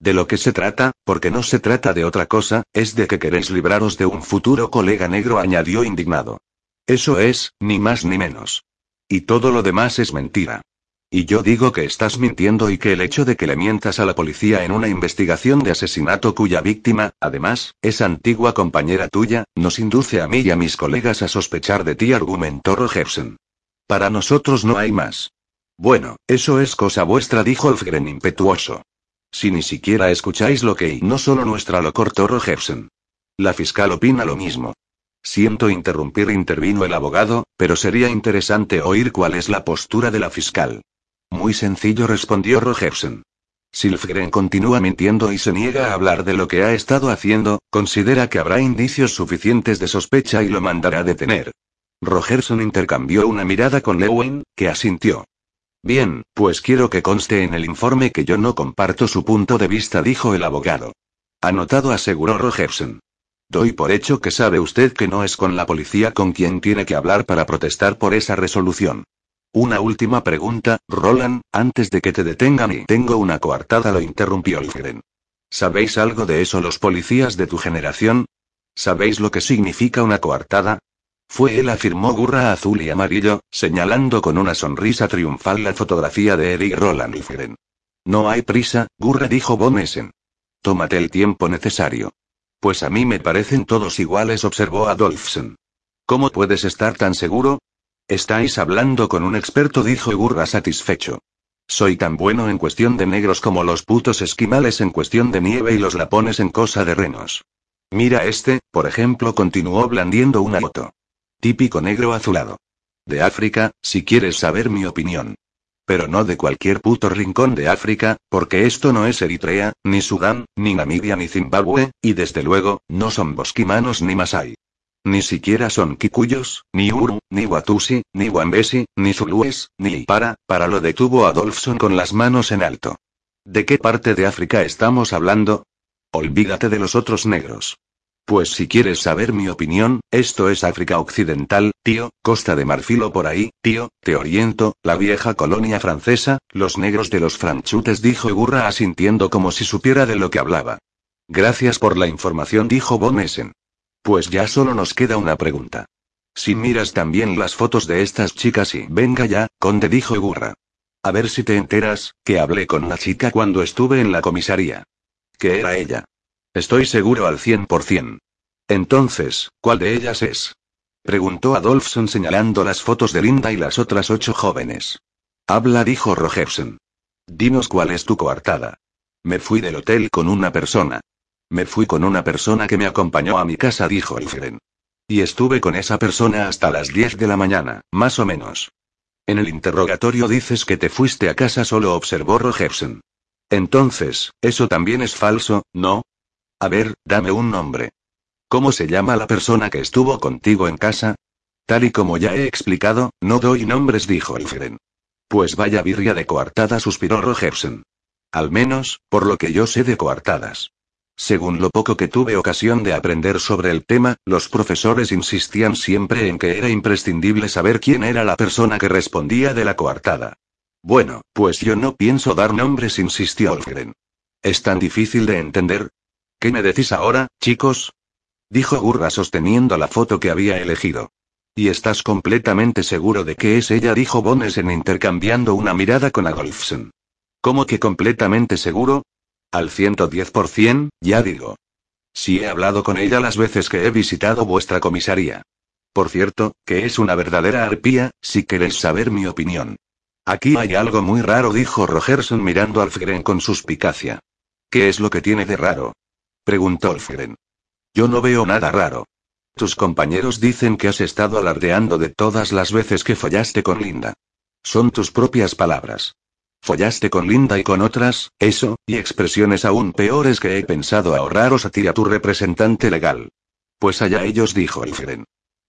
Speaker 1: De lo que se trata, porque no se trata de otra cosa, es de que queréis libraros de un futuro colega negro, añadió indignado. Eso es, ni más ni menos. Y todo lo demás es mentira. Y yo digo que estás mintiendo y que el hecho de que le mientas a la policía en una investigación de asesinato cuya víctima, además, es antigua compañera tuya, nos induce a mí y a mis colegas a sospechar de ti, argumentó Rogersen. Para nosotros no hay más. Bueno, eso es cosa vuestra, dijo Elfgren impetuoso. Si ni siquiera escucháis lo que y no solo nuestra lo cortó Rogersen. La fiscal opina lo mismo. Siento interrumpir, intervino el abogado, pero sería interesante oír cuál es la postura de la fiscal. Muy sencillo, respondió Rogersen. Silfgren continúa mintiendo y se niega a hablar de lo que ha estado haciendo, considera que habrá indicios suficientes de sospecha y lo mandará a detener. Rogerson intercambió una mirada con Lewin, que asintió. Bien, pues quiero que conste en el informe que yo no comparto su punto de vista, dijo el abogado. Anotado, aseguró Rogerson. Doy por hecho que sabe usted que no es con la policía con quien tiene que hablar para protestar por esa resolución. Una última pregunta, Roland, antes de que te detengan y tengo una coartada, lo interrumpió Lfgren. ¿Sabéis algo de eso los policías de tu generación? ¿Sabéis lo que significa una coartada? Fue él, afirmó Gurra azul y amarillo, señalando con una sonrisa triunfal la fotografía de Eric Roland Lfgren. No hay prisa, Gurra dijo Von Essen. Tómate el tiempo necesario. Pues a mí me parecen todos iguales, observó Adolfsen. ¿Cómo puedes estar tan seguro? Estáis hablando con un experto, dijo Gurra satisfecho. Soy tan bueno en cuestión de negros como los putos esquimales en cuestión de nieve y los lapones en cosa de renos. Mira este, por ejemplo, continuó blandiendo una foto. Típico negro azulado. De África, si quieres saber mi opinión. Pero no de cualquier puto rincón de África, porque esto no es Eritrea, ni Sudán, ni Namibia ni Zimbabue, y desde luego, no son bosquimanos ni masai. Ni siquiera son kikuyos, ni uru, ni watusi, ni wambesi, ni zulúes, ni ipara, para lo detuvo Adolfson con las manos en alto. ¿De qué parte de África estamos hablando? Olvídate de los otros negros. Pues si quieres saber mi opinión, esto es África Occidental, tío, Costa de Marfil o por ahí, tío, te oriento, la vieja colonia francesa, los negros de los franchutes dijo Gurra asintiendo como si supiera de lo que hablaba. Gracias por la información dijo Von Essen. Pues ya solo nos queda una pregunta. Si miras también las fotos de estas chicas y venga ya, conde dijo Gurra. A ver si te enteras, que hablé con la chica cuando estuve en la comisaría. Que era ella. Estoy seguro al cien por cien. Entonces, ¿cuál de ellas es? Preguntó Adolfson señalando las fotos de Linda y las otras ocho jóvenes. Habla, dijo Rogersen. Dinos cuál es tu coartada. Me fui del hotel con una persona. Me fui con una persona que me acompañó a mi casa, dijo Elfren. Y estuve con esa persona hasta las 10 de la mañana, más o menos. En el interrogatorio dices que te fuiste a casa solo, observó Rogersen. Entonces, eso también es falso, ¿no? A ver, dame un nombre. ¿Cómo se llama la persona que estuvo contigo en casa? Tal y como ya he explicado, no doy nombres, dijo Elfren. Pues vaya birria de coartada, suspiró Rogersen. Al menos, por lo que yo sé de coartadas. Según lo poco que tuve ocasión de aprender sobre el tema, los profesores insistían siempre en que era imprescindible saber quién era la persona que respondía de la coartada. Bueno, pues yo no pienso dar nombres, insistió Olfgren. ¿Es tan difícil de entender? ¿Qué me decís ahora, chicos? Dijo Gurra sosteniendo la foto que había elegido. ¿Y estás completamente seguro de que es ella? dijo Bonesen intercambiando una mirada con Adolfsen. ¿Cómo que completamente seguro? Al 110%, ya digo. Si he hablado con ella las veces que he visitado vuestra comisaría. Por cierto, que es una verdadera arpía, si queréis saber mi opinión. Aquí hay algo muy raro, dijo Rogerson mirando a Alfgren con suspicacia. ¿Qué es lo que tiene de raro? Preguntó Alfgren. Yo no veo nada raro. Tus compañeros dicen que has estado alardeando de todas las veces que follaste con Linda. Son tus propias palabras. Follaste con Linda y con otras, eso, y expresiones aún peores que he pensado ahorraros a ti y a tu representante legal. Pues allá ellos, dijo Elfren.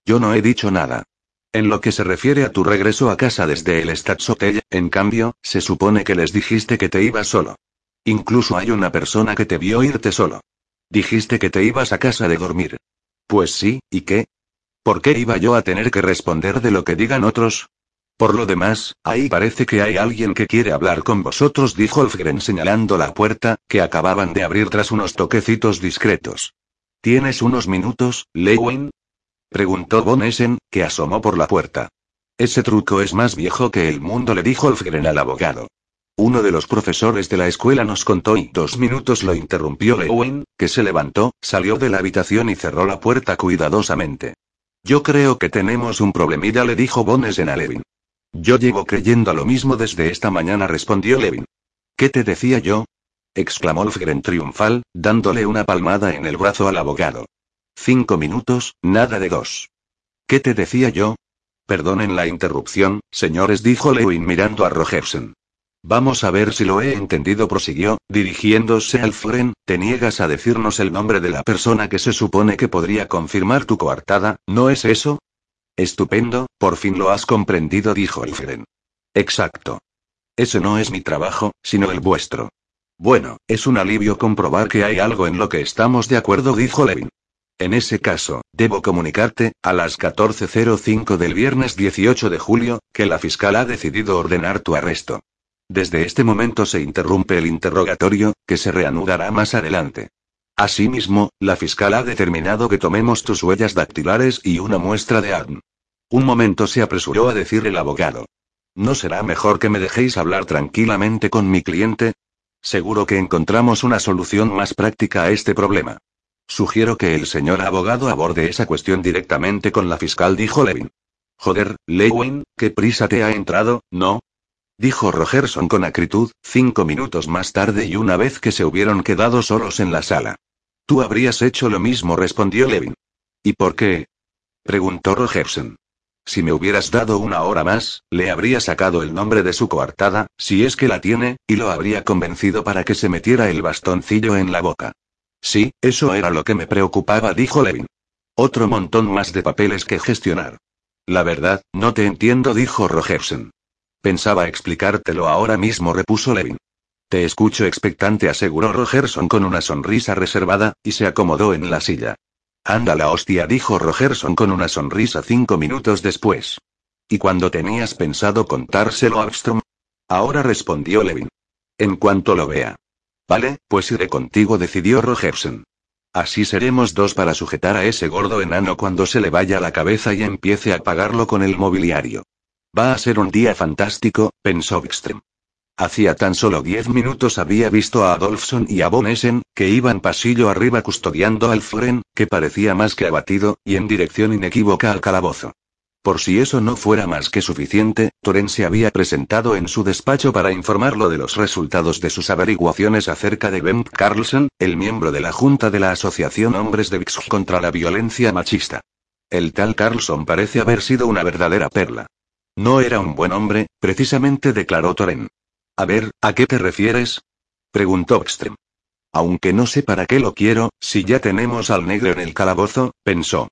Speaker 1: Yo no he dicho nada. En lo que se refiere a tu regreso a casa desde el Stadshotel, en cambio, se supone que les dijiste que te ibas solo. Incluso hay una persona que te vio irte solo. Dijiste que te ibas a casa de dormir. Pues sí, ¿y qué? ¿Por qué iba yo a tener que responder de lo que digan otros? Por lo demás, ahí parece que hay alguien que quiere hablar con vosotros, dijo Elfgren señalando la puerta, que acababan de abrir tras unos toquecitos discretos. ¿Tienes unos minutos, Lewin? preguntó Von Essen, que asomó por la puerta. Ese truco es más viejo que el mundo, le dijo Elfgren al abogado. Uno de los profesores de la escuela nos contó y dos minutos lo interrumpió Lewin, que se levantó, salió de la habitación y cerró la puerta cuidadosamente. Yo creo que tenemos un problemilla, le dijo Von Essen a Levin. Yo llevo creyendo a lo mismo desde esta mañana, respondió Levin. ¿Qué te decía yo? exclamó Lfgren triunfal, dándole una palmada en el brazo al abogado. Cinco minutos, nada de dos. ¿Qué te decía yo? Perdonen la interrupción, señores, dijo Lewin mirando a Rogersen. Vamos a ver si lo he entendido, prosiguió, dirigiéndose al Fren, te niegas a decirnos el nombre de la persona que se supone que podría confirmar tu coartada, ¿no es eso? Estupendo, por fin lo has comprendido, dijo Elfren. Exacto. Ese no es mi trabajo, sino el vuestro. Bueno, es un alivio comprobar que hay algo en lo que estamos de acuerdo, dijo Levin. En ese caso, debo comunicarte, a las 14.05 del viernes 18 de julio, que la fiscal ha decidido ordenar tu arresto. Desde este momento se interrumpe el interrogatorio, que se reanudará más adelante. Asimismo, la fiscal ha determinado que tomemos tus huellas dactilares y una muestra de ADN. Un momento se apresuró a decir el abogado. ¿No será mejor que me dejéis hablar tranquilamente con mi cliente? Seguro que encontramos una solución más práctica a este problema. Sugiero que el señor abogado aborde esa cuestión directamente con la fiscal, dijo Levin. Joder, Lewin, ¿qué prisa te ha entrado, no? Dijo Rogerson con acritud, cinco minutos más tarde y una vez que se hubieron quedado solos en la sala. Tú habrías hecho lo mismo, respondió Levin. ¿Y por qué? preguntó Rogerson. Si me hubieras dado una hora más, le habría sacado el nombre de su coartada, si es que la tiene, y lo habría convencido para que se metiera el bastoncillo en la boca. Sí, eso era lo que me preocupaba, dijo Levin. Otro montón más de papeles que gestionar. La verdad, no te entiendo, dijo Rogerson. Pensaba explicártelo ahora mismo, repuso Levin. Te escucho expectante, aseguró Rogerson con una sonrisa reservada, y se acomodó en la silla. Anda la hostia, dijo Rogerson con una sonrisa cinco minutos después. ¿Y cuando tenías pensado contárselo a Armstrong? Ahora respondió Levin. En cuanto lo vea. Vale, pues iré contigo, decidió Rogerson. Así seremos dos para sujetar a ese gordo enano cuando se le vaya la cabeza y empiece a pagarlo con el mobiliario. Va a ser un día fantástico, pensó Wickström. Hacía tan solo diez minutos había visto a Adolfson y a Von Essen, que iban pasillo arriba custodiando al Fren, que parecía más que abatido, y en dirección inequívoca al calabozo. Por si eso no fuera más que suficiente, Toren se había presentado en su despacho para informarlo de los resultados de sus averiguaciones acerca de Ben Carlson, el miembro de la Junta de la Asociación Hombres de Vix contra la Violencia Machista. El tal Carlson parece haber sido una verdadera perla. No era un buen hombre, precisamente declaró Toren. A ver, ¿a qué te refieres? preguntó Extrem. Aunque no sé para qué lo quiero, si ya tenemos al negro en el calabozo, pensó.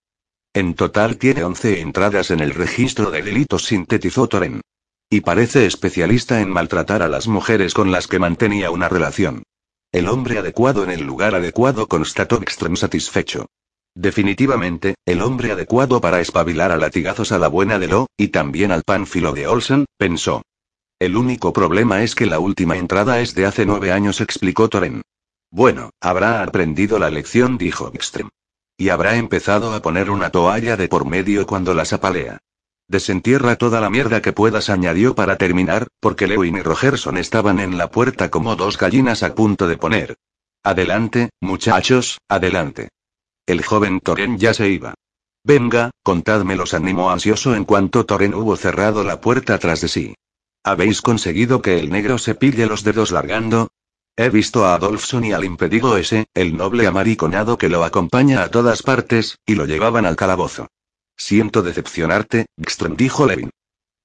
Speaker 1: En total tiene 11 entradas en el registro de delitos, sintetizó Toren. Y parece especialista en maltratar a las mujeres con las que mantenía una relación. El hombre adecuado en el lugar adecuado, constató Extrem satisfecho. Definitivamente, el hombre adecuado para espabilar a latigazos a la buena de Lo, y también al pánfilo de Olsen, pensó. El único problema es que la última entrada es de hace nueve años, explicó Toren. Bueno, habrá aprendido la lección, dijo Extrem. Y habrá empezado a poner una toalla de por medio cuando las apalea. Desentierra toda la mierda que puedas, añadió para terminar, porque Lewin y Rogerson estaban en la puerta como dos gallinas a punto de poner. Adelante, muchachos, adelante. El joven Toren ya se iba. Venga, contadme los animó ansioso en cuanto Toren hubo cerrado la puerta tras de sí. ¿Habéis conseguido que el negro se pille los dedos largando? He visto a Adolfson y al impedido ese, el noble amariconado que lo acompaña a todas partes, y lo llevaban al calabozo. Siento decepcionarte, Gström dijo Levin.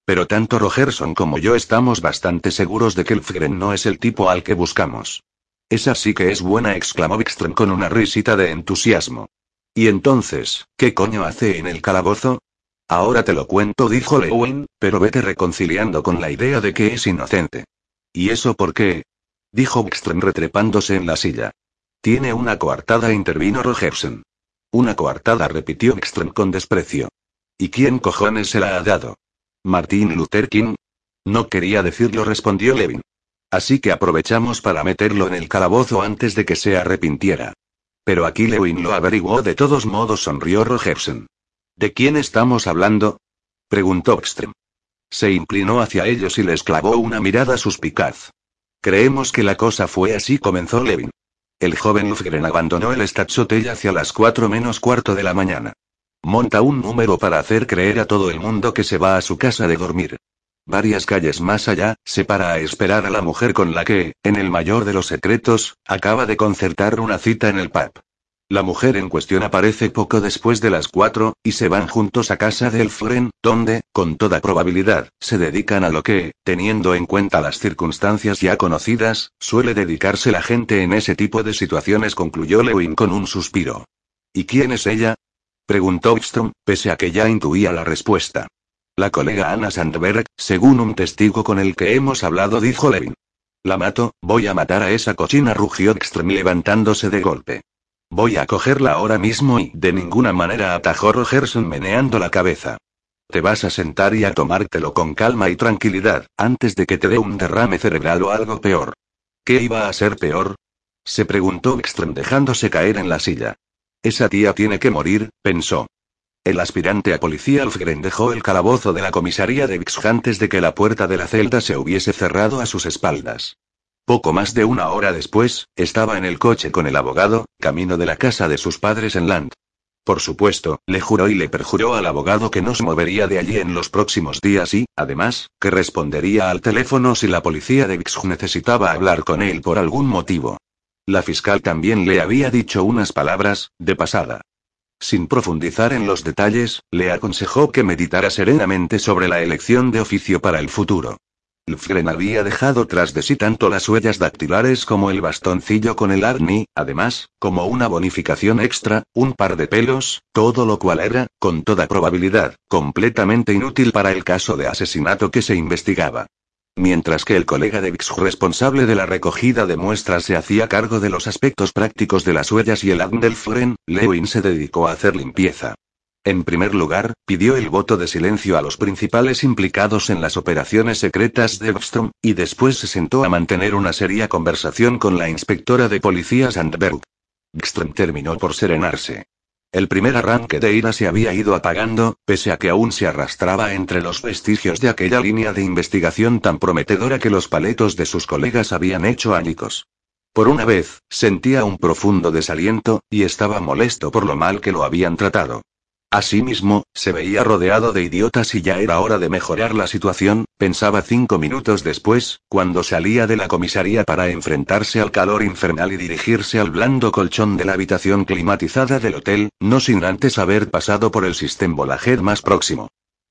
Speaker 1: Pero tanto Rogerson como yo estamos bastante seguros de que el Fgren no es el tipo al que buscamos. Esa sí que es buena, exclamó Wickström con una risita de entusiasmo. ¿Y entonces, qué coño hace en el calabozo? Ahora te lo cuento, dijo Lewin, pero vete reconciliando con la idea de que es inocente. ¿Y eso por qué? Dijo Wickström retrepándose en la silla. Tiene una coartada, intervino Rogersen. Una coartada, repitió Wickström con desprecio. ¿Y quién cojones se la ha dado? Martin Luther King. No quería decirlo, respondió Levin. Así que aprovechamos para meterlo en el calabozo antes de que se arrepintiera. Pero aquí Lewin lo averiguó de todos modos, sonrió Rogersen. ¿De quién estamos hablando? preguntó Ekström. Se inclinó hacia ellos y les clavó una mirada suspicaz. Creemos que la cosa fue así, comenzó Levin. El joven Lufgren abandonó el Stadshotel hacia las cuatro menos cuarto de la mañana. Monta un número para hacer creer a todo el mundo que se va a su casa de dormir. Varias calles más allá, se para a esperar a la mujer con la que, en el mayor de los secretos, acaba de concertar una cita en el pub. La mujer en cuestión aparece poco después de las cuatro, y se van juntos a casa de Elfren, donde, con toda probabilidad, se dedican a lo que, teniendo en cuenta las circunstancias ya conocidas, suele dedicarse la gente en ese tipo de situaciones, concluyó Lewin con un suspiro. ¿Y quién es ella? preguntó Ekstrom, pese a que ya intuía la respuesta. La colega Anna Sandberg, según un testigo con el que hemos hablado, dijo Levin. La mato, voy a matar a esa cochina, rugió Ekström levantándose de golpe. Voy a cogerla ahora mismo y, de ninguna manera, atajó Rogerson meneando la cabeza. Te vas a sentar y a tomártelo con calma y tranquilidad, antes de que te dé un derrame cerebral o algo peor. ¿Qué iba a ser peor? Se preguntó Ekström dejándose caer en la silla. Esa tía tiene que morir, pensó. El aspirante a policía Alfgren dejó el calabozo de la comisaría de Vix antes de que la puerta de la celda se hubiese cerrado a sus espaldas. Poco más de una hora después, estaba en el coche con el abogado, camino de la casa de sus padres en Land. Por supuesto, le juró y le perjuró al abogado que no se movería de allí en los próximos días y, además, que respondería al teléfono si la policía de Vix necesitaba hablar con él por algún motivo. La fiscal también le había dicho unas palabras, de pasada. Sin profundizar en los detalles, le aconsejó que meditara serenamente sobre la elección de oficio para el futuro. Lfgren había dejado tras de sí tanto las huellas dactilares como el bastoncillo con el arni, además, como una bonificación extra, un par de pelos, todo lo cual era, con toda probabilidad, completamente inútil para el caso de asesinato que se investigaba. Mientras que el colega de Vix responsable de la recogida de muestras se hacía cargo de los aspectos prácticos de las huellas y el Lewin se dedicó a hacer limpieza. En primer lugar, pidió el voto de silencio a los principales implicados en las operaciones secretas de Ekström, y después se sentó a mantener una seria conversación con la inspectora de policía Sandberg. Ekström terminó por serenarse. El primer arranque de ira se había ido apagando, pese a que aún se arrastraba entre los vestigios de aquella línea de investigación tan prometedora que los paletos de sus colegas habían hecho ánicos. Por una vez, sentía un profundo desaliento, y estaba molesto por lo mal que lo habían tratado. Asimismo, se veía rodeado de idiotas y ya era hora de mejorar la situación, pensaba cinco minutos después, cuando salía de la comisaría para enfrentarse al calor infernal y dirigirse al blando colchón de la habitación climatizada del hotel, no sin antes haber pasado por el sistema Bolaget más próximo.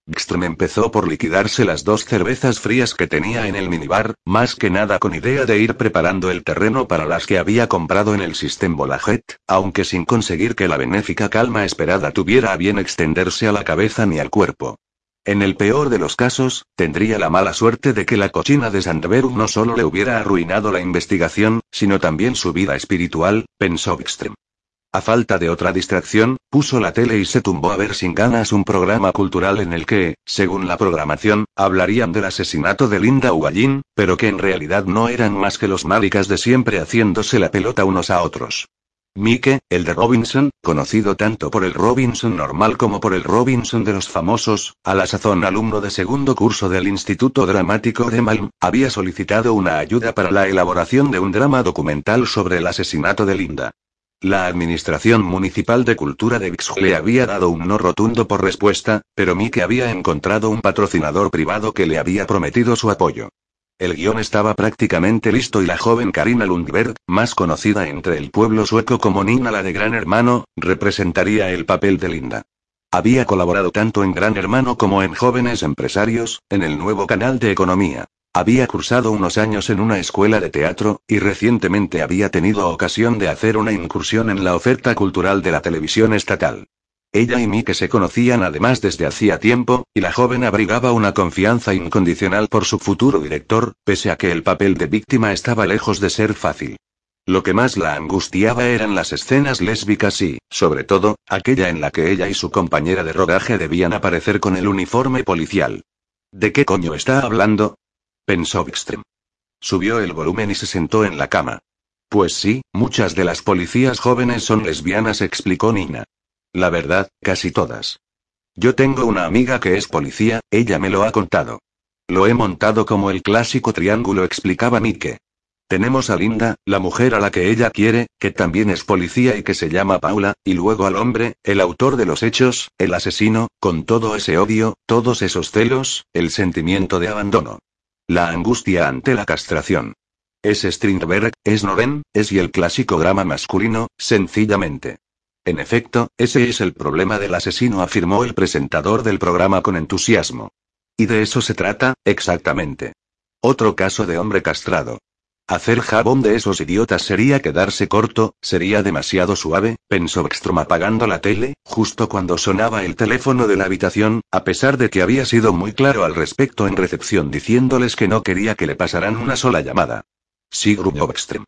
Speaker 1: Gström empezó por liquidarse las dos cervezas frías que tenía en el minibar, más que nada con idea de ir preparando el terreno para las que había comprado en el System Bolaget, aunque sin conseguir que la benéfica calma esperada tuviera a bien extenderse a la cabeza ni al cuerpo. En el peor de los casos, tendría la mala suerte de que la cochina de Sandberg no solo le hubiera arruinado la investigación, sino también su vida espiritual, pensó Gström. A falta de otra distracción, puso la tele y se tumbó a ver sin ganas un programa cultural en el que, según la programación, hablarían del asesinato de Linda Ugallín, pero que en realidad no eran más que los maricas de siempre haciéndose la pelota unos a otros. Mike, el de Robinson, conocido tanto por el Robinson normal como por el Robinson de los famosos, a la sazón alumno de segundo curso del Instituto Dramático de Malm, había solicitado una ayuda para la elaboración de un drama documental sobre el asesinato de Linda. La Administración Municipal de Cultura de Vix le había dado un no rotundo por respuesta, pero Mike había encontrado un patrocinador privado que le había prometido su apoyo. El guion estaba prácticamente listo y la joven Karina Lundberg, más conocida entre el pueblo sueco como Nina la de Gran Hermano, representaría el papel de Linda. Había colaborado tanto en Gran Hermano como en Jóvenes Empresarios, en el nuevo canal de economía. Había cursado unos años en una escuela de teatro, y recientemente había tenido ocasión de hacer una incursión en la oferta cultural de la televisión estatal. Ella y Mike se conocían además desde hacía tiempo, y la joven abrigaba una confianza incondicional por su futuro director, pese a que el papel de víctima estaba lejos de ser fácil. Lo que más la angustiaba eran las escenas lésbicas y, sobre todo, aquella en la que ella y su compañera de rodaje debían aparecer con el uniforme policial. ¿De qué coño está hablando? Pensó Wickström. Subió el volumen y se sentó en la cama. Pues sí, muchas de las policías jóvenes son lesbianas, explicó Nina. La verdad, casi todas. Yo tengo una amiga que es policía, ella me lo ha contado. Lo he montado como el clásico triángulo, explicaba Mike. Tenemos a Linda, la mujer a la que ella quiere, que también es policía y que se llama Paula, y luego al hombre, el autor de los hechos, el asesino, con todo ese odio, todos esos celos, el sentimiento de abandono. La angustia ante la castración. Es Strindberg, es Noren, es y el clásico drama masculino, sencillamente. En efecto, ese es el problema del asesino, afirmó el presentador del programa con entusiasmo. Y de eso se trata, exactamente. Otro caso de hombre castrado. Hacer jabón de esos idiotas sería quedarse corto, sería demasiado suave, pensó Ekstrom apagando la tele, justo cuando sonaba el teléfono de la habitación, a pesar de que había sido muy claro al respecto en recepción diciéndoles que no quería que le pasaran una sola llamada. Sí, gruñó Ekstrom.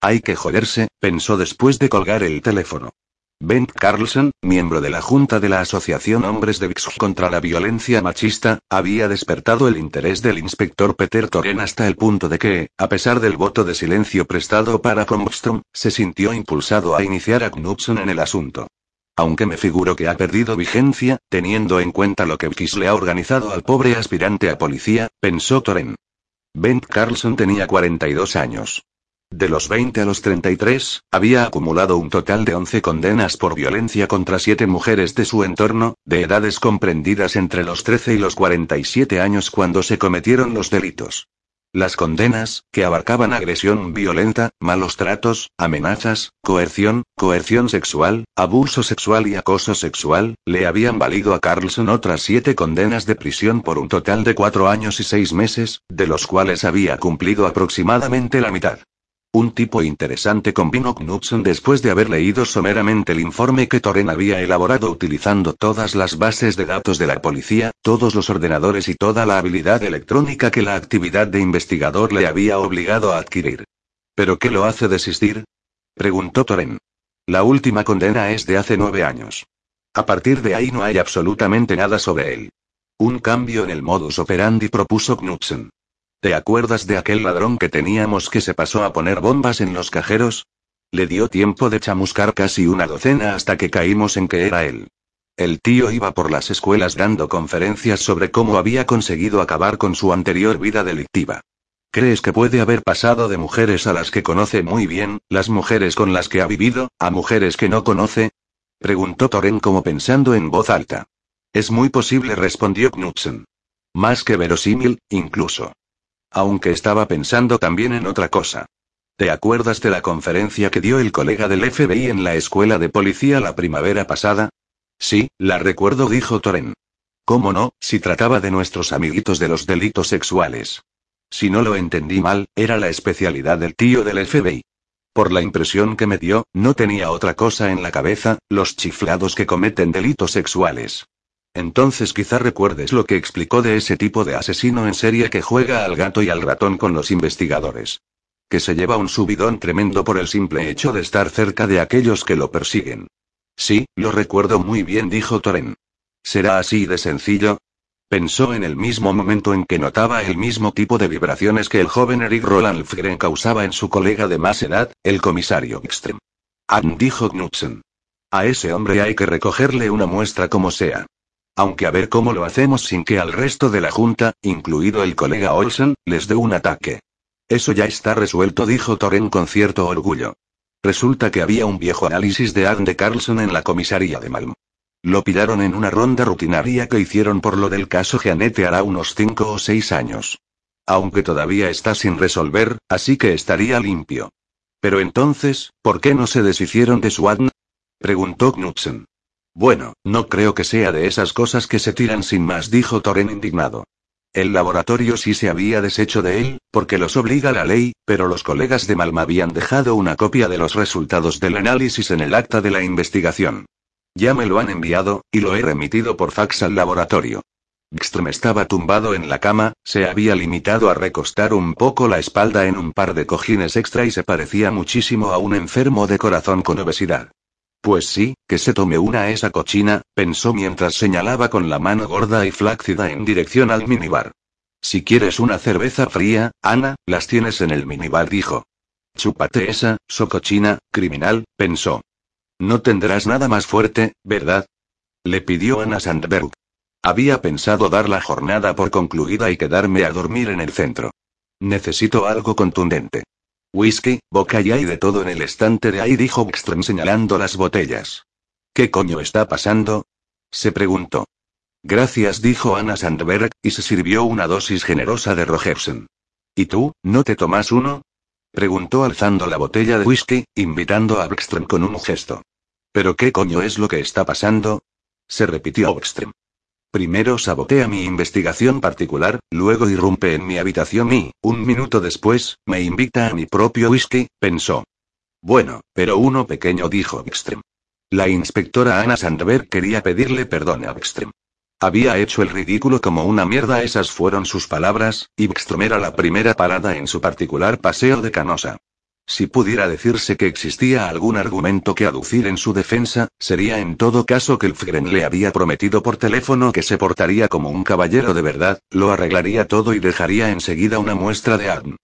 Speaker 1: Hay que joderse, pensó después de colgar el teléfono. Bent Carlson, miembro de la Junta de la Asociación Hombres de Vix contra la Violencia Machista, había despertado el interés del inspector Peter Toren hasta el punto de que, a pesar del voto de silencio prestado para Comstrom, se sintió impulsado a iniciar a Knudsen en el asunto. Aunque me figuro que ha perdido vigencia, teniendo en cuenta lo que X le ha organizado al pobre aspirante a policía, pensó Toren. Bent Carlson tenía 42 años. De los 20 a los 33, había acumulado un total de 11 condenas por violencia contra siete mujeres de su entorno, de edades comprendidas entre los 13 y los 47 años cuando se cometieron los delitos. Las condenas, que abarcaban agresión violenta, malos tratos, amenazas, coerción, coerción sexual, abuso sexual y acoso sexual, le habían valido a Carlson otras siete condenas de prisión por un total de cuatro años y seis meses, de los cuales había cumplido aproximadamente la mitad. Un tipo interesante combinó Knudsen después de haber leído someramente el informe que Toren había elaborado utilizando todas las bases de datos de la policía, todos los ordenadores y toda la habilidad electrónica que la actividad de investigador le había obligado a adquirir. ¿Pero qué lo hace desistir? preguntó Toren. La última condena es de hace nueve años. A partir de ahí no hay absolutamente nada sobre él. Un cambio en el modus operandi propuso Knudsen. ¿Te acuerdas de aquel ladrón que teníamos que se pasó a poner bombas en los cajeros? Le dio tiempo de chamuscar casi una docena hasta que caímos en que era él. El tío iba por las escuelas dando conferencias sobre cómo había conseguido acabar con su anterior vida delictiva. ¿Crees que puede haber pasado de mujeres a las que conoce muy bien, las mujeres con las que ha vivido, a mujeres que no conoce? Preguntó Toren como pensando en voz alta. Es muy posible, respondió Knudsen. Más que verosímil, incluso. Aunque estaba pensando también en otra cosa. ¿Te acuerdas de la conferencia que dio el colega del FBI en la escuela de policía la primavera pasada? Sí, la recuerdo, dijo Toren. ¿Cómo no, si trataba de nuestros amiguitos de los delitos sexuales? Si no lo entendí mal, era la especialidad del tío del FBI. Por la impresión que me dio, no tenía otra cosa en la cabeza, los chiflados que cometen delitos sexuales. Entonces quizá recuerdes lo que explicó de ese tipo de asesino en serie que juega al gato y al ratón con los investigadores. Que se lleva un subidón tremendo por el simple hecho de estar cerca de aquellos que lo persiguen. Sí, lo recuerdo muy bien, dijo Toren. ¿Será así de sencillo? Pensó en el mismo momento en que notaba el mismo tipo de vibraciones que el joven Eric Roland Fgren causaba en su colega de más edad, el comisario Ekström. Ah, dijo Knudsen. A ese hombre hay que recogerle una muestra como sea. Aunque a ver cómo lo hacemos sin que al resto de la junta, incluido el colega Olsen, les dé un ataque. Eso ya está resuelto, dijo Toren con cierto orgullo. Resulta que había un viejo análisis de Ad de Carlson en la comisaría de Malm. Lo pillaron en una ronda rutinaria que hicieron por lo del caso Jeanette hará unos cinco o seis años. Aunque todavía está sin resolver, así que estaría limpio. Pero entonces, ¿por qué no se deshicieron de Swan? preguntó Knudsen. Bueno, no creo que sea de esas cosas que se tiran sin más, dijo Toren indignado. El laboratorio sí se había deshecho de él, porque los obliga la ley, pero los colegas de Malma habían dejado una copia de los resultados del análisis en el acta de la investigación. Ya me lo han enviado, y lo he remitido por fax al laboratorio. Gstrom estaba tumbado en la cama, se había limitado a recostar un poco la espalda en un par de cojines extra y se parecía muchísimo a un enfermo de corazón con obesidad. Pues sí, que se tome una esa cochina, pensó mientras señalaba con la mano gorda y flácida en dirección al minibar. Si quieres una cerveza fría, Ana, las tienes en el minibar, dijo. Chúpate esa, socochina, criminal, pensó. No tendrás nada más fuerte, ¿verdad? Le pidió Ana Sandberg. Había pensado dar la jornada por concluida y quedarme a dormir en el centro. Necesito algo contundente. Whisky, boca y hay de todo en el estante de ahí, dijo Bckström señalando las botellas. ¿Qué coño está pasando? se preguntó. Gracias, dijo Ana Sandberg, y se sirvió una dosis generosa de Rogersen. ¿Y tú, no te tomas uno? preguntó alzando la botella de whisky, invitando a Bckström con un gesto. ¿Pero qué coño es lo que está pasando? se repitió Bckström. Primero sabotea mi investigación particular, luego irrumpe en mi habitación y, un minuto después, me invita a mi propio whisky, pensó. Bueno, pero uno pequeño, dijo Bckström. La inspectora Anna Sandberg quería pedirle perdón a Bckström. Había hecho el ridículo como una mierda, esas fueron sus palabras, y Bckström era la primera parada en su particular paseo de canosa. Si pudiera decirse que existía algún argumento que aducir en su defensa, sería en todo caso que el Fgren le había prometido por teléfono que se portaría como un caballero de verdad, lo arreglaría todo y dejaría enseguida una muestra de ADN.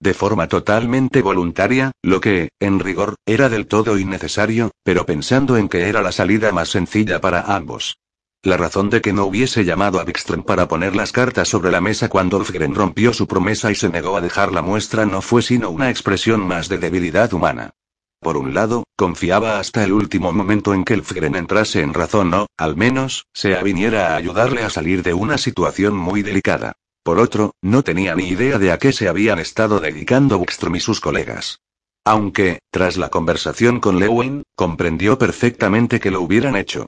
Speaker 1: De forma totalmente voluntaria, lo que, en rigor, era del todo innecesario, pero pensando en que era la salida más sencilla para ambos. La razón de que no hubiese llamado a Bikström para poner las cartas sobre la mesa cuando Ulfgren rompió su promesa y se negó a dejar la muestra no fue sino una expresión más de debilidad humana. Por un lado, confiaba hasta el último momento en que Ulfgren entrase en razón o, al menos, se aviniera a ayudarle a salir de una situación muy delicada. Por otro, no tenía ni idea de a qué se habían estado dedicando Bikström y sus colegas. Aunque, tras la conversación con Lewin, comprendió perfectamente que lo hubieran hecho.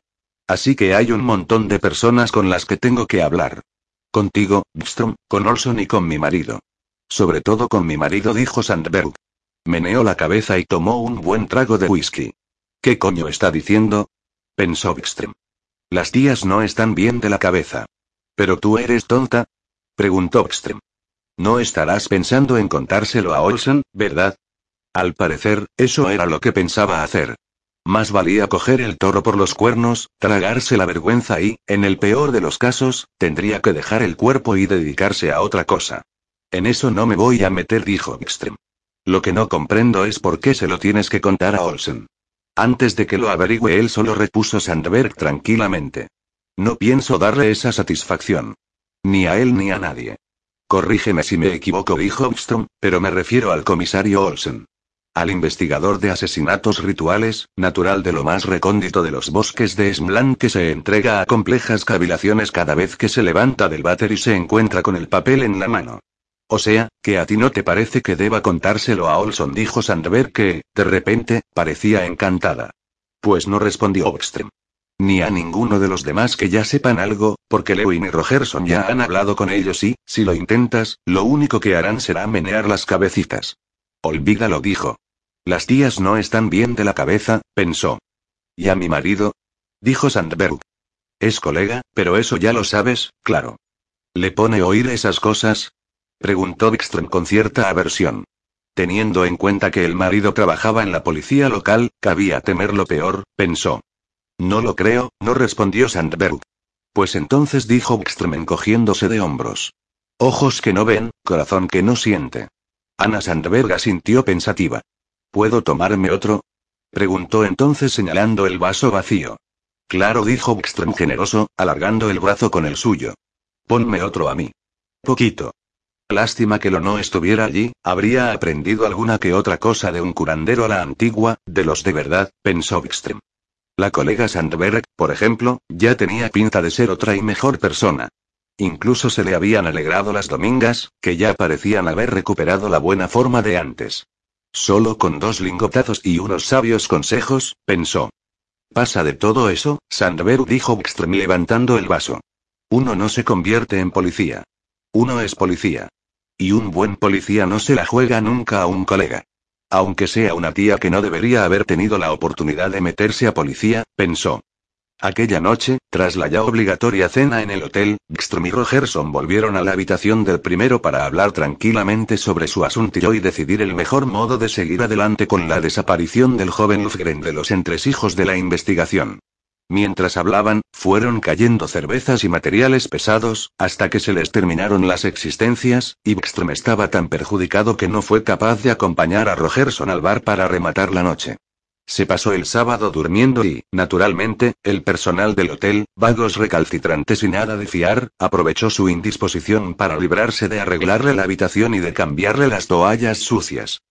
Speaker 1: Así que hay un montón de personas con las que tengo que hablar. Contigo, Bstrom, con Olson y con mi marido. Sobre todo con mi marido, dijo Sandberg. Meneó la cabeza y tomó un buen trago de whisky. ¿Qué coño está diciendo? pensó Bikström. Las tías no están bien de la cabeza. ¿Pero tú eres tonta? preguntó Bikström. No estarás pensando en contárselo a Olson, ¿verdad? Al parecer, eso era lo que pensaba hacer. Más valía coger el toro por los cuernos, tragarse la vergüenza y, en el peor de los casos, tendría que dejar el cuerpo y dedicarse a otra cosa. En eso no me voy a meter, dijo Ekström. Lo que no comprendo es por qué se lo tienes que contar a Olsen. Antes de que lo averigüe él solo repuso Sandberg tranquilamente. No pienso darle esa satisfacción. Ni a él ni a nadie. Corrígeme si me equivoco, dijo Ekström, pero me refiero al comisario Olsen. Al investigador de asesinatos rituales, natural de lo más recóndito de los bosques de Smland que se entrega a complejas cavilaciones cada vez que se levanta del váter y se encuentra con el papel en la mano. O sea, que a ti no te parece que deba contárselo a Olson, dijo Sandberg que, de repente, parecía encantada. Pues no respondió Oxtrem. Ni a ninguno de los demás que ya sepan algo, porque Lewin y Rogerson ya han hablado con ellos y, si lo intentas, lo único que harán será menear las cabecitas. Olvídalo, dijo. Las tías no están bien de la cabeza, pensó. ¿Y a mi marido? Dijo Sandberg. Es colega, pero eso ya lo sabes, claro. ¿Le pone oír esas cosas? Preguntó Bikström con cierta aversión. Teniendo en cuenta que el marido trabajaba en la policía local, cabía temer lo peor, pensó. No lo creo, no respondió Sandberg. Pues entonces dijo Bikström encogiéndose de hombros. Ojos que no ven, corazón que no siente. Ana Sandberg sintió pensativa. ¿Puedo tomarme otro? Preguntó entonces señalando el vaso vacío. Claro, dijo Bckström generoso, alargando el brazo con el suyo. Ponme otro a mí. Poquito. Lástima que lo no estuviera allí, habría aprendido alguna que otra cosa de un curandero a la antigua, de los de verdad, pensó Bckström. La colega Sandberg, por ejemplo, ya tenía pinta de ser otra y mejor persona. Incluso se le habían alegrado las domingas, que ya parecían haber recuperado la buena forma de antes. Solo con dos lingotazos y unos sabios consejos, pensó. Pasa de todo eso, Sandberg dijo Bckström levantando el vaso. Uno no se convierte en policía. Uno es policía. Y un buen policía no se la juega nunca a un colega. Aunque sea una tía que no debería haber tenido la oportunidad de meterse a policía, pensó. Aquella noche, tras la ya obligatoria cena en el hotel, Gstrom y Rogerson volvieron a la habitación del primero para hablar tranquilamente sobre su asunto y decidir el mejor modo de seguir adelante con la desaparición del joven Lufgren de los entresijos de la investigación. Mientras hablaban, fueron cayendo cervezas y materiales pesados, hasta que se les terminaron las existencias, y Bckstrom estaba tan perjudicado que no fue capaz de acompañar a Rogerson al bar para rematar la noche. Se pasó el sábado durmiendo y, naturalmente, el personal del hotel, vagos recalcitrantes y nada de fiar, aprovechó su indisposición para librarse de arreglarle la habitación y de cambiarle las toallas sucias.